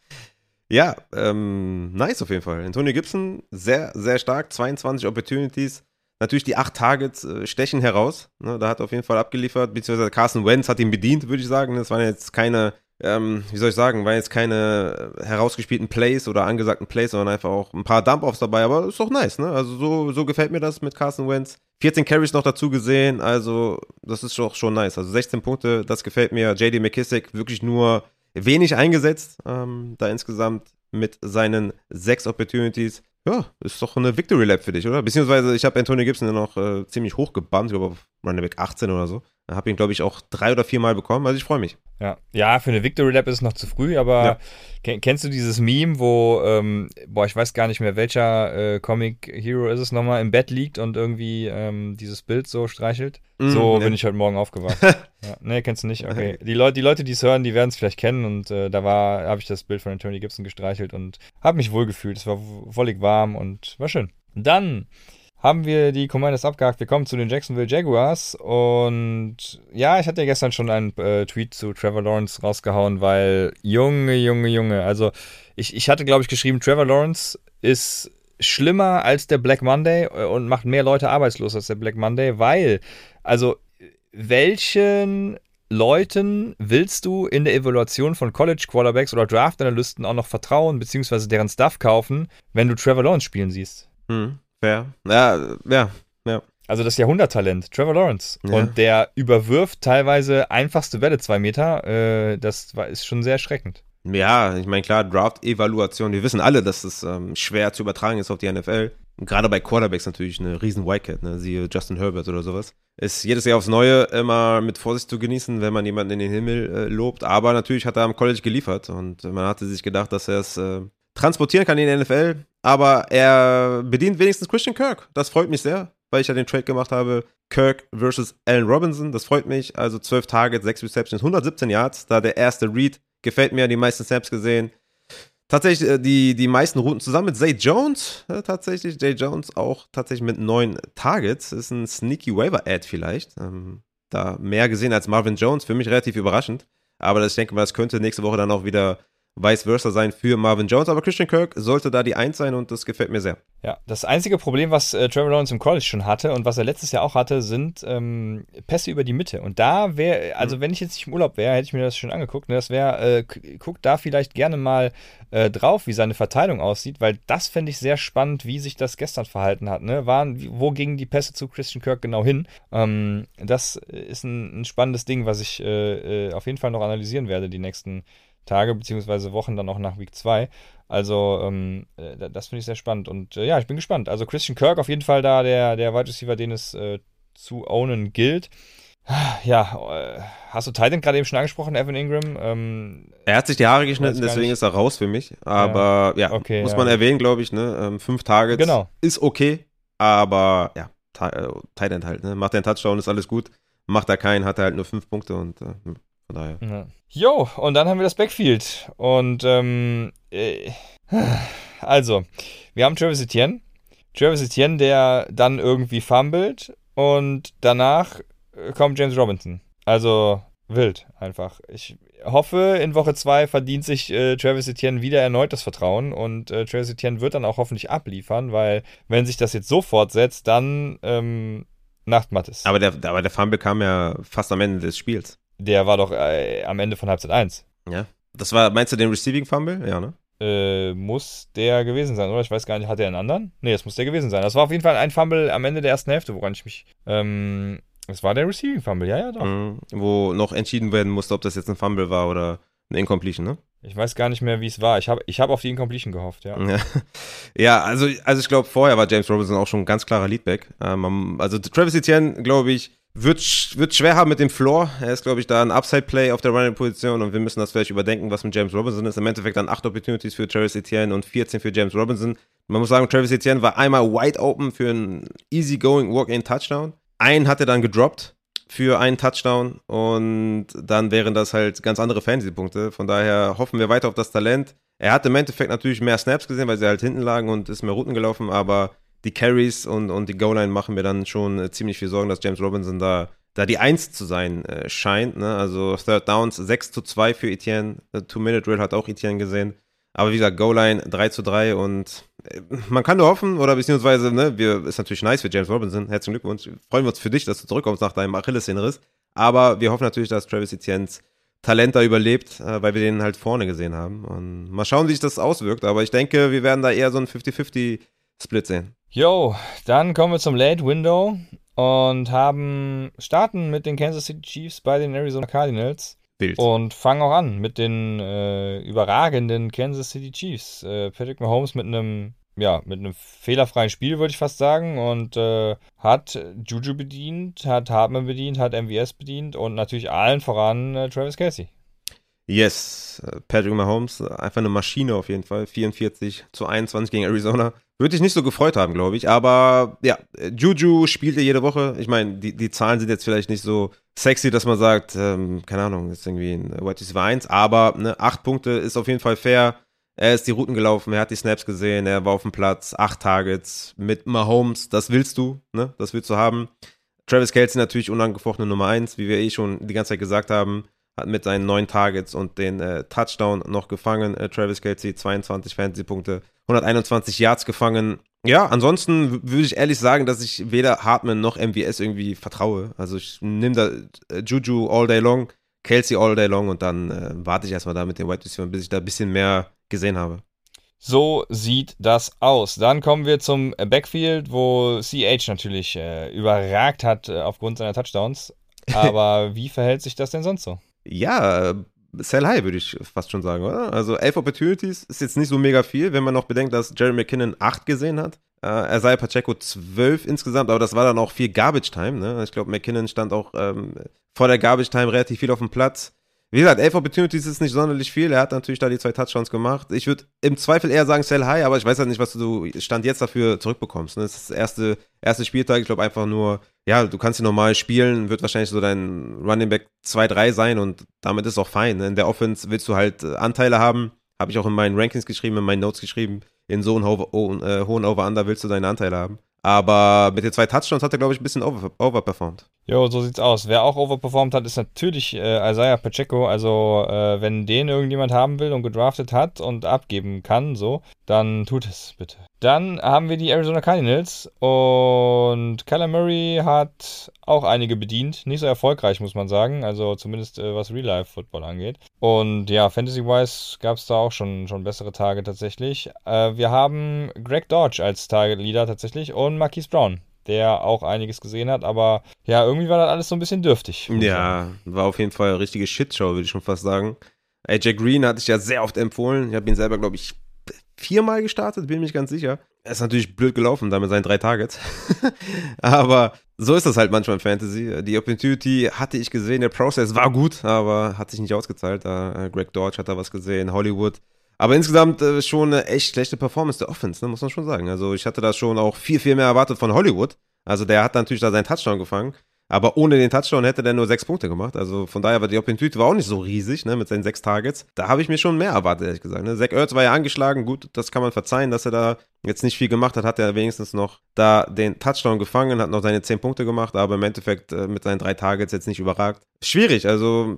Speaker 1: [LAUGHS]
Speaker 2: ja, ähm, nice auf jeden Fall. Antonio Gibson, sehr, sehr stark, 22 Opportunities. Natürlich die acht Targets äh, stechen heraus. Ne, da hat er auf jeden Fall abgeliefert, beziehungsweise Carson Wentz hat ihn bedient, würde ich sagen. Das waren jetzt keine ähm, wie soll ich sagen, waren jetzt keine äh, herausgespielten Plays oder angesagten Plays, sondern einfach auch ein paar Dump-Offs dabei, aber ist doch nice, ne? Also so, so gefällt mir das mit Carson Wentz. 14 Carries noch dazu gesehen, also das ist doch schon nice. Also 16 Punkte, das gefällt mir. JD McKissick wirklich nur wenig eingesetzt, ähm, da insgesamt mit seinen sechs Opportunities. Ja, ist doch eine Victory Lab für dich, oder? Beziehungsweise ich habe Antonio Gibson ja noch äh, ziemlich hoch gebannt, ich glaube auf Running Back 18 oder so. Habe ihn, glaube ich, auch drei oder vier Mal bekommen. Also ich freue mich.
Speaker 1: Ja. ja, für eine Victory Lap ist es noch zu früh, aber ja. kennst du dieses Meme, wo, ähm, boah, ich weiß gar nicht mehr, welcher äh, Comic Hero ist es nochmal, im Bett liegt und irgendwie ähm, dieses Bild so streichelt? Mm, so ne. bin ich heute Morgen aufgewacht. [LAUGHS] ja. Nee, kennst du nicht? Okay. Die, Leute, die Leute, die es hören, die werden es vielleicht kennen und äh, da war, habe ich das Bild von Tony Gibson gestreichelt und habe mich wohlgefühlt. Es war wollig warm und war schön. Dann haben wir die Commanders abgehakt. Wir kommen zu den Jacksonville Jaguars. Und ja, ich hatte gestern schon einen äh, Tweet zu Trevor Lawrence rausgehauen, weil Junge, Junge, Junge. Also ich, ich hatte, glaube ich, geschrieben, Trevor Lawrence ist schlimmer als der Black Monday äh, und macht mehr Leute arbeitslos als der Black Monday, weil, also welchen Leuten willst du in der Evaluation von College Quarterbacks oder Draft-Analysten auch noch vertrauen, beziehungsweise deren Stuff kaufen, wenn du Trevor Lawrence spielen siehst?
Speaker 2: Hm. Fair. Ja, ja, ja.
Speaker 1: Also das Jahrhunderttalent, Trevor Lawrence. Ja. Und der überwirft teilweise einfachste Welle zwei Meter. Äh, das war, ist schon sehr erschreckend.
Speaker 2: Ja, ich meine, klar, Draft-Evaluation. Wir wissen alle, dass es ähm, schwer zu übertragen ist auf die NFL. Und gerade bei Quarterbacks natürlich eine riesen Wildcat, ne? siehe Justin Herbert oder sowas. Ist jedes Jahr aufs Neue immer mit Vorsicht zu genießen, wenn man jemanden in den Himmel äh, lobt. Aber natürlich hat er am College geliefert und man hatte sich gedacht, dass er es äh, transportieren kann in die NFL. Aber er bedient wenigstens Christian Kirk. Das freut mich sehr, weil ich ja den Trade gemacht habe. Kirk versus Allen Robinson. Das freut mich. Also 12 Targets, 6 Receptions, 117 Yards. Da der erste Read. Gefällt mir, die meisten Snaps gesehen. Tatsächlich äh, die, die meisten Routen zusammen mit Zay Jones. Ja, tatsächlich, Zay Jones auch tatsächlich mit neun Targets. Ist ein sneaky Waiver-Ad vielleicht. Ähm, da mehr gesehen als Marvin Jones. Für mich relativ überraschend. Aber das, ich denke mal, das könnte nächste Woche dann auch wieder vice versa sein für Marvin Jones. Aber Christian Kirk sollte da die Eins sein und das gefällt mir sehr.
Speaker 1: Ja, das einzige Problem, was äh, Trevor Lawrence im College schon hatte und was er letztes Jahr auch hatte, sind ähm, Pässe über die Mitte. Und da wäre, also mhm. wenn ich jetzt nicht im Urlaub wäre, hätte ich mir das schon angeguckt. Ne? Das wäre, äh, guckt da vielleicht gerne mal äh, drauf, wie seine Verteilung aussieht, weil das fände ich sehr spannend, wie sich das gestern verhalten hat. Ne? Waren, wo gingen die Pässe zu Christian Kirk genau hin? Ähm, das ist ein, ein, spannendes Ding, was ich äh, äh, auf jeden Fall noch analysieren werde die nächsten Tage bzw. Wochen dann auch nach Week 2. Also, ähm, äh, das finde ich sehr spannend. Und äh, ja, ich bin gespannt. Also, Christian Kirk auf jeden Fall da, der, der Wide Receiver, den es äh, zu ownen gilt. Ja, äh, hast du Titan gerade eben schon angesprochen, Evan Ingram? Ähm,
Speaker 2: er hat sich die Haare geschnitten, deswegen ist er raus für mich. Aber ja, ja okay, muss ja. man erwähnen, glaube ich. Ne? Ähm, fünf Targets genau. ist okay, aber ja, äh, Titan halt. Ne? Macht er einen Touchdown, ist alles gut. Macht er keinen, hat er halt nur fünf Punkte und äh, von daher.
Speaker 1: Ja. Jo, und dann haben wir das Backfield. Und ähm, äh, [SIGHS] also, wir haben Travis Etienne. Travis Etienne, der dann irgendwie fummelt und danach äh, kommt James Robinson. Also wild einfach. Ich hoffe, in Woche 2 verdient sich äh, Travis Etienne wieder erneut das Vertrauen und äh, Travis Etienne wird dann auch hoffentlich abliefern, weil wenn sich das jetzt so fortsetzt, dann ähm, Nachtmattes.
Speaker 2: Aber der, aber der Fumble kam ja fast am Ende des Spiels.
Speaker 1: Der war doch äh, am Ende von Halbzeit 1.
Speaker 2: Ja. Das war, meinst du den Receiving Fumble? Ja, ne?
Speaker 1: Äh, muss der gewesen sein, oder? Ich weiß gar nicht, hat er einen anderen? Nee, das muss der gewesen sein. Das war auf jeden Fall ein Fumble am Ende der ersten Hälfte, woran ich mich. Ähm, das war der Receiving Fumble, ja, ja, doch. Mhm,
Speaker 2: wo noch entschieden werden musste, ob das jetzt ein Fumble war oder eine Incompletion, ne?
Speaker 1: Ich weiß gar nicht mehr, wie es war. Ich habe ich hab auf die Incompletion gehofft, ja.
Speaker 2: Ja, [LAUGHS] ja also, also ich glaube, vorher war James Robinson auch schon ein ganz klarer Leadback. Ähm, also Travis Etienne, glaube ich, wird, wird schwer haben mit dem Floor. Er ist, glaube ich, da ein Upside-Play auf der Running-Position und wir müssen das vielleicht überdenken, was mit James Robinson ist. Im Endeffekt dann 8 Opportunities für Travis Etienne und 14 für James Robinson. Man muss sagen, Travis Etienne war einmal wide open für einen easy-going Walk-in-Touchdown. einen hat er dann gedroppt für einen Touchdown und dann wären das halt ganz andere Fantasy-Punkte. Von daher hoffen wir weiter auf das Talent. Er hat im Endeffekt natürlich mehr Snaps gesehen, weil sie halt hinten lagen und ist mehr Routen gelaufen, aber die Carries und, und die Goal-Line machen mir dann schon äh, ziemlich viel Sorgen, dass James Robinson da, da die Eins zu sein äh, scheint. Ne? Also Third Downs 6 zu 2 für Etienne. Two-Minute-Drill hat auch Etienne gesehen. Aber wie gesagt, Goal-Line 3 zu 3 und äh, man kann nur hoffen, oder beziehungsweise, ne, wir, ist natürlich nice für James Robinson. Herzlichen Glückwunsch. Freuen wir uns für dich, dass du zurückkommst nach deinem Achillessehnenriss. Aber wir hoffen natürlich, dass Travis Etienne's Talent da überlebt, äh, weil wir den halt vorne gesehen haben. Und mal schauen, wie sich das auswirkt. Aber ich denke, wir werden da eher so einen 50-50-Split sehen.
Speaker 1: Jo, dann kommen wir zum Late Window und haben starten mit den Kansas City Chiefs bei den Arizona Cardinals.
Speaker 2: Bild.
Speaker 1: Und fangen auch an mit den äh, überragenden Kansas City Chiefs. Äh, Patrick Mahomes mit einem ja, mit einem fehlerfreien Spiel, würde ich fast sagen. Und äh, hat Juju bedient, hat Hartman bedient, hat MVS bedient und natürlich allen voran äh, Travis Kelsey.
Speaker 2: Yes, Patrick Mahomes, einfach eine Maschine auf jeden Fall. 44 zu 21 gegen Arizona. Würde ich nicht so gefreut haben, glaube ich. Aber ja, Juju spielt ja jede Woche. Ich meine, die, die Zahlen sind jetzt vielleicht nicht so sexy, dass man sagt, ähm, keine Ahnung, ist irgendwie ein White Receiver 1. Aber ne, acht Punkte ist auf jeden Fall fair. Er ist die Routen gelaufen, er hat die Snaps gesehen, er war auf dem Platz, acht Targets mit Mahomes, das willst du, ne? Das willst du haben. Travis Kelsey natürlich unangefochtene Nummer eins, wie wir eh schon die ganze Zeit gesagt haben, hat mit seinen neun Targets und den äh, Touchdown noch gefangen. Äh, Travis Kelsey 22 Fantasy-Punkte, 121 Yards gefangen. Ja, ansonsten würde ich ehrlich sagen, dass ich weder Hartman noch MVS irgendwie vertraue. Also ich nehme da äh, Juju all day long, Kelsey all day long und dann äh, warte ich erstmal da mit den White Receiver, bis ich da ein bisschen mehr gesehen habe.
Speaker 1: So sieht das aus. Dann kommen wir zum Backfield, wo CH natürlich äh, überragt hat äh, aufgrund seiner Touchdowns. [LAUGHS] Aber wie verhält sich das denn sonst so?
Speaker 2: Ja, sell high, würde ich fast schon sagen, oder? Also elf Opportunities ist jetzt nicht so mega viel, wenn man noch bedenkt, dass Jerry McKinnon acht gesehen hat. Äh, sei Pacheco zwölf insgesamt, aber das war dann auch viel Garbage Time. Ne? Ich glaube, McKinnon stand auch ähm, vor der Garbage Time relativ viel auf dem Platz. Wie gesagt, elf Opportunities ist nicht sonderlich viel. Er hat natürlich da die zwei Touchdowns gemacht. Ich würde im Zweifel eher sagen, sell high, aber ich weiß halt nicht, was du Stand jetzt dafür zurückbekommst. Ne? Das ist das erste, erste Spieltag. Ich glaube einfach nur, ja, du kannst ihn normal spielen, wird wahrscheinlich so dein Running Back 2-3 sein und damit ist auch fein. Ne? In der Offense willst du halt äh, Anteile haben. Habe ich auch in meinen Rankings geschrieben, in meinen Notes geschrieben. In so einem äh, hohen Over-Under willst du deine Anteile haben. Aber mit den zwei Touchdowns hat er, glaube ich, ein bisschen over overperformed.
Speaker 1: Jo, so sieht's aus. Wer auch overperformed hat, ist natürlich äh, Isaiah Pacheco. Also, äh, wenn den irgendjemand haben will und gedraftet hat und abgeben kann, so, dann tut es bitte. Dann haben wir die Arizona Cardinals und Kyler Murray hat auch einige bedient. Nicht so erfolgreich, muss man sagen. Also zumindest äh, was Real-Life-Football angeht. Und ja, Fantasy-wise gab es da auch schon, schon bessere Tage tatsächlich. Äh, wir haben Greg Dodge als Target-Leader tatsächlich und Marquise Brown der auch einiges gesehen hat, aber ja, irgendwie war das alles so ein bisschen dürftig.
Speaker 2: Ja, war auf jeden Fall eine richtige Shitshow, würde ich schon fast sagen. AJ Green hatte ich ja sehr oft empfohlen. Ich habe ihn selber, glaube ich, viermal gestartet, bin nicht ganz sicher. Er ist natürlich blöd gelaufen, da mit seinen drei Targets. [LAUGHS] aber so ist das halt manchmal im Fantasy. Die Opportunity hatte ich gesehen, der Prozess war gut, aber hat sich nicht ausgezahlt. Äh, Greg Dodge hat da was gesehen, Hollywood. Aber insgesamt äh, schon eine echt schlechte Performance der Offense, ne, muss man schon sagen. Also ich hatte da schon auch viel, viel mehr erwartet von Hollywood. Also der hat natürlich da seinen Touchdown gefangen. Aber ohne den Touchdown hätte der nur sechs Punkte gemacht. Also von daher war die Opportunity war auch nicht so riesig, ne, mit seinen sechs Targets. Da habe ich mir schon mehr erwartet, ehrlich gesagt. Ne. Zach Ertz war ja angeschlagen. Gut, das kann man verzeihen, dass er da jetzt nicht viel gemacht hat. Hat er wenigstens noch da den Touchdown gefangen, hat noch seine zehn Punkte gemacht, aber im Endeffekt äh, mit seinen drei Targets jetzt nicht überragt. Schwierig, also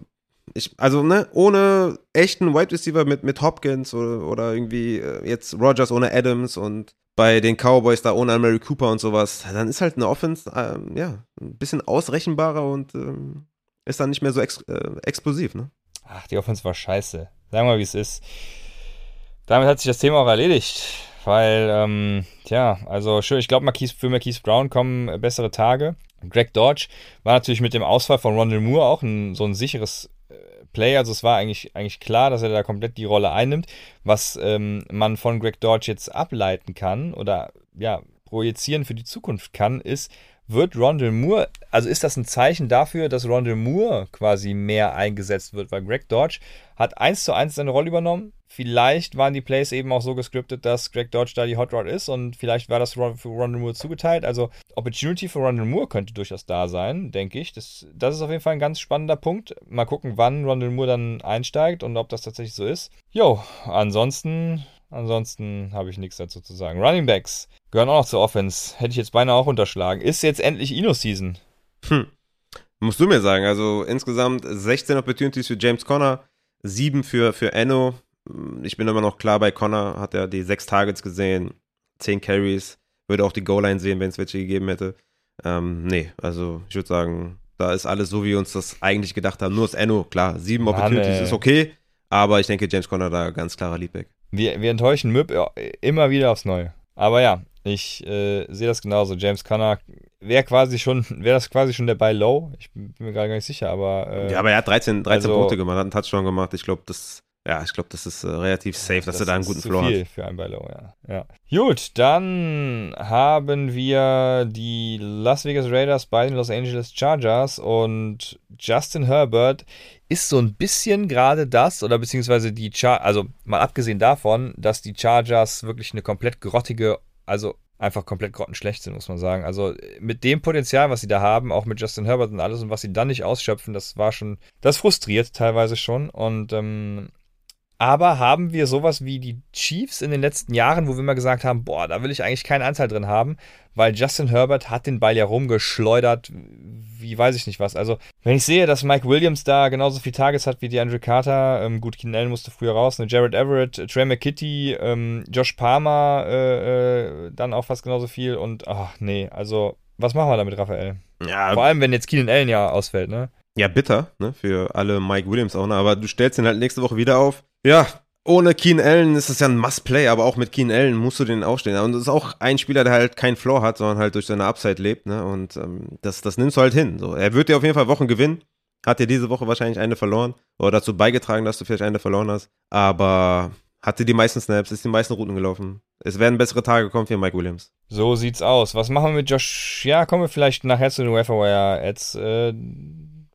Speaker 2: ich, also, ne, ohne echten Wide Receiver mit, mit Hopkins oder, oder irgendwie äh, jetzt Rogers ohne Adams und bei den Cowboys da ohne Mary Cooper und sowas, dann ist halt eine Offense, ähm, ja, ein bisschen ausrechenbarer und ähm, ist dann nicht mehr so ex äh, explosiv, ne?
Speaker 1: Ach, die Offense war scheiße. Sagen wir mal, wie es ist. Damit hat sich das Thema auch erledigt. Weil, ähm, tja, also schön, ich glaube, für Marquise Brown kommen bessere Tage. Greg Dodge war natürlich mit dem Ausfall von Rondell Moore auch ein, so ein sicheres Play. Also es war eigentlich, eigentlich klar, dass er da komplett die Rolle einnimmt. Was ähm, man von Greg Dodge jetzt ableiten kann oder ja, projizieren für die Zukunft kann, ist, wird Rondell Moore, also ist das ein Zeichen dafür, dass Rondell Moore quasi mehr eingesetzt wird, weil Greg Dodge hat eins zu eins seine Rolle übernommen, Vielleicht waren die Plays eben auch so gescriptet, dass Greg Dodge da die Hot Rod ist und vielleicht war das für Rondell Moore zugeteilt. Also Opportunity für Rondell Moore könnte durchaus da sein, denke ich. Das, das ist auf jeden Fall ein ganz spannender Punkt. Mal gucken, wann Rondell Moore dann einsteigt und ob das tatsächlich so ist. Jo, ansonsten, ansonsten habe ich nichts dazu zu sagen. Running Backs gehören auch noch zur Offense. Hätte ich jetzt beinahe auch unterschlagen. Ist jetzt endlich Ino-Season?
Speaker 2: Hm. Musst du mir sagen. Also insgesamt 16 Opportunities für James Conner, 7 für, für Enno. Ich bin immer noch klar bei Connor, hat er die sechs Targets gesehen, zehn Carries, würde auch die Goal-Line sehen, wenn es welche gegeben hätte. Ähm, nee, also ich würde sagen, da ist alles so, wie wir uns das eigentlich gedacht haben. Nur das Enno, klar, sieben Mann, Opportunities ey. ist okay, aber ich denke, James Conner da ganz klarer Leadback.
Speaker 1: Wir, wir enttäuschen MIP immer wieder aufs Neue. Aber ja, ich äh, sehe das genauso. James Conner wäre quasi schon, wäre das quasi schon der Buy Low. Ich bin mir gar nicht sicher, aber.
Speaker 2: Äh, ja, aber er hat 13, 13 also, Punkte gemacht, hat einen Touchdown gemacht. Ich glaube, das ja, ich glaube, das ist äh, relativ safe, dass das er da einen guten Floor hat. viel
Speaker 1: für einen bei Low, ja. ja. Gut, dann haben wir die Las Vegas Raiders bei den Los Angeles Chargers und Justin Herbert ist so ein bisschen gerade das, oder beziehungsweise die Char also mal abgesehen davon, dass die Chargers wirklich eine komplett grottige, also einfach komplett grottenschlecht sind, muss man sagen. Also mit dem Potenzial, was sie da haben, auch mit Justin Herbert und alles und was sie dann nicht ausschöpfen, das war schon, das frustriert teilweise schon und ähm, aber haben wir sowas wie die Chiefs in den letzten Jahren, wo wir immer gesagt haben, boah, da will ich eigentlich keinen Anteil drin haben, weil Justin Herbert hat den Ball ja rumgeschleudert, wie weiß ich nicht was. Also, wenn ich sehe, dass Mike Williams da genauso viele Targets hat wie die Andrew Carter, ähm, gut, Keenan Allen musste früher raus, ne, Jared Everett, Trey McKitty, ähm, Josh Palmer, äh, äh, dann auch fast genauso viel und, ach nee, also, was machen wir damit, Raphael? Ja. Vor allem, wenn jetzt Keenan Allen ja ausfällt, ne?
Speaker 2: Ja, bitter, ne, für alle Mike Williams auch, ne, aber du stellst ihn halt nächste Woche wieder auf ja, ohne Keen Allen ist es ja ein Must-Play, aber auch mit Keen Allen musst du den aufstehen. Und das ist auch ein Spieler, der halt keinen Floor hat, sondern halt durch seine Upside lebt. Ne? Und ähm, das, das nimmst du halt hin. So. Er wird dir auf jeden Fall Wochen gewinnen. Hat dir diese Woche wahrscheinlich eine verloren. Oder dazu beigetragen, dass du vielleicht eine verloren hast. Aber hatte die meisten Snaps, ist die meisten Routen gelaufen. Es werden bessere Tage kommen für Mike Williams.
Speaker 1: So sieht's aus. Was machen wir mit Josh? Ja, kommen wir vielleicht nachher zu den Waferwire Ads, äh,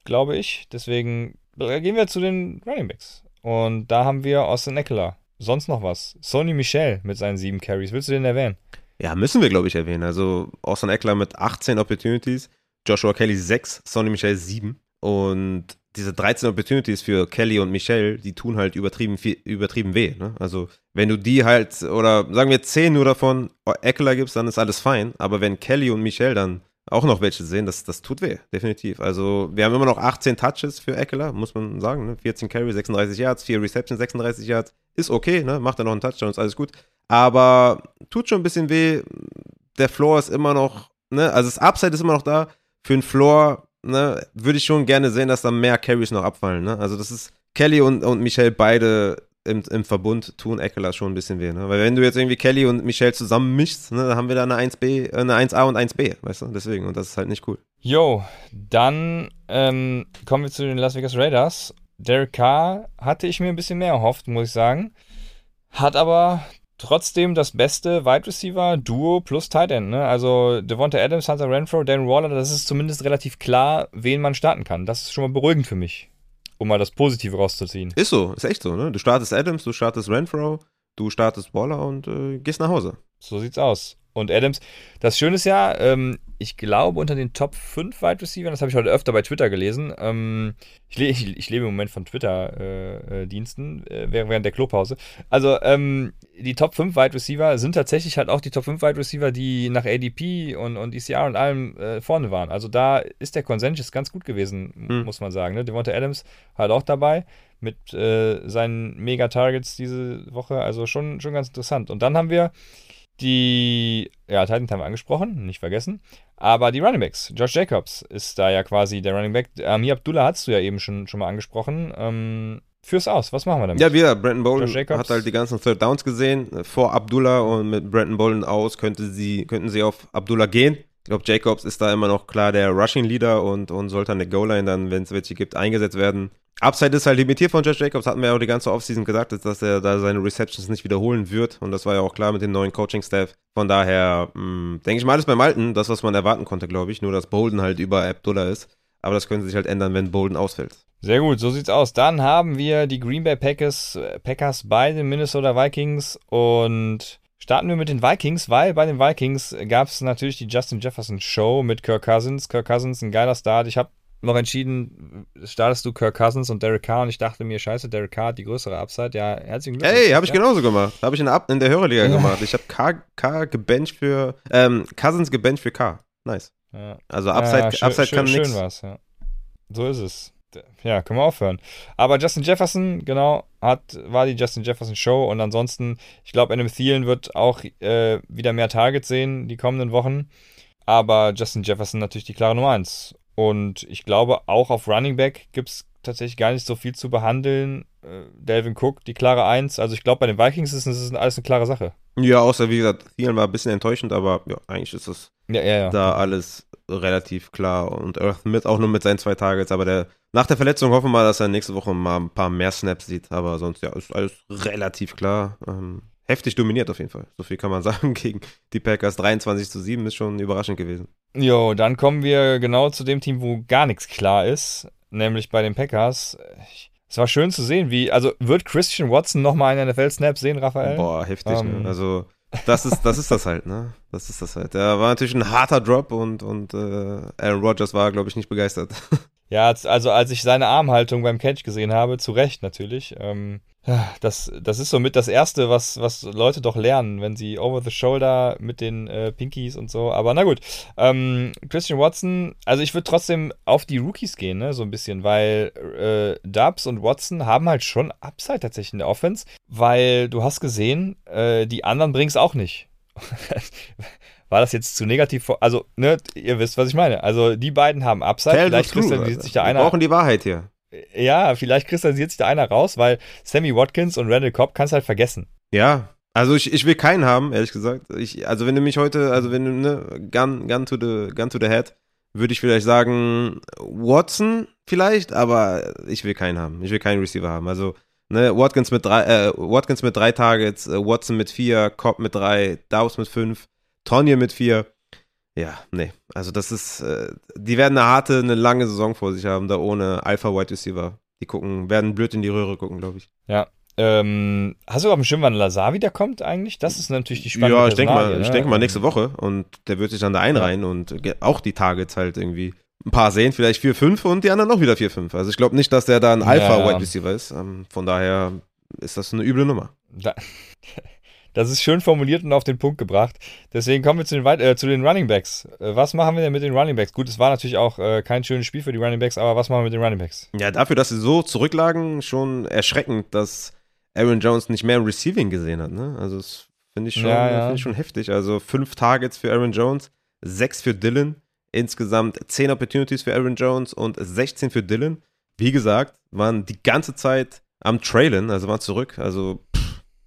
Speaker 1: glaube ich. Deswegen gehen wir zu den Running Backs. Und da haben wir Austin Eckler. Sonst noch was? Sony Michel mit seinen sieben Carries. Willst du den erwähnen?
Speaker 2: Ja, müssen wir, glaube ich, erwähnen. Also Austin Eckler mit 18 Opportunities, Joshua Kelly 6, Sonny Michel 7. Und diese 13 Opportunities für Kelly und Michel, die tun halt übertrieben, übertrieben weh. Ne? Also, wenn du die halt, oder sagen wir 10 nur davon Eckler gibst, dann ist alles fein. Aber wenn Kelly und Michel dann auch noch welche sehen, das, das tut weh, definitiv. Also wir haben immer noch 18 Touches für Eckler, muss man sagen. Ne? 14 Carry, 36 Yards, 4 Reception, 36 Yards. Ist okay, ne? macht er noch einen Touchdown, ist alles gut. Aber tut schon ein bisschen weh. Der Floor ist immer noch, ne? also das Upside ist immer noch da. Für den Floor ne, würde ich schon gerne sehen, dass da mehr Carries noch abfallen. Ne? Also das ist Kelly und, und Michelle beide im, im Verbund tun Eckler schon ein bisschen weh. Ne? Weil wenn du jetzt irgendwie Kelly und Michelle zusammen mischst, ne, dann haben wir da eine 1B, eine 1A und 1B, weißt du? Deswegen, und das ist halt nicht cool.
Speaker 1: Jo, dann ähm, kommen wir zu den Las Vegas Raiders. Derek Carr hatte ich mir ein bisschen mehr erhofft, muss ich sagen. Hat aber trotzdem das beste Wide Receiver Duo plus Tight End. Ne? Also Devonta Adams, Hunter Renfro, Darren Waller, das ist zumindest relativ klar, wen man starten kann. Das ist schon mal beruhigend für mich um mal das Positive rauszuziehen.
Speaker 2: Ist so, ist echt so, ne? Du startest Adams, du startest Renfro, du startest Waller und äh, gehst nach Hause.
Speaker 1: So sieht's aus. Und Adams, das Schöne ist ja, ähm, ich glaube, unter den Top 5 Wide Receivers, das habe ich heute öfter bei Twitter gelesen. Ähm, ich, le ich, ich, lebe im Moment von Twitter-Diensten äh, äh, während der Klopause. Also, ähm, die Top 5 Wide Receiver sind tatsächlich halt auch die Top 5 Wide Receiver, die nach ADP und, und ECR und allem äh, vorne waren. Also, da ist der Konsens ganz gut gewesen, hm. muss man sagen. Ne? Devonta Adams halt auch dabei mit äh, seinen Mega-Targets diese Woche. Also, schon, schon ganz interessant. Und dann haben wir die, ja, Titans haben wir angesprochen, nicht vergessen. Aber die Running Backs, Josh Jacobs ist da ja quasi der Running Back. Amir Abdullah hast du ja eben schon, schon mal angesprochen. Ähm, führ's aus, was machen wir damit?
Speaker 2: Ja, wieder, Brandon Bolden hat halt die ganzen Third Downs gesehen vor Abdullah und mit Brandon Bolden aus könnte sie, könnten sie auf Abdullah gehen. Ich glaube, Jacobs ist da immer noch klar der Rushing Leader und, und sollte an der Goal-Line dann, wenn es welche gibt, eingesetzt werden. Upside ist halt limitiert von Josh Jacobs, hatten wir ja auch die ganze Offseason gesagt, dass er da seine Receptions nicht wiederholen wird. Und das war ja auch klar mit dem neuen Coaching-Staff. Von daher hm, denke ich mal alles beim Alten, das, was man erwarten konnte, glaube ich. Nur, dass Bolden halt über Abdullah ist. Aber das könnte sich halt ändern, wenn Bolden ausfällt.
Speaker 1: Sehr gut, so sieht's aus. Dann haben wir die Green Bay Packers, Packers bei den Minnesota Vikings und starten wir mit den Vikings, weil bei den Vikings gab es natürlich die Justin Jefferson Show mit Kirk Cousins. Kirk Cousins, ein geiler Start. Ich habe noch entschieden, startest du Kirk Cousins und Derek Carr und ich dachte mir, scheiße, Derek Carr hat die größere Upside. Ja, herzlichen Glückwunsch.
Speaker 2: Ey, habe ich
Speaker 1: ja.
Speaker 2: genauso gemacht. Habe ich in der, Up- in der Hörerliga
Speaker 1: Ja.
Speaker 2: gemacht. Ich habe K, K gebencht für, ähm, Cousins gebencht für K. Nice.
Speaker 1: Ja.
Speaker 2: Also Upside,
Speaker 1: schön,
Speaker 2: Upside
Speaker 1: schön,
Speaker 2: kann
Speaker 1: schön
Speaker 2: nix.
Speaker 1: war's, ja. So ist es. Ja, können wir aufhören. Aber Justin Jefferson, genau, hat, war die Justin Jefferson Show und ansonsten, ich glaube, Adam Thielen wird auch äh, wieder mehr Targets sehen die kommenden Wochen. Aber Justin Jefferson natürlich die klare Nummer 1. Und ich glaube, auch auf Running Back gibt es tatsächlich gar nicht so viel zu behandeln. Äh, Delvin Cook, die klare 1. Also ich glaube, bei den Vikings ist es alles eine klare Sache.
Speaker 2: Ja, außer wie gesagt, Thielen war ein bisschen enttäuschend, aber ja, eigentlich ist es
Speaker 1: Ja, ja, ja.
Speaker 2: da alles relativ klar. Und Earth mit auch nur mit seinen zwei Targets, aber der, nach der Verletzung hoffen wir mal, dass er nächste Woche mal ein paar mehr Snaps sieht. Aber sonst ja, ist alles relativ klar. Ähm, heftig dominiert auf jeden Fall. So viel kann man [LAUGHS] sagen gegen die Packers. 23 zu 7 ist schon überraschend gewesen.
Speaker 1: Jo, dann kommen wir genau zu dem Team, wo gar nichts klar ist, nämlich bei den Packers. Es war schön zu sehen, wie, also wird Christian Watson nochmal einen NFL-Snap sehen, Raphael?
Speaker 2: Boah, heftig,
Speaker 1: Ähm.
Speaker 2: ne? Also, das ist, das ist das halt, ne? Das ist das halt. Der war natürlich ein harter Drop und, und äh, Aaron Rodgers war, glaube ich, nicht begeistert. [LAUGHS]
Speaker 1: Ja, als- also als ich seine Armhaltung beim Catch gesehen habe, zu Recht natürlich, ähm, ja, das, das ist somit das Erste, was, was Leute doch lernen, wenn sie over the shoulder mit den äh, Pinkies und so. Aber na gut, ähm, Christian Watson, also ich würde trotzdem auf die Rookies gehen, ne, so ein bisschen, weil äh, Dubs und Watson haben halt schon Upside tatsächlich in der Offense, weil du hast gesehen, äh, die anderen bringen es auch nicht. [LAUGHS] War das jetzt zu negativ? vor- Also, ne, ihr wisst, was ich meine. Also, die beiden haben Upside.
Speaker 2: Tell
Speaker 1: Vielleicht
Speaker 2: Alter.
Speaker 1: sich da
Speaker 2: Wir
Speaker 1: einer.
Speaker 2: brauchen die Wahrheit hier.
Speaker 1: Ja, vielleicht kristallisiert sich da einer raus, weil Sammy Watkins und Randall Cobb kannst halt vergessen.
Speaker 2: Ja, also ich, ich will keinen haben, ehrlich gesagt. Ich, also wenn du mich heute, also wenn du, ne, gun, gun, to the, gun to the head, würde ich vielleicht sagen, Watson vielleicht, aber ich will keinen haben. Ich will keinen Receiver haben. Also, ne, Watkins mit drei, äh, Watkins mit drei Targets, äh, Watson mit vier, Cobb mit drei, Dawes mit fünf, Tonje mit vier. Ja, nee. Also das ist, äh, die werden eine harte, eine lange Saison vor sich haben, da ohne Alpha Wide Receiver. Die gucken, werden blöd in die Röhre gucken, glaube ich.
Speaker 1: Ähm, hast du auf dem Schirm, wann Lazar wiederkommt eigentlich? Das ist natürlich die spannende
Speaker 2: Ja, ich denke mal,
Speaker 1: Personalie,
Speaker 2: ich
Speaker 1: ne?
Speaker 2: denke mal nächste Woche und der wird sich dann da einreihen und auch die Targets halt irgendwie ein paar sehen, vielleicht 4, 5 und die anderen auch wieder 4, 5. Also ich glaube nicht, dass der da ein
Speaker 1: Ja,
Speaker 2: Alpha
Speaker 1: ja.
Speaker 2: Wide Receiver ist. Ähm, von daher ist das eine üble Nummer.
Speaker 1: Da, das ist schön formuliert und auf den Punkt gebracht. Deswegen kommen wir zu den, äh, zu den Running Backs. Äh, was machen wir denn mit den Running Backs? Gut, es war natürlich auch äh, kein schönes Spiel für die Running Backs, aber was machen wir mit den Running Backs?
Speaker 2: Ja, dafür, dass sie so zurücklagen, schon erschreckend, dass Aaron Jones nicht mehr Receiving gesehen hat. Ne? Also das finde ich, schon-
Speaker 1: Ja, ja.
Speaker 2: finde ich schon heftig. Also fünf Targets für Aaron Jones, sechs für Dylan, insgesamt 10 Opportunities für Aaron Jones und 16 für Dylan. Wie gesagt, waren die ganze Zeit am Trailen, also waren zurück. Also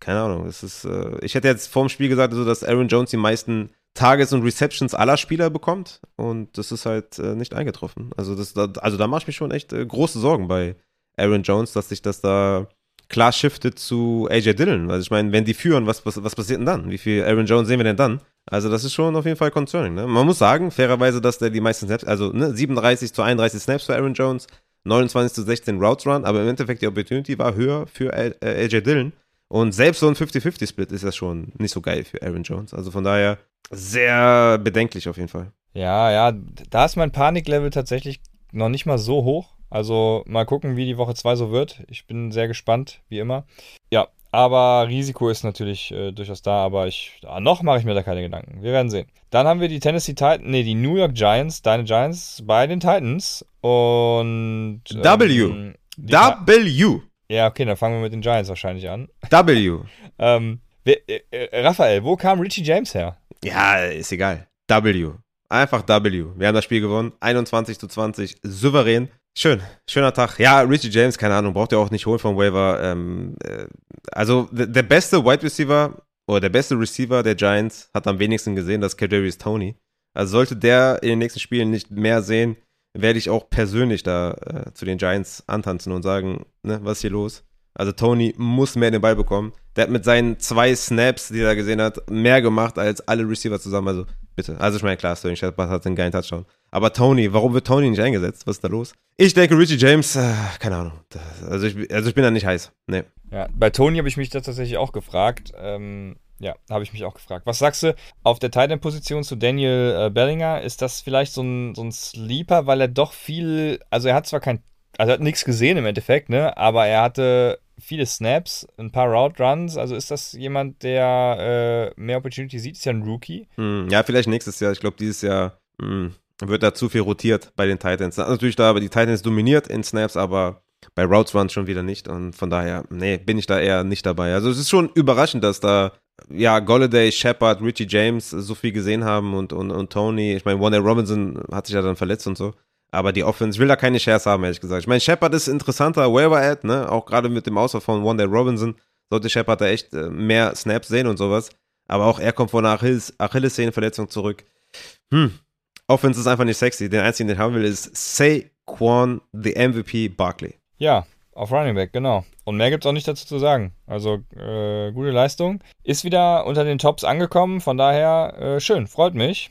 Speaker 2: keine Ahnung. Es ist, äh, ich hätte jetzt vorm Spiel gesagt, also, dass Aaron Jones die meisten Targets und Receptions aller Spieler bekommt und das ist halt äh, nicht eingetroffen. Also das, da, also da mache ich mir schon echt äh, große Sorgen bei Aaron Jones, dass sich das da klar shiftet zu AJ Dillon. Also ich meine, wenn die führen, was, was, was passiert denn dann? Wie viel Aaron Jones sehen wir denn dann? Also das ist schon auf jeden Fall concerning. Ne? Man muss sagen, fairerweise, dass der die meisten Snaps, also ne, 37 zu 31 Snaps für Aaron Jones, 29 zu 16 Routes Run, aber im Endeffekt die Opportunity war höher für äh, AJ Dillon. Und selbst so ein 50-50-Split ist das schon nicht so geil für Aaron Jones. Also von daher sehr bedenklich auf jeden Fall.
Speaker 1: Ja, ja, da ist mein Paniklevel tatsächlich noch nicht mal so hoch. Also mal gucken, wie die Woche 2 so wird. Ich bin sehr gespannt, wie immer. Ja, aber Risiko ist natürlich äh, durchaus da, aber ich, ah, noch mache ich mir da keine Gedanken. Wir werden sehen. Dann haben wir die Tennessee Titans, nee, die New York Giants, deine Giants bei den Titans und
Speaker 2: W.
Speaker 1: ähm, Ti-
Speaker 2: W.
Speaker 1: Ja, okay, dann fangen wir mit den Giants wahrscheinlich an.
Speaker 2: W. [LAUGHS]
Speaker 1: Ähm, äh, äh, Raphael, wo kam Richie James her?
Speaker 2: Ja, ist egal. W. Einfach W. Wir haben das Spiel gewonnen. 21 zu 20. Souverän. Schön. Schöner Tag. Ja, Richie James, keine Ahnung, braucht ihr auch nicht holen vom Waiver. Ähm, äh, also, der, beste Wide Receiver oder der beste Receiver der Giants hat am wenigsten gesehen, das ist Kadarius Tony. Also, sollte der in den nächsten Spielen nicht mehr sehen, werde ich auch persönlich da äh, zu den Giants antanzen und sagen, ne, was ist hier los? Also Tony muss mehr den Ball bekommen. Der hat mit seinen zwei Snaps, die er gesehen hat, mehr gemacht als alle Receiver zusammen. Also bitte. Also ich meine, klar, Sterling Shepard hat einen geilen Touchdown. Aber Tony, warum wird Tony nicht eingesetzt? Was ist da los? Ich denke, Richie James, äh, keine Ahnung. Das, also, ich, also ich bin da nicht heiß. Nee.
Speaker 1: Ja, bei Tony habe ich mich da tatsächlich auch gefragt. Ähm, ja, habe ich mich auch gefragt. Was sagst du auf der Titan-Position zu Daniel äh, Bellinger? Ist das vielleicht so ein, so ein Sleeper, weil er doch viel, also er hat zwar kein, also er hat nichts gesehen im Endeffekt, ne? Aber er hatte viele Snaps, ein paar Route Runs. Also ist das jemand, der äh, mehr Opportunity sieht? Ist ja ein Rookie.
Speaker 2: Hm, ja, vielleicht nächstes Jahr. Ich glaube, dieses Jahr hm, wird da zu viel rotiert bei den Titans. Natürlich da, aber die Titans dominiert in Snaps, aber bei Routes Runs schon wieder nicht. Und von daher, nee, bin ich da eher nicht dabei. Also es ist schon überraschend, dass da ja, Golladay, Shepard, Richie James so viel gesehen haben und, und, und Tony. Ich meine, Wanda Robinson hat sich ja dann verletzt und so. Aber die Offense, will da keine Shares haben, ehrlich gesagt. Ich meine, Shepard ist interessanter Waiver-Ad, ne? Auch gerade mit dem Ausfall von Wanda Robinson sollte Shepard da echt äh, mehr Snaps sehen und sowas. Aber auch er kommt von einer Achilles Achillessehnenverletzung zurück. Hm. Offense ist einfach nicht sexy. Den einzigen, den ich haben will, ist Saquon, the MVP Barkley.
Speaker 1: Ja, auf Running Back, genau. Und mehr gibt es auch nicht dazu zu sagen. Also äh, gute Leistung. Ist wieder unter den Tops angekommen, von daher äh, schön, freut mich.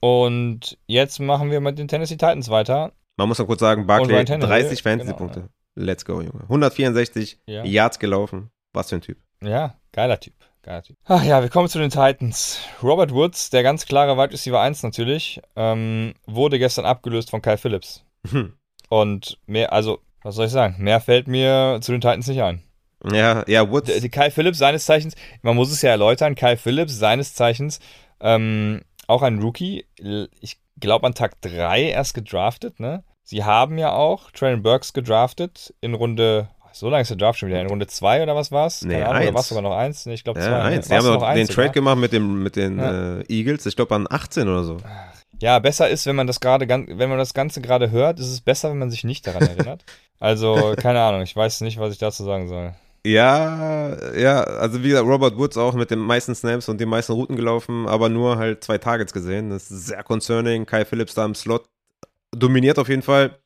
Speaker 1: Und jetzt machen wir mit den Tennessee Titans weiter.
Speaker 2: Man muss noch kurz sagen, Barkley 30 Fantasy-Punkte. Genau. Let's go, Junge. 164 ja. Yards gelaufen. Was für ein Typ.
Speaker 1: Ja, geiler Typ. Geiler typ. Ach ja, wir kommen zu den Titans. Robert Woods, der ganz klare Wide Receiver 1 natürlich, ähm, wurde gestern abgelöst von Kyle Phillips. Hm. Und mehr, also, was soll ich sagen? Mehr fällt mir zu den Titans nicht ein.
Speaker 2: Ja, ja, Woods.
Speaker 1: Die, die Kyle Phillips seines Zeichens, man muss es ja erläutern, Kyle Phillips seines Zeichens ähm, auch ein Rookie, ich glaube an Tag 3 erst gedraftet, ne? Sie haben ja auch Traylon Burks gedraftet in Runde, so lange ist der Draft schon wieder, in Runde 2 oder was war's?
Speaker 2: Nee, Ahnung,
Speaker 1: oder war es sogar noch 1? Nee, ich glaube 2.
Speaker 2: Ja, eins. Sie haben noch den eins, Trade gemacht mit, dem, mit den ja. äh, Eagles, ich glaube an 18 oder so.
Speaker 1: Ja, besser ist, wenn man das gerade, wenn man das Ganze gerade hört, ist es besser, wenn man sich nicht daran [LAUGHS] erinnert. also, keine Ahnung, ich weiß nicht, was ich dazu sagen soll.
Speaker 2: Ja, ja, also wie gesagt, Robert Woods auch mit den meisten Snaps und den meisten Routen gelaufen, aber nur halt zwei Targets gesehen. Das ist sehr concerning. Kai Phillips da im Slot dominiert auf jeden Fall.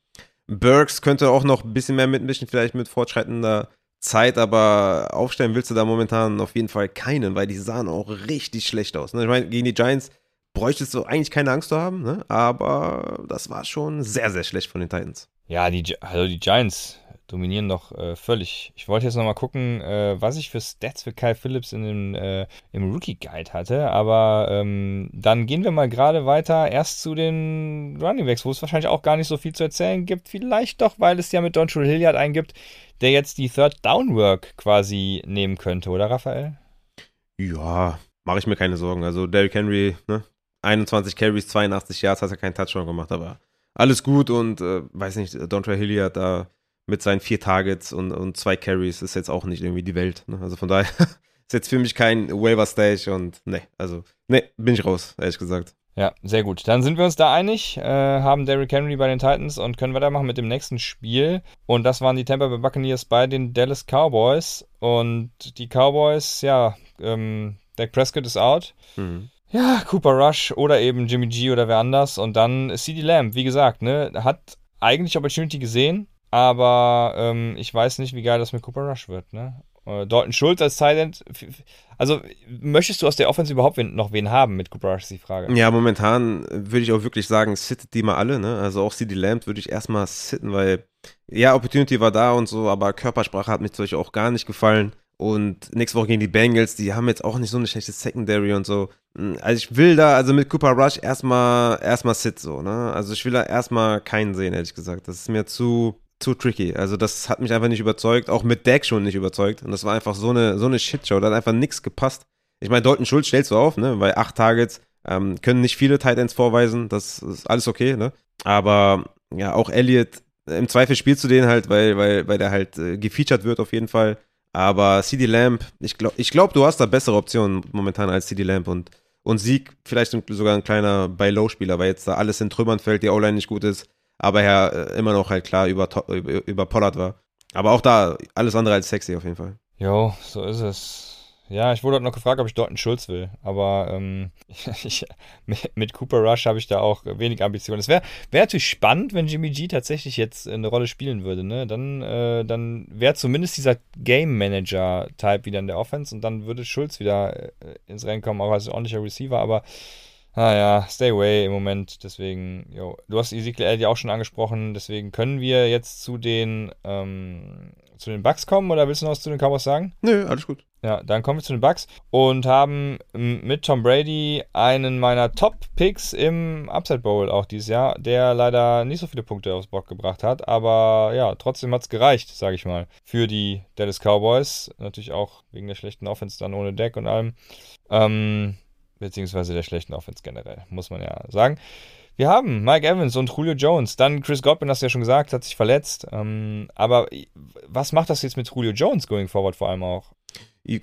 Speaker 2: Burks könnte auch noch ein bisschen mehr mitmischen, vielleicht mit fortschreitender Zeit, aber aufstellen willst du da momentan auf jeden Fall keinen, weil die sahen auch richtig schlecht aus. Ne? Ich meine, gegen die Giants bräuchtest du eigentlich keine Angst zu haben, ne? aber das war schon sehr, sehr schlecht von den Titans.
Speaker 1: Ja, die, also die Giants, dominieren doch äh, völlig. Ich wollte jetzt nochmal gucken, äh, was ich für Stats für Kyle Phillips in dem, äh, im Rookie Guide hatte, aber ähm, dann gehen wir mal gerade weiter erst zu den Running Backs, wo es wahrscheinlich auch gar nicht so viel zu erzählen gibt. Vielleicht doch, weil es ja mit Dontrell Hilliard eingibt, der jetzt die Third Down Work quasi nehmen könnte, oder Raphael?
Speaker 2: Ja, mache ich mir keine Sorgen. Also Derrick Henry, ne? 21 Carries, 82 Yards, hat er keinen Touchdown gemacht, aber alles gut und äh, weiß nicht, Dontrell Hilliard da mit seinen vier Targets und, und zwei Carries ist jetzt auch nicht irgendwie die Welt. Ne? Also von daher [LAUGHS] ist jetzt für mich kein Waiver-Stage und ne, also ne, bin ich raus, ehrlich gesagt.
Speaker 1: Ja, sehr gut. Dann sind wir uns da einig, äh, haben Derrick Henry bei den Titans und können weitermachen mit dem nächsten Spiel. Und das waren die Tampa Bay Buccaneers bei den Dallas Cowboys. Und die Cowboys, ja, ähm, Dak Prescott ist out. Mhm. Ja, Cooper Rush oder eben Jimmy G oder wer anders. Und dann CD Lamb, wie gesagt, ne, hat eigentlich Opportunity gesehen, aber ähm, ich weiß nicht, wie geil das mit Cooper Rush wird. Ne? Äh, Dalton Schulz als Silent. Also, möchtest du aus der Offense überhaupt noch wen haben mit Cooper Rush, ist die Frage.
Speaker 2: Ja, momentan würde ich auch wirklich sagen, sittet die mal alle. Ne? Also auch CD Lamb würde ich erstmal sitten, weil ja, Opportunity war da und so, aber Körpersprache hat mir zum Beispiel auch gar nicht gefallen. Und nächste Woche gegen die Bengals, die haben jetzt auch nicht so eine schlechte Secondary und so. Hm, also ich will da, also mit Cooper Rush erstmal erstmal Sit so, ne? Also ich will da erstmal keinen sehen, ehrlich gesagt. Das ist mir zu, zu tricky. Also das hat mich einfach nicht überzeugt, auch mit Dak schon nicht überzeugt. Und das war einfach so eine, so eine Shitshow. Da hat einfach nichts gepasst. Ich meine, Dalton Schulz stellst du auf, ne? Weil acht Targets ähm, können nicht viele Tight Ends vorweisen. Das ist alles okay, ne? Aber ja, auch Elliott, im Zweifel spielst du den halt, weil, weil, weil der halt äh, gefeatured wird auf jeden Fall. Aber CD Lamp, ich glaube, ich glaub, du hast da bessere Optionen momentan als CD Lamp und, und Sieg vielleicht sogar ein kleiner Buy-Low-Spieler, weil jetzt da alles in Trümmern fällt, die O-Line nicht gut ist aber er äh, immer noch halt klar über, über, Pollard war. Aber auch da alles andere als sexy auf jeden Fall.
Speaker 1: Jo, so ist es. Ja, ich wurde heute noch gefragt, ob ich einen Schulz will. Aber ähm, [LAUGHS] ich, mit Cooper Rush habe ich da auch wenig Ambitionen. Es wäre wär natürlich spannend, wenn Jimmy G tatsächlich jetzt eine Rolle spielen würde. Ne? Dann, äh, dann wäre zumindest dieser Game Manager-Type wieder in der Offense und dann würde Schulz wieder äh, ins Rennen kommen, auch als ordentlicher Receiver. Aber Ah ja, stay away im Moment. Deswegen, jo. Du hast Ezekiel Elliott auch schon angesprochen. Deswegen können wir jetzt zu den, ähm, zu den Bugs kommen oder willst du noch was zu den Cowboys sagen?
Speaker 2: Nö, alles gut.
Speaker 1: Ja, dann kommen wir zu den Bucks und haben mit Tom Brady einen meiner Top-Picks im Upside Bowl auch dieses Jahr, der leider nicht so viele Punkte aufs Bock gebracht hat, aber ja, trotzdem hat es gereicht, sage ich mal, für die Dallas Cowboys. Natürlich auch wegen der schlechten Offense dann ohne Deck und allem. Ähm, beziehungsweise der schlechten Offense generell, muss man ja sagen. Wir haben Mike Evans und Julio Jones. Dann Chris Godwin, hast du ja schon gesagt, hat sich verletzt. Ähm, aber was macht das jetzt mit Julio Jones going forward vor allem auch?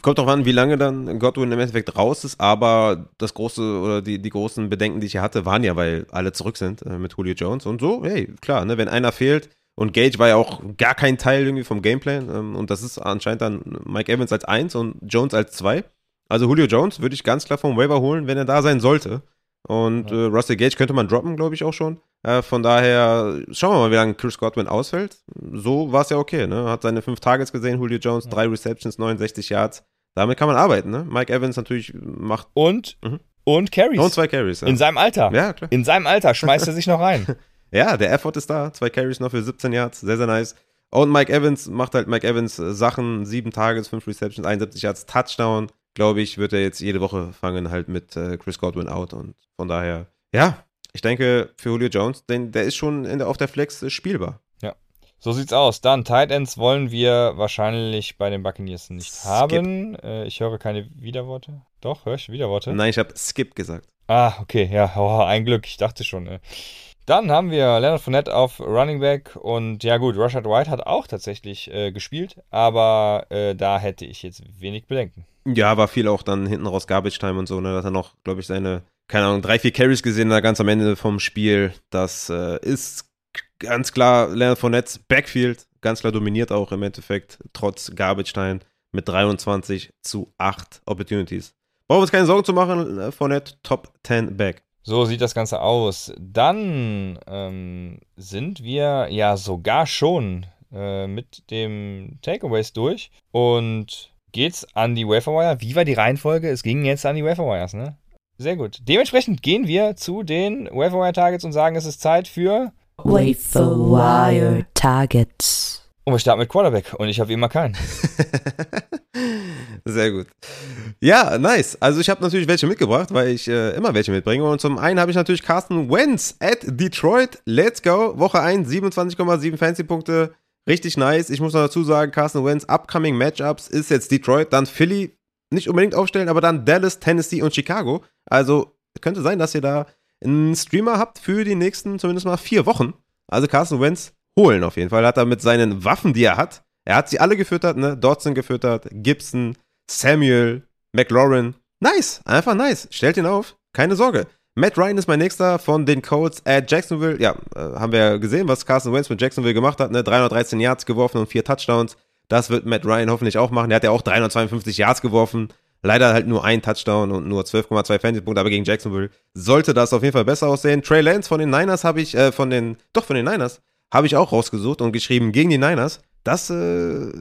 Speaker 2: Kommt doch an, wie lange dann Godwin im Endeffekt raus ist, aber das große oder die, die großen Bedenken, die ich hier hatte, waren ja, weil alle zurück sind äh, mit Julio Jones. Und so, hey, klar, ne, wenn einer fehlt, und Gage war ja auch gar kein Teil irgendwie vom Gameplan. Ähm, und das ist anscheinend dann Mike Evans als 1 und Jones als 2. Also Julio Jones würde ich ganz klar vom Waiver holen, wenn er da sein sollte. Und ja. äh, Russell Gage könnte man droppen, glaube ich auch schon. Äh, von daher schauen wir mal, wie lange Chris Godwin ausfällt. So war es ja okay. Ne? Hat seine fünf Targets gesehen, Julio Jones, ja. drei Receptions, 69 Yards. Damit kann man arbeiten. Ne? Mike Evans natürlich macht.
Speaker 1: Und, mhm. und Carries.
Speaker 2: Und zwei Carries. Ja.
Speaker 1: In seinem Alter.
Speaker 2: Ja, klar.
Speaker 1: In seinem Alter schmeißt er sich noch rein. [LAUGHS]
Speaker 2: ja, der Effort ist da. Zwei Carries noch für 17 Yards. Sehr, sehr nice. Und Mike Evans macht halt Mike Evans äh, Sachen. Sieben Targets, fünf Receptions, 71 Yards, Touchdown glaube ich, wird er jetzt jede Woche fangen, halt mit äh, Chris Godwin out. Und von daher, ja, ich denke, für Julio Jones, denn der ist schon der, auf der Flex äh, spielbar.
Speaker 1: Ja, so sieht's aus. Dann, Tight Ends wollen wir wahrscheinlich bei den Buccaneers nicht Skip. haben. Äh, ich höre keine Widerworte. Doch, höre ich Widerworte?
Speaker 2: Nein, ich habe Skip gesagt.
Speaker 1: Ah, okay, ja, oh, ein Glück, ich dachte schon. Äh. Dann haben wir Leonard Fournette auf Running Back und ja gut, Rashad White hat auch tatsächlich äh, gespielt, aber äh, da hätte ich jetzt wenig Bedenken.
Speaker 2: Ja, war viel auch dann hinten raus Garbage Time und so, ne? Da hat er noch, glaube ich, seine, keine Ahnung, drei, vier Carries gesehen, da ganz am Ende vom Spiel. Das äh, ist ganz klar Leonard Fournette Backfield, ganz klar dominiert auch im Endeffekt, trotz Garbage Time mit 23 zu 8 Opportunities. Brauchen wir uns keine Sorgen zu machen, äh, Fournette Top 10 Back.
Speaker 1: So sieht das Ganze aus. Dann ähm, sind wir ja sogar schon äh, mit dem Takeaways durch und geht's an die Waferwire. Wie war die Reihenfolge? Es ging jetzt an die Waferwires, ne? Sehr gut. Dementsprechend gehen wir zu den Waferwire Targets und sagen, es ist Zeit für
Speaker 3: Waferwire Targets.
Speaker 1: Und wir starten mit Quarterback und ich habe immer keinen. [LAUGHS]
Speaker 2: Sehr gut. Ja, nice. Also ich habe natürlich welche mitgebracht, weil ich äh, immer welche mitbringe. Und zum einen habe ich natürlich Carsten Wentz at Detroit. Let's go. Woche 1, 27,7 Fancy-Punkte. Richtig nice. Ich muss noch dazu sagen, Carsten Wentz, upcoming Matchups ist jetzt Detroit, dann Philly, nicht unbedingt aufstellen, aber dann Dallas, Tennessee und Chicago. Also könnte sein, dass ihr da einen Streamer habt für die nächsten zumindest mal vier Wochen. Also Carsten Wentz holen auf jeden Fall. Hat er mit seinen Waffen, die er hat, er hat sie alle gefüttert, ne? Dodson gefüttert, Gibson, Samuel, McLaurin. Nice, einfach nice. Stellt ihn auf, keine Sorge. Matt Ryan ist mein nächster von den Colts at Jacksonville. Ja, äh, haben wir gesehen, was Carson Wentz mit Jacksonville gemacht hat. Ne? 313 Yards geworfen und vier Touchdowns. Das wird Matt Ryan hoffentlich auch machen. Er hat ja auch 352 Yards geworfen. Leider halt nur ein Touchdown und nur 12,2 Fantasy-Punkte, aber gegen Jacksonville sollte das auf jeden Fall besser aussehen. Trey Lance von den Niners habe ich, äh, von den, doch von den Niners, habe ich auch rausgesucht und geschrieben gegen die Niners. Das äh,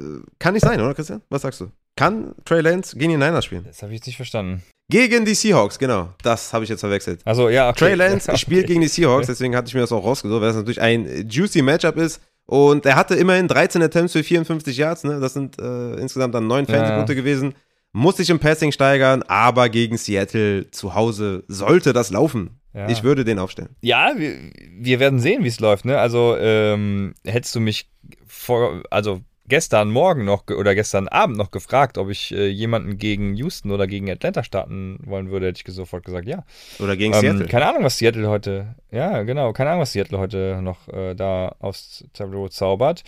Speaker 2: kann nicht sein, oder Christian? Was sagst du? Kann Trey Lance gegen die Niners spielen?
Speaker 1: Das habe ich jetzt nicht verstanden.
Speaker 2: Gegen die Seahawks, genau. Das habe ich jetzt verwechselt.
Speaker 1: Also ja, okay.
Speaker 2: Trey Lance [LAUGHS] okay. spielt gegen die Seahawks, deswegen hatte ich mir das auch rausgesucht, weil das natürlich ein juicy Matchup ist. Und er hatte immerhin 13 Attempts für 54 Yards, ne? Das sind äh, insgesamt dann 9 Fantasy-Punkte ja. gewesen. Muss sich im Passing steigern, aber gegen Seattle zu Hause sollte das laufen. Ja. Ich würde den aufstellen.
Speaker 1: Ja, wir, wir werden sehen, wie es läuft. Ne? Also ähm, hättest du mich vor, also gestern Morgen noch oder gestern Abend noch gefragt, ob ich äh, jemanden gegen Houston oder gegen Atlanta starten wollen würde, hätte ich sofort gesagt, ja.
Speaker 2: Oder gegen ähm, Seattle.
Speaker 1: Keine Ahnung, was Seattle heute, ja, genau, keine Ahnung, was Seattle heute noch äh, da aufs Tableau zaubert.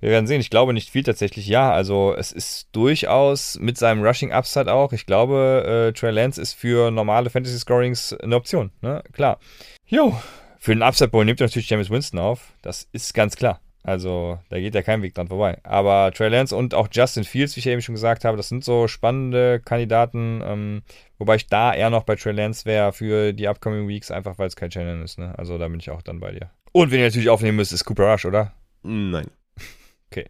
Speaker 1: Wir werden sehen. Ich glaube nicht viel tatsächlich. Ja, also es ist durchaus mit seinem Rushing Upside auch. Ich glaube, äh, Trey Lance ist für normale Fantasy Scorings eine Option. Ne? Klar. Jo, für den Upside Bowl nimmt natürlich James Winston auf. Das ist ganz klar. Also da geht ja kein Weg dran vorbei. Aber Trey Lance und auch Justin Fields, wie ich eben schon gesagt habe, das sind so spannende Kandidaten. Ähm, wobei ich da eher noch bei Trey Lance wäre für die upcoming Weeks, einfach weil es kein Channel ist. Ne? Also da bin ich auch dann bei dir. Und wenn ihr natürlich aufnehmen müsst, ist Cooper Rush, oder?
Speaker 2: Nein. [LAUGHS]
Speaker 1: Okay.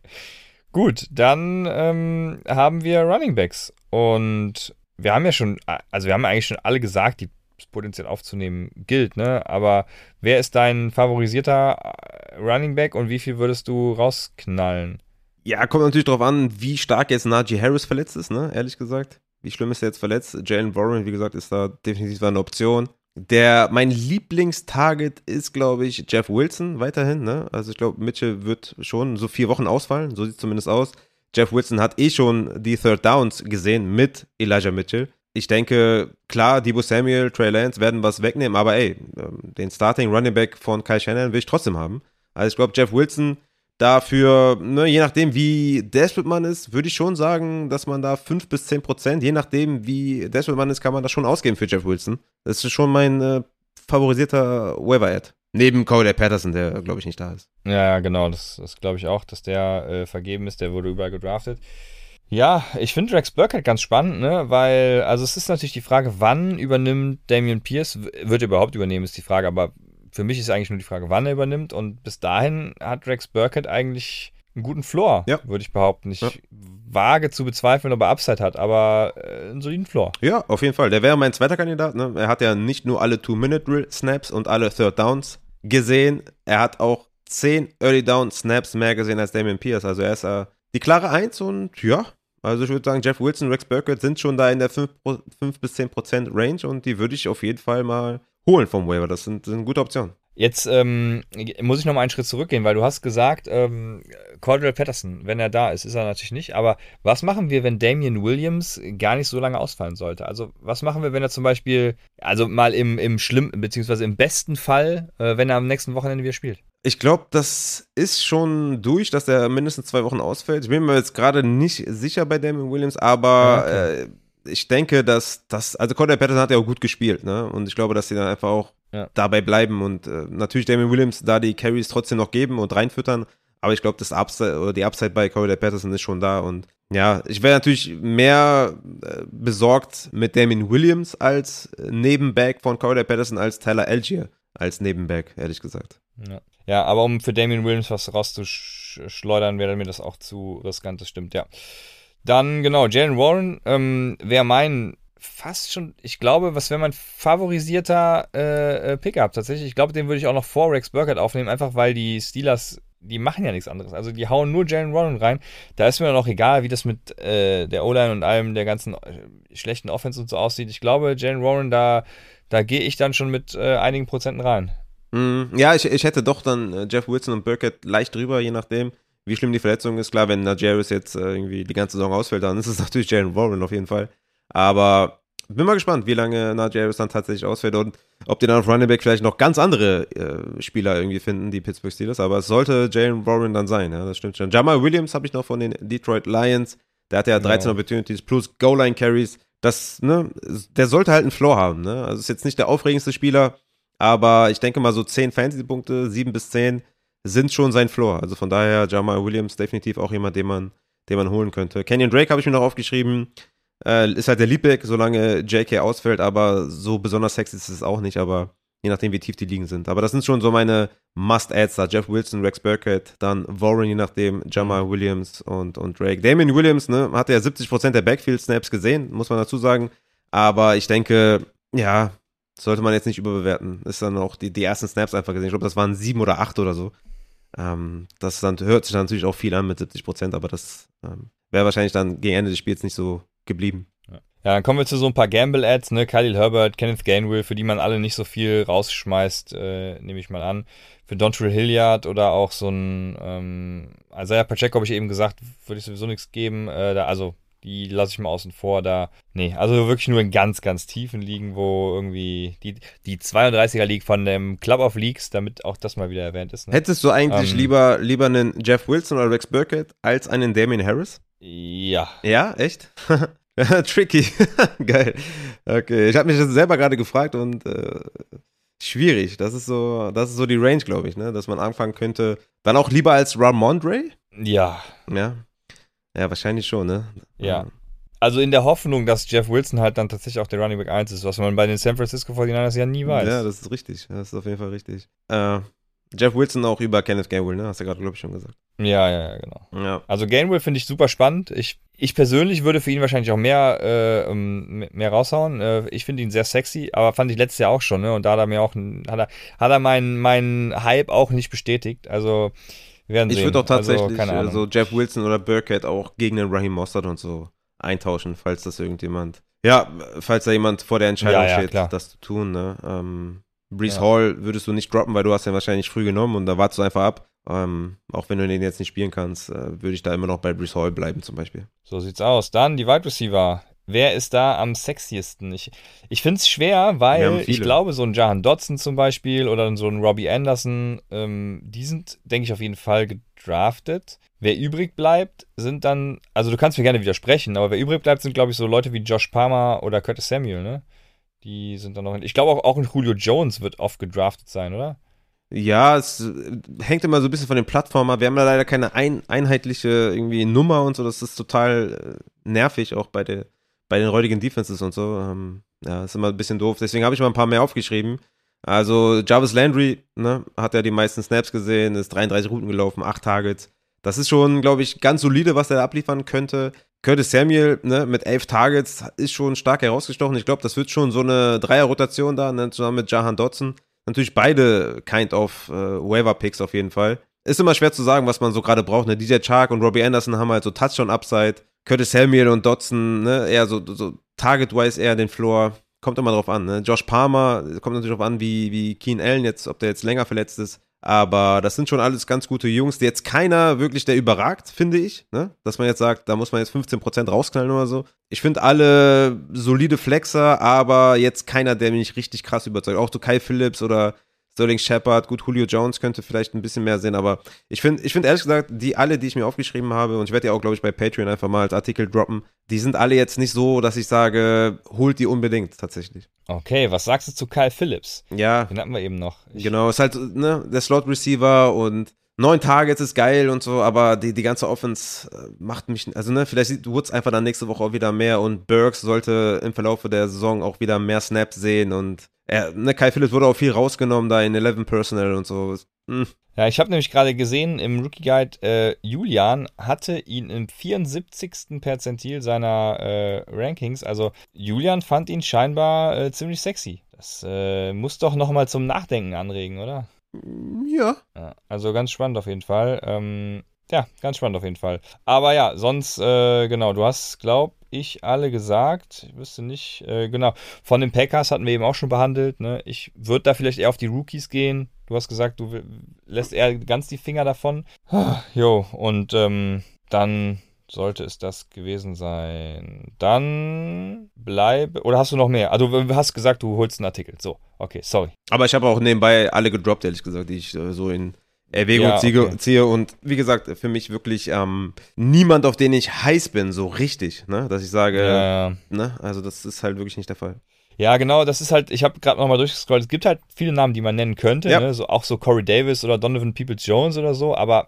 Speaker 1: Gut, dann ähm, haben wir Running Backs. Und wir haben ja schon, also wir haben eigentlich schon alle gesagt, die potenziell aufzunehmen gilt, ne? Aber wer ist dein favorisierter äh, Running Back und wie viel würdest du rausknallen?
Speaker 2: Ja, kommt natürlich darauf an, wie stark jetzt Najee Harris verletzt ist, ne? Ehrlich gesagt. Wie schlimm ist er jetzt verletzt? Jalen Warren, wie gesagt, ist da definitiv eine Option. Der, mein Lieblingstarget ist, glaube ich, Jeff Wilson weiterhin. Ne? Also ich glaube, Mitchell wird schon so vier Wochen ausfallen, so sieht es zumindest aus. Jeff Wilson hat eh schon die Third Downs gesehen mit Elijah Mitchell. Ich denke, klar, Debo Samuel, Trey Lance werden was wegnehmen, aber ey, ähm, den Starting Running Back von Kyle Shannon will ich trotzdem haben. Also ich glaube, Jeff Wilson dafür, ne, je nachdem, wie desperate man ist, würde ich schon sagen, dass man da 5 bis 10 Prozent, je nachdem, wie desperate man ist, kann man das schon ausgeben für Jeff Wilson. Das ist schon mein äh, favorisierter Waiver-Ad. Neben Cody Patterson, der, glaube ich, nicht da ist.
Speaker 1: Ja, genau, das, das glaube ich auch, dass der äh, vergeben ist, der wurde überall gedraftet. Ja, ich finde Rex Burkhead ganz spannend, ne? Weil, also es ist natürlich die Frage, wann übernimmt Damian Pierce, wird er überhaupt übernehmen, ist die Frage, aber für mich ist eigentlich nur die Frage, wann er übernimmt. Und bis dahin hat Rex Burkhead eigentlich einen guten Floor, ja. würde ich behaupten. Ich ja. wage zu bezweifeln, ob er Upside hat, aber äh, einen soliden Floor.
Speaker 2: Ja, auf jeden Fall. Der wäre mein zweiter Kandidat. Ne? Er hat ja nicht nur alle Two-Minute-Snaps und alle Third Downs gesehen, er hat auch zehn Early Down Snaps mehr gesehen als Damian Pierce. Also er ist äh, die klare Eins und ja, also ich würde sagen, Jeff Wilson, Rex Burkett sind schon da in der 5, 5 bis 10 Prozent Range und die würde ich auf jeden Fall mal holen vom Waiver. Das sind, sind gute Optionen.
Speaker 1: Jetzt ähm, muss ich noch mal einen Schritt zurückgehen, weil du hast gesagt, ähm, Cordell Patterson, wenn er da ist, ist er natürlich nicht. Aber was machen wir, wenn Damian Williams gar nicht so lange ausfallen sollte? Also was machen wir, wenn er zum Beispiel, also mal im, im schlimmsten, beziehungsweise im besten Fall, äh, wenn er am nächsten Wochenende wieder spielt?
Speaker 2: Ich glaube, das ist schon durch, dass er mindestens zwei Wochen ausfällt. Ich bin mir jetzt gerade nicht sicher bei Damian Williams, aber okay. äh, ich denke, dass das, also Cordell Patterson hat ja auch gut gespielt, ne? Und ich glaube, dass sie dann einfach auch ja. dabei bleiben und äh, natürlich Damien Williams da die Carries trotzdem noch geben und reinfüttern. Aber ich glaube, das Upside oder die Upside bei Cordell Patterson ist schon da und ja, ich wäre natürlich mehr äh, besorgt mit Damien Williams als Nebenback von Cordell Patterson als Tyler Algier als Nebenback, ehrlich gesagt.
Speaker 1: Ja. Ja, aber um für Damien Williams was rauszuschleudern, wäre mir das auch zu riskant, das stimmt, ja. Dann, genau, Jalen Warren ähm, wäre mein fast schon, ich glaube, was wäre mein favorisierter äh, äh, Pickup tatsächlich. Ich glaube, den würde ich auch noch vor Rex Burkett aufnehmen, einfach weil die Steelers, die machen ja nichts anderes. Also die hauen nur Jalen Warren rein. Da ist mir dann auch egal, wie das mit äh, der O-Line und allem der ganzen äh, schlechten Offense und so aussieht. Ich glaube, Jalen Warren, da, da gehe ich dann schon mit äh, einigen Prozenten rein.
Speaker 2: Mm, ja, ich, ich hätte doch dann äh, Jeff Wilson und Burkett leicht drüber, je nachdem wie schlimm die Verletzung ist. Klar, wenn Najaris jetzt äh, irgendwie die ganze Saison ausfällt, dann [LAUGHS] ist es natürlich Jalen Warren auf jeden Fall. Aber bin mal gespannt, wie lange Najaris dann tatsächlich ausfällt und ob die dann auf Running Back vielleicht noch ganz andere äh, Spieler irgendwie finden, die Pittsburgh Steelers. Aber es sollte Jalen Warren dann sein, ja, das stimmt schon. Jamal Williams habe ich noch von den Detroit Lions. Der hatte ja 13 genau. Opportunities plus Goal-Line-Carries. Das, ne, der sollte halt einen Floor haben, ne? Also ist jetzt nicht der aufregendste Spieler, aber ich denke mal so 10 Fantasy-Punkte, 7 bis 10 sind schon sein Floor. Also von daher Jamal Williams definitiv auch jemand, den man, den man holen könnte. Kenyon Drake habe ich mir noch aufgeschrieben. Äh, ist halt der Leadback, solange JK ausfällt, aber so besonders sexy ist es auch nicht, aber je nachdem, wie tief die Ligen sind. Aber das sind schon so meine Must-Ads da. Jeff Wilson, Rex Burkett, dann Warren, je nachdem, Jamal Williams und, und Drake. Damien Williams, ne, hat ja 70% der Backfield-Snaps gesehen, muss man dazu sagen. Aber ich denke, ja, sollte man jetzt nicht überbewerten. Ist dann auch die, die ersten Snaps einfach gesehen. Ich glaube, das waren sieben oder acht oder so. Ähm, das dann, hört sich dann natürlich auch viel an mit 70 Prozent, aber das ähm, wäre wahrscheinlich dann gegen Ende des Spiels nicht so geblieben.
Speaker 1: Ja. dann kommen wir zu so ein paar Gamble-Ads, ne? Khalil Herbert, Kenneth Gainwell, für die man alle nicht so viel rausschmeißt, äh, nehme ich mal an. Für Dontrell Hilliard oder auch so ein ähm, Isaiah Pacheco habe ich eben gesagt, würde ich sowieso nichts geben. Äh, da, also die lasse ich mal außen vor. Da, nee, also wirklich nur in ganz, ganz tiefen Ligen, wo irgendwie die, die 32er League von dem Club of Leagues, damit auch das mal wieder erwähnt ist.
Speaker 2: Ne? Hättest du eigentlich ähm, lieber, lieber einen Jeff Wilson oder Rex Burkett als einen Damien Harris?
Speaker 1: Ja.
Speaker 2: Ja, echt? [LAUGHS] Tricky. [LAUGHS] Geil. Okay, ich habe mich das selber gerade gefragt und äh, schwierig. Das ist so, das ist so die Range, glaube ich, ne? Dass man anfangen könnte. Dann auch lieber als Ramondre?
Speaker 1: Ja.
Speaker 2: Ja. Ja, wahrscheinlich schon, ne?
Speaker 1: Ja. Also in der Hoffnung, dass Jeff Wilson halt dann tatsächlich auch der Running Back 1 ist, was man bei den San Francisco 49ers ja nie weiß.
Speaker 2: Ja, das ist richtig. Das ist auf jeden Fall richtig. Äh, Jeff Wilson auch über Kenneth Gainwell, ne? Hast du gerade, glaube ich, schon gesagt.
Speaker 1: Ja, ja, ja, genau.
Speaker 2: Ja.
Speaker 1: Also Gainwell finde ich super spannend. Ich, ich persönlich würde für ihn wahrscheinlich auch mehr, äh, ähm, mehr raushauen. Äh, ich finde ihn sehr sexy, aber fand ich letztes Jahr auch schon, ne? Und da hat er mir auch, hat er, hat er meinen, meinen Hype auch nicht bestätigt. Also wir werden
Speaker 2: Ich würde auch tatsächlich
Speaker 1: also,
Speaker 2: äh,
Speaker 1: Ahnung.
Speaker 2: so Jeff Wilson oder Burkhead auch gegen den Raheem Mossad und so eintauschen, falls das irgendjemand. Ja, falls da jemand vor der Entscheidung
Speaker 1: Ja, ja,
Speaker 2: steht,
Speaker 1: klar.
Speaker 2: das zu tun, ne? Ähm, Brees
Speaker 1: Ja.
Speaker 2: Hall würdest du nicht droppen, weil du hast ihn wahrscheinlich früh genommen und da wartest du einfach ab. Ähm, auch wenn du den jetzt nicht spielen kannst, äh, würde ich da immer noch bei Brees Hall bleiben zum Beispiel.
Speaker 1: So sieht's aus. Dann die Wide Receiver. Wer ist da am sexiesten? Ich, ich finde es schwer, weil ich glaube, so ein Jahan Dodson zum Beispiel oder so ein Robbie Anderson, ähm, die sind, denke ich, auf jeden Fall gedraftet. Wer übrig bleibt, sind dann, also du kannst mir gerne widersprechen, aber wer übrig bleibt, sind, glaube ich, so Leute wie Josh Palmer oder Curtis Samuel, ne? Die sind dann noch ich glaube auch, auch ein Julio Jones wird oft gedraftet sein, oder?
Speaker 2: Ja, es äh, hängt immer so ein bisschen von den Plattformen ab. Wir haben da leider keine ein, einheitliche irgendwie Nummer und so. Das ist total äh, nervig, auch bei, der, bei den heutigen Defenses und so. Ähm, ja, ist immer ein bisschen doof. Deswegen habe ich mal ein paar mehr aufgeschrieben. Also Jarvis Landry, ne, hat ja die meisten Snaps gesehen, ist 33 Routen gelaufen, 8 Targets. Das ist schon, glaube ich, ganz solide, was er abliefern könnte. Curtis Samuel, ne, mit 11 Targets ist schon stark herausgestochen. Ich glaube, das wird schon so eine Dreier-Rotation da, ne, zusammen mit Jahan Dotson. Natürlich beide kind of äh, Waiver-Picks auf jeden Fall. Ist immer schwer zu sagen, was man so gerade braucht. Ne? DJ Chark und Robbie Anderson haben halt so Touchdown-Upside. Curtis Samuel und Dotson, ne, eher so, so Target-wise eher den Floor. Kommt immer drauf an. Ne? Josh Palmer, kommt natürlich drauf an, wie, wie Keen Allen jetzt, ob der jetzt länger verletzt ist. Aber das sind schon alles ganz gute Jungs. Jetzt keiner wirklich, der überragt, finde ich. Ne? Dass man jetzt sagt, da muss man jetzt 15% rausknallen oder so. Ich finde alle solide Flexer, aber jetzt keiner, der mich richtig krass überzeugt. Auch so Kai Phillips oder Sterling Shepard, gut, Julio Jones könnte vielleicht ein bisschen mehr sehen, aber ich finde, ich finde ehrlich gesagt, die alle, die ich mir aufgeschrieben habe, und ich werde ja auch, glaube ich, bei Patreon einfach mal als Artikel droppen, die sind alle jetzt nicht so, dass ich sage, holt die unbedingt tatsächlich.
Speaker 1: Okay, was sagst du zu Kyle Phillips?
Speaker 2: Ja,
Speaker 1: Den hatten wir eben noch. Ich,
Speaker 2: Genau, ist halt ne, der Slot-Receiver und neun Targets ist geil und so, aber die, die ganze Offense äh, macht mich, also ne, vielleicht sieht Woods einfach dann nächste Woche auch wieder mehr und Burks sollte im Verlauf der Saison auch wieder mehr Snaps sehen und er, ne, Kai Phillips wurde auch viel rausgenommen da in 11 Personal und so. Hm,
Speaker 1: Ja, ich habe nämlich gerade gesehen im Rookie Guide, äh, Julian hatte ihn im 74. Perzentil seiner äh, Rankings. Also Julian fand ihn scheinbar äh, ziemlich sexy. Das äh, muss doch nochmal zum Nachdenken anregen, oder?
Speaker 2: Ja.
Speaker 1: Also ganz spannend auf jeden Fall. Ähm, ja, ganz spannend auf jeden Fall. Aber ja, sonst, äh, genau, du hast, glaub ich, alle gesagt. Ich wüsste nicht, äh, genau. Von den Packers hatten wir eben auch schon behandelt. Ne? Ich würde da vielleicht eher auf die Rookies gehen. Du hast gesagt, du lässt eher ganz die Finger davon. [SIGHS] Jo, und ähm, dann sollte es das gewesen sein. Dann bleibe. Oder hast du noch mehr? Also, du hast gesagt, du holst einen Artikel. So, okay, sorry.
Speaker 2: Aber ich habe auch nebenbei alle gedroppt, ehrlich gesagt, die ich äh, so in Erwägung
Speaker 1: Ja,
Speaker 2: ziehe,
Speaker 1: okay.
Speaker 2: ziehe. Und wie gesagt, für mich wirklich ähm, niemand, auf den ich heiß bin, so richtig, ne? Dass ich sage,
Speaker 1: Ja,
Speaker 2: ne? Also das ist halt wirklich nicht der Fall.
Speaker 1: Ja, genau, das ist halt, ich habe gerade nochmal durchgescrollt, es gibt halt viele Namen, die man nennen könnte,
Speaker 2: Ja.
Speaker 1: ne? so, auch so Corey Davis oder Donovan Peoples-Jones oder so, aber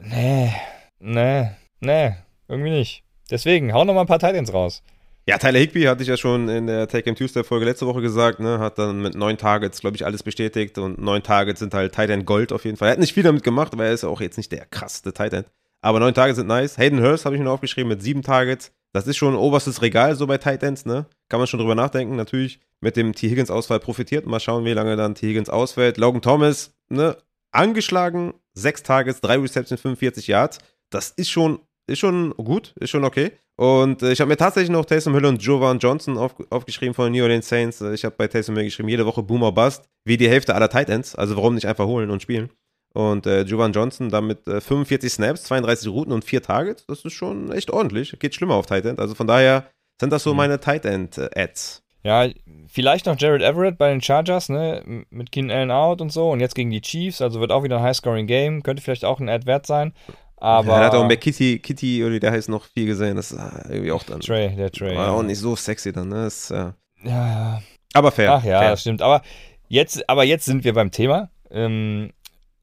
Speaker 1: nee, nee, nee, irgendwie nicht. Deswegen, hau nochmal ein paar Titans raus.
Speaker 2: Ja, Tyler Higby hatte ich ja schon in der Take Game Tuesday Folge letzte Woche gesagt, ne, hat dann mit neun Targets, glaube ich, alles bestätigt und neun Targets sind halt Tight End Gold auf jeden Fall. Er hat nicht viel damit gemacht, aber er ist auch jetzt nicht der krasseste Tight End. Aber neun Targets sind nice. Hayden Hurst habe ich mir aufgeschrieben mit sieben Targets. Das ist schon oberstes Regal so bei Tight Ends, ne? Kann man schon drüber nachdenken. Natürlich mit dem T. Higgins Ausfall profitiert. Mal schauen, wie lange dann T. Higgins ausfällt. Logan Thomas, ne? Angeschlagen, sechs Targets, drei Receptions, 45 Yards. Das ist schon, ist schon gut, ist schon okay. Und äh, ich habe mir tatsächlich noch Taysom Hill und Jovan Johnson auf, aufgeschrieben von den New Orleans Saints. Äh, ich habe bei Taysom Hill geschrieben, jede Woche Boomer Bust, wie die Hälfte aller Tight Ends. Also warum nicht einfach holen und spielen? Und äh, Jovan Johnson damit äh, 45 Snaps, 32 Routen und 4 Targets. Das ist schon echt ordentlich. Geht schlimmer auf Tight End. Also von daher sind das so
Speaker 1: Mhm.
Speaker 2: meine Tight End äh, Ads.
Speaker 1: Ja, vielleicht noch Jared Everett bei den Chargers, ne, mit Keenan Allen out und so und jetzt gegen die Chiefs, also wird auch wieder ein High-Scoring-Game, könnte vielleicht auch ein Ad wert sein, aber...
Speaker 2: ja, da hat auch McKitty, Kitty oder wie der heißt noch viel gesehen. Das ist äh, irgendwie auch dann.
Speaker 1: Trey, der Trey.
Speaker 2: war
Speaker 1: ja.
Speaker 2: auch nicht so sexy dann, ne? Das, ja.
Speaker 1: ja, ja.
Speaker 2: Aber fair.
Speaker 1: Ach ja,
Speaker 2: fair.
Speaker 1: das stimmt. Aber jetzt, aber jetzt sind wir beim Thema. Ähm,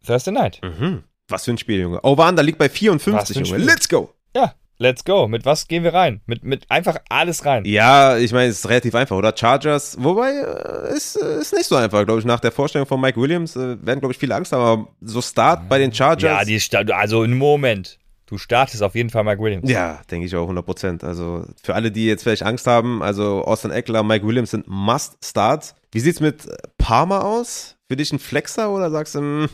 Speaker 1: Thursday Night.
Speaker 2: Mhm. Was für ein Spiel, Junge. Over Under liegt bei
Speaker 1: Was
Speaker 2: 54,
Speaker 1: für ein
Speaker 2: Junge.
Speaker 1: Spiel.
Speaker 2: Let's go.
Speaker 1: Ja, let's go. Mit was gehen wir rein? Mit, mit einfach alles rein.
Speaker 2: Ja, ich meine, es ist relativ einfach, oder? Chargers, wobei, äh, ist, äh, ist nicht so einfach, glaube ich. Nach der Vorstellung von Mike Williams äh, werden, glaube ich, viele Angst haben, aber so Start bei den Chargers.
Speaker 1: Ja, die also im Moment. Du startest auf jeden Fall Mike Williams.
Speaker 2: Ja, denke ich auch 100 Prozent. Also für alle, die jetzt vielleicht Angst haben, also Austin Eckler, Mike Williams sind Must-Starts. Wie sieht's mit Palmer aus? Für dich ein Flexer oder sagst du, hm,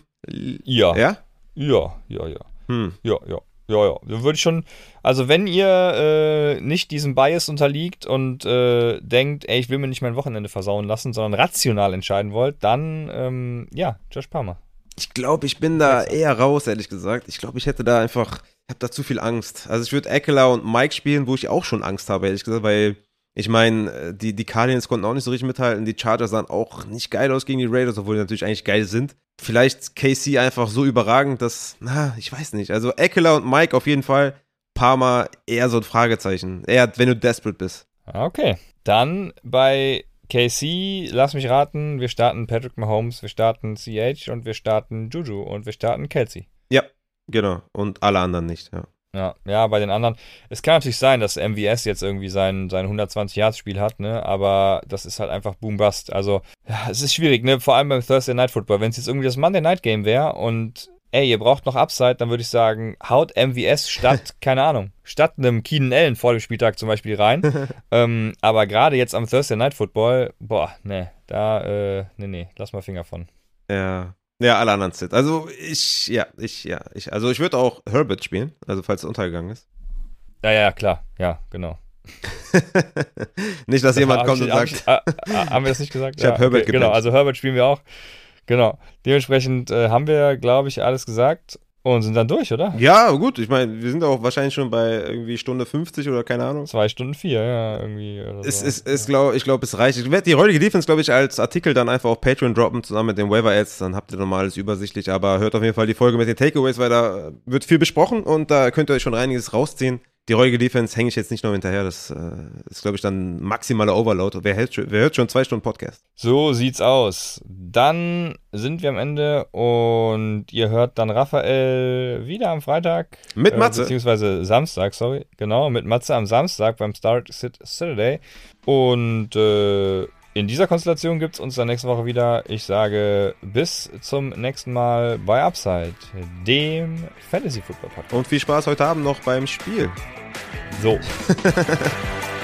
Speaker 1: Ja.
Speaker 2: ja?
Speaker 1: Ja, ja, ja.
Speaker 2: Hm.
Speaker 1: Ja, ja. Ja, ja. Da würde ich schon, also wenn ihr äh, nicht diesem Bias unterliegt und äh, denkt, ey, ich will mir nicht mein Wochenende versauen lassen, sondern rational entscheiden wollt, dann, ähm, ja, Josh Palmer.
Speaker 2: Ich glaube, ich bin da eher raus, ehrlich gesagt. Ich glaube, ich hätte da einfach, ich habe da zu viel Angst. Also ich würde Eckler und Mike spielen, wo ich auch schon Angst habe, ehrlich gesagt, weil ich meine, die, die Cardinals konnten auch nicht so richtig mithalten. Die Chargers sahen auch nicht geil aus gegen die Raiders, obwohl die natürlich eigentlich geil sind. Vielleicht KC einfach so überragend, dass, na, ich weiß nicht. Also Eckler und Mike auf jeden Fall. Palmer eher so ein Fragezeichen. Eher, wenn du desperate bist.
Speaker 1: Okay. Dann bei KC, lass mich raten, wir starten Patrick Mahomes, wir starten CH und wir starten Juju und wir starten Kelsey.
Speaker 2: Ja, genau. Und alle anderen nicht, ja.
Speaker 1: Ja, ja, bei den anderen. Es kann natürlich sein, dass MVS jetzt irgendwie sein, sein 120-Yards-Spiel hat, ne? Aber das ist halt einfach Boom-Bust. Also, ja, es ist schwierig, ne? Vor allem beim Thursday Night Football. Wenn es jetzt irgendwie das Monday Night Game wäre und ey, ihr braucht noch Upside, dann würde ich sagen, haut MVS statt, [LAUGHS] keine Ahnung, statt einem Keenan Allen vor dem Spieltag zum Beispiel rein. [LAUGHS] ähm, aber gerade jetzt am Thursday Night Football, boah, ne, da, äh, ne, ne, lass mal Finger von.
Speaker 2: Ja. Ja, alle anderen Sit. Also ich, ja, ich, ja, ich, also ich würde auch Herbert spielen, also falls er untergegangen ist.
Speaker 1: Ja, ja, klar, ja, genau. [LAUGHS]
Speaker 2: nicht, dass jemand
Speaker 1: Hab
Speaker 2: kommt
Speaker 1: ich-
Speaker 2: und sagt,
Speaker 1: ich, ah, ah, haben wir das nicht gesagt? [LAUGHS]
Speaker 2: Ich hab Herbert
Speaker 1: Genau,
Speaker 2: gebencht.
Speaker 1: also Herbert spielen wir auch. Genau. Dementsprechend äh, haben wir, glaube ich, alles gesagt und sind dann durch, oder?
Speaker 2: ja, gut, ich meine, wir sind auch wahrscheinlich schon bei irgendwie Stunde 50 oder keine Ahnung.
Speaker 1: Zwei Stunden vier, ja, irgendwie.
Speaker 2: Es
Speaker 1: so.
Speaker 2: ist, ist, glaub, ich glaube, es reicht. Ich werde die heutige Defense, glaube ich, als Artikel dann einfach auf Patreon droppen, zusammen mit den Waiver Ads. Dann habt ihr nochmal alles übersichtlich. Aber hört auf jeden Fall die Folge mit den Takeaways, weil da wird viel besprochen und da könnt ihr euch schon einiges rausziehen. Die heutige Defense hänge ich jetzt nicht noch hinterher. Das äh, ist, glaube ich, dann maximaler Overload. Wer, hält, wer hört schon zwei Stunden Podcast?
Speaker 1: So sieht's aus. Dann sind wir am Ende und ihr hört dann Raphael wieder am Freitag.
Speaker 2: Mit
Speaker 1: Äh,
Speaker 2: Matze.
Speaker 1: beziehungsweise Samstag, sorry. Genau, mit Matze am Samstag beim Start Sit Saturday. Und äh, in dieser Konstellation gibt's uns dann nächste Woche wieder. Ich sage bis zum nächsten Mal bei Upside, dem Fantasy Football Podcast.
Speaker 2: Und viel Spaß heute Abend noch beim Spiel.
Speaker 1: So. [LAUGHS]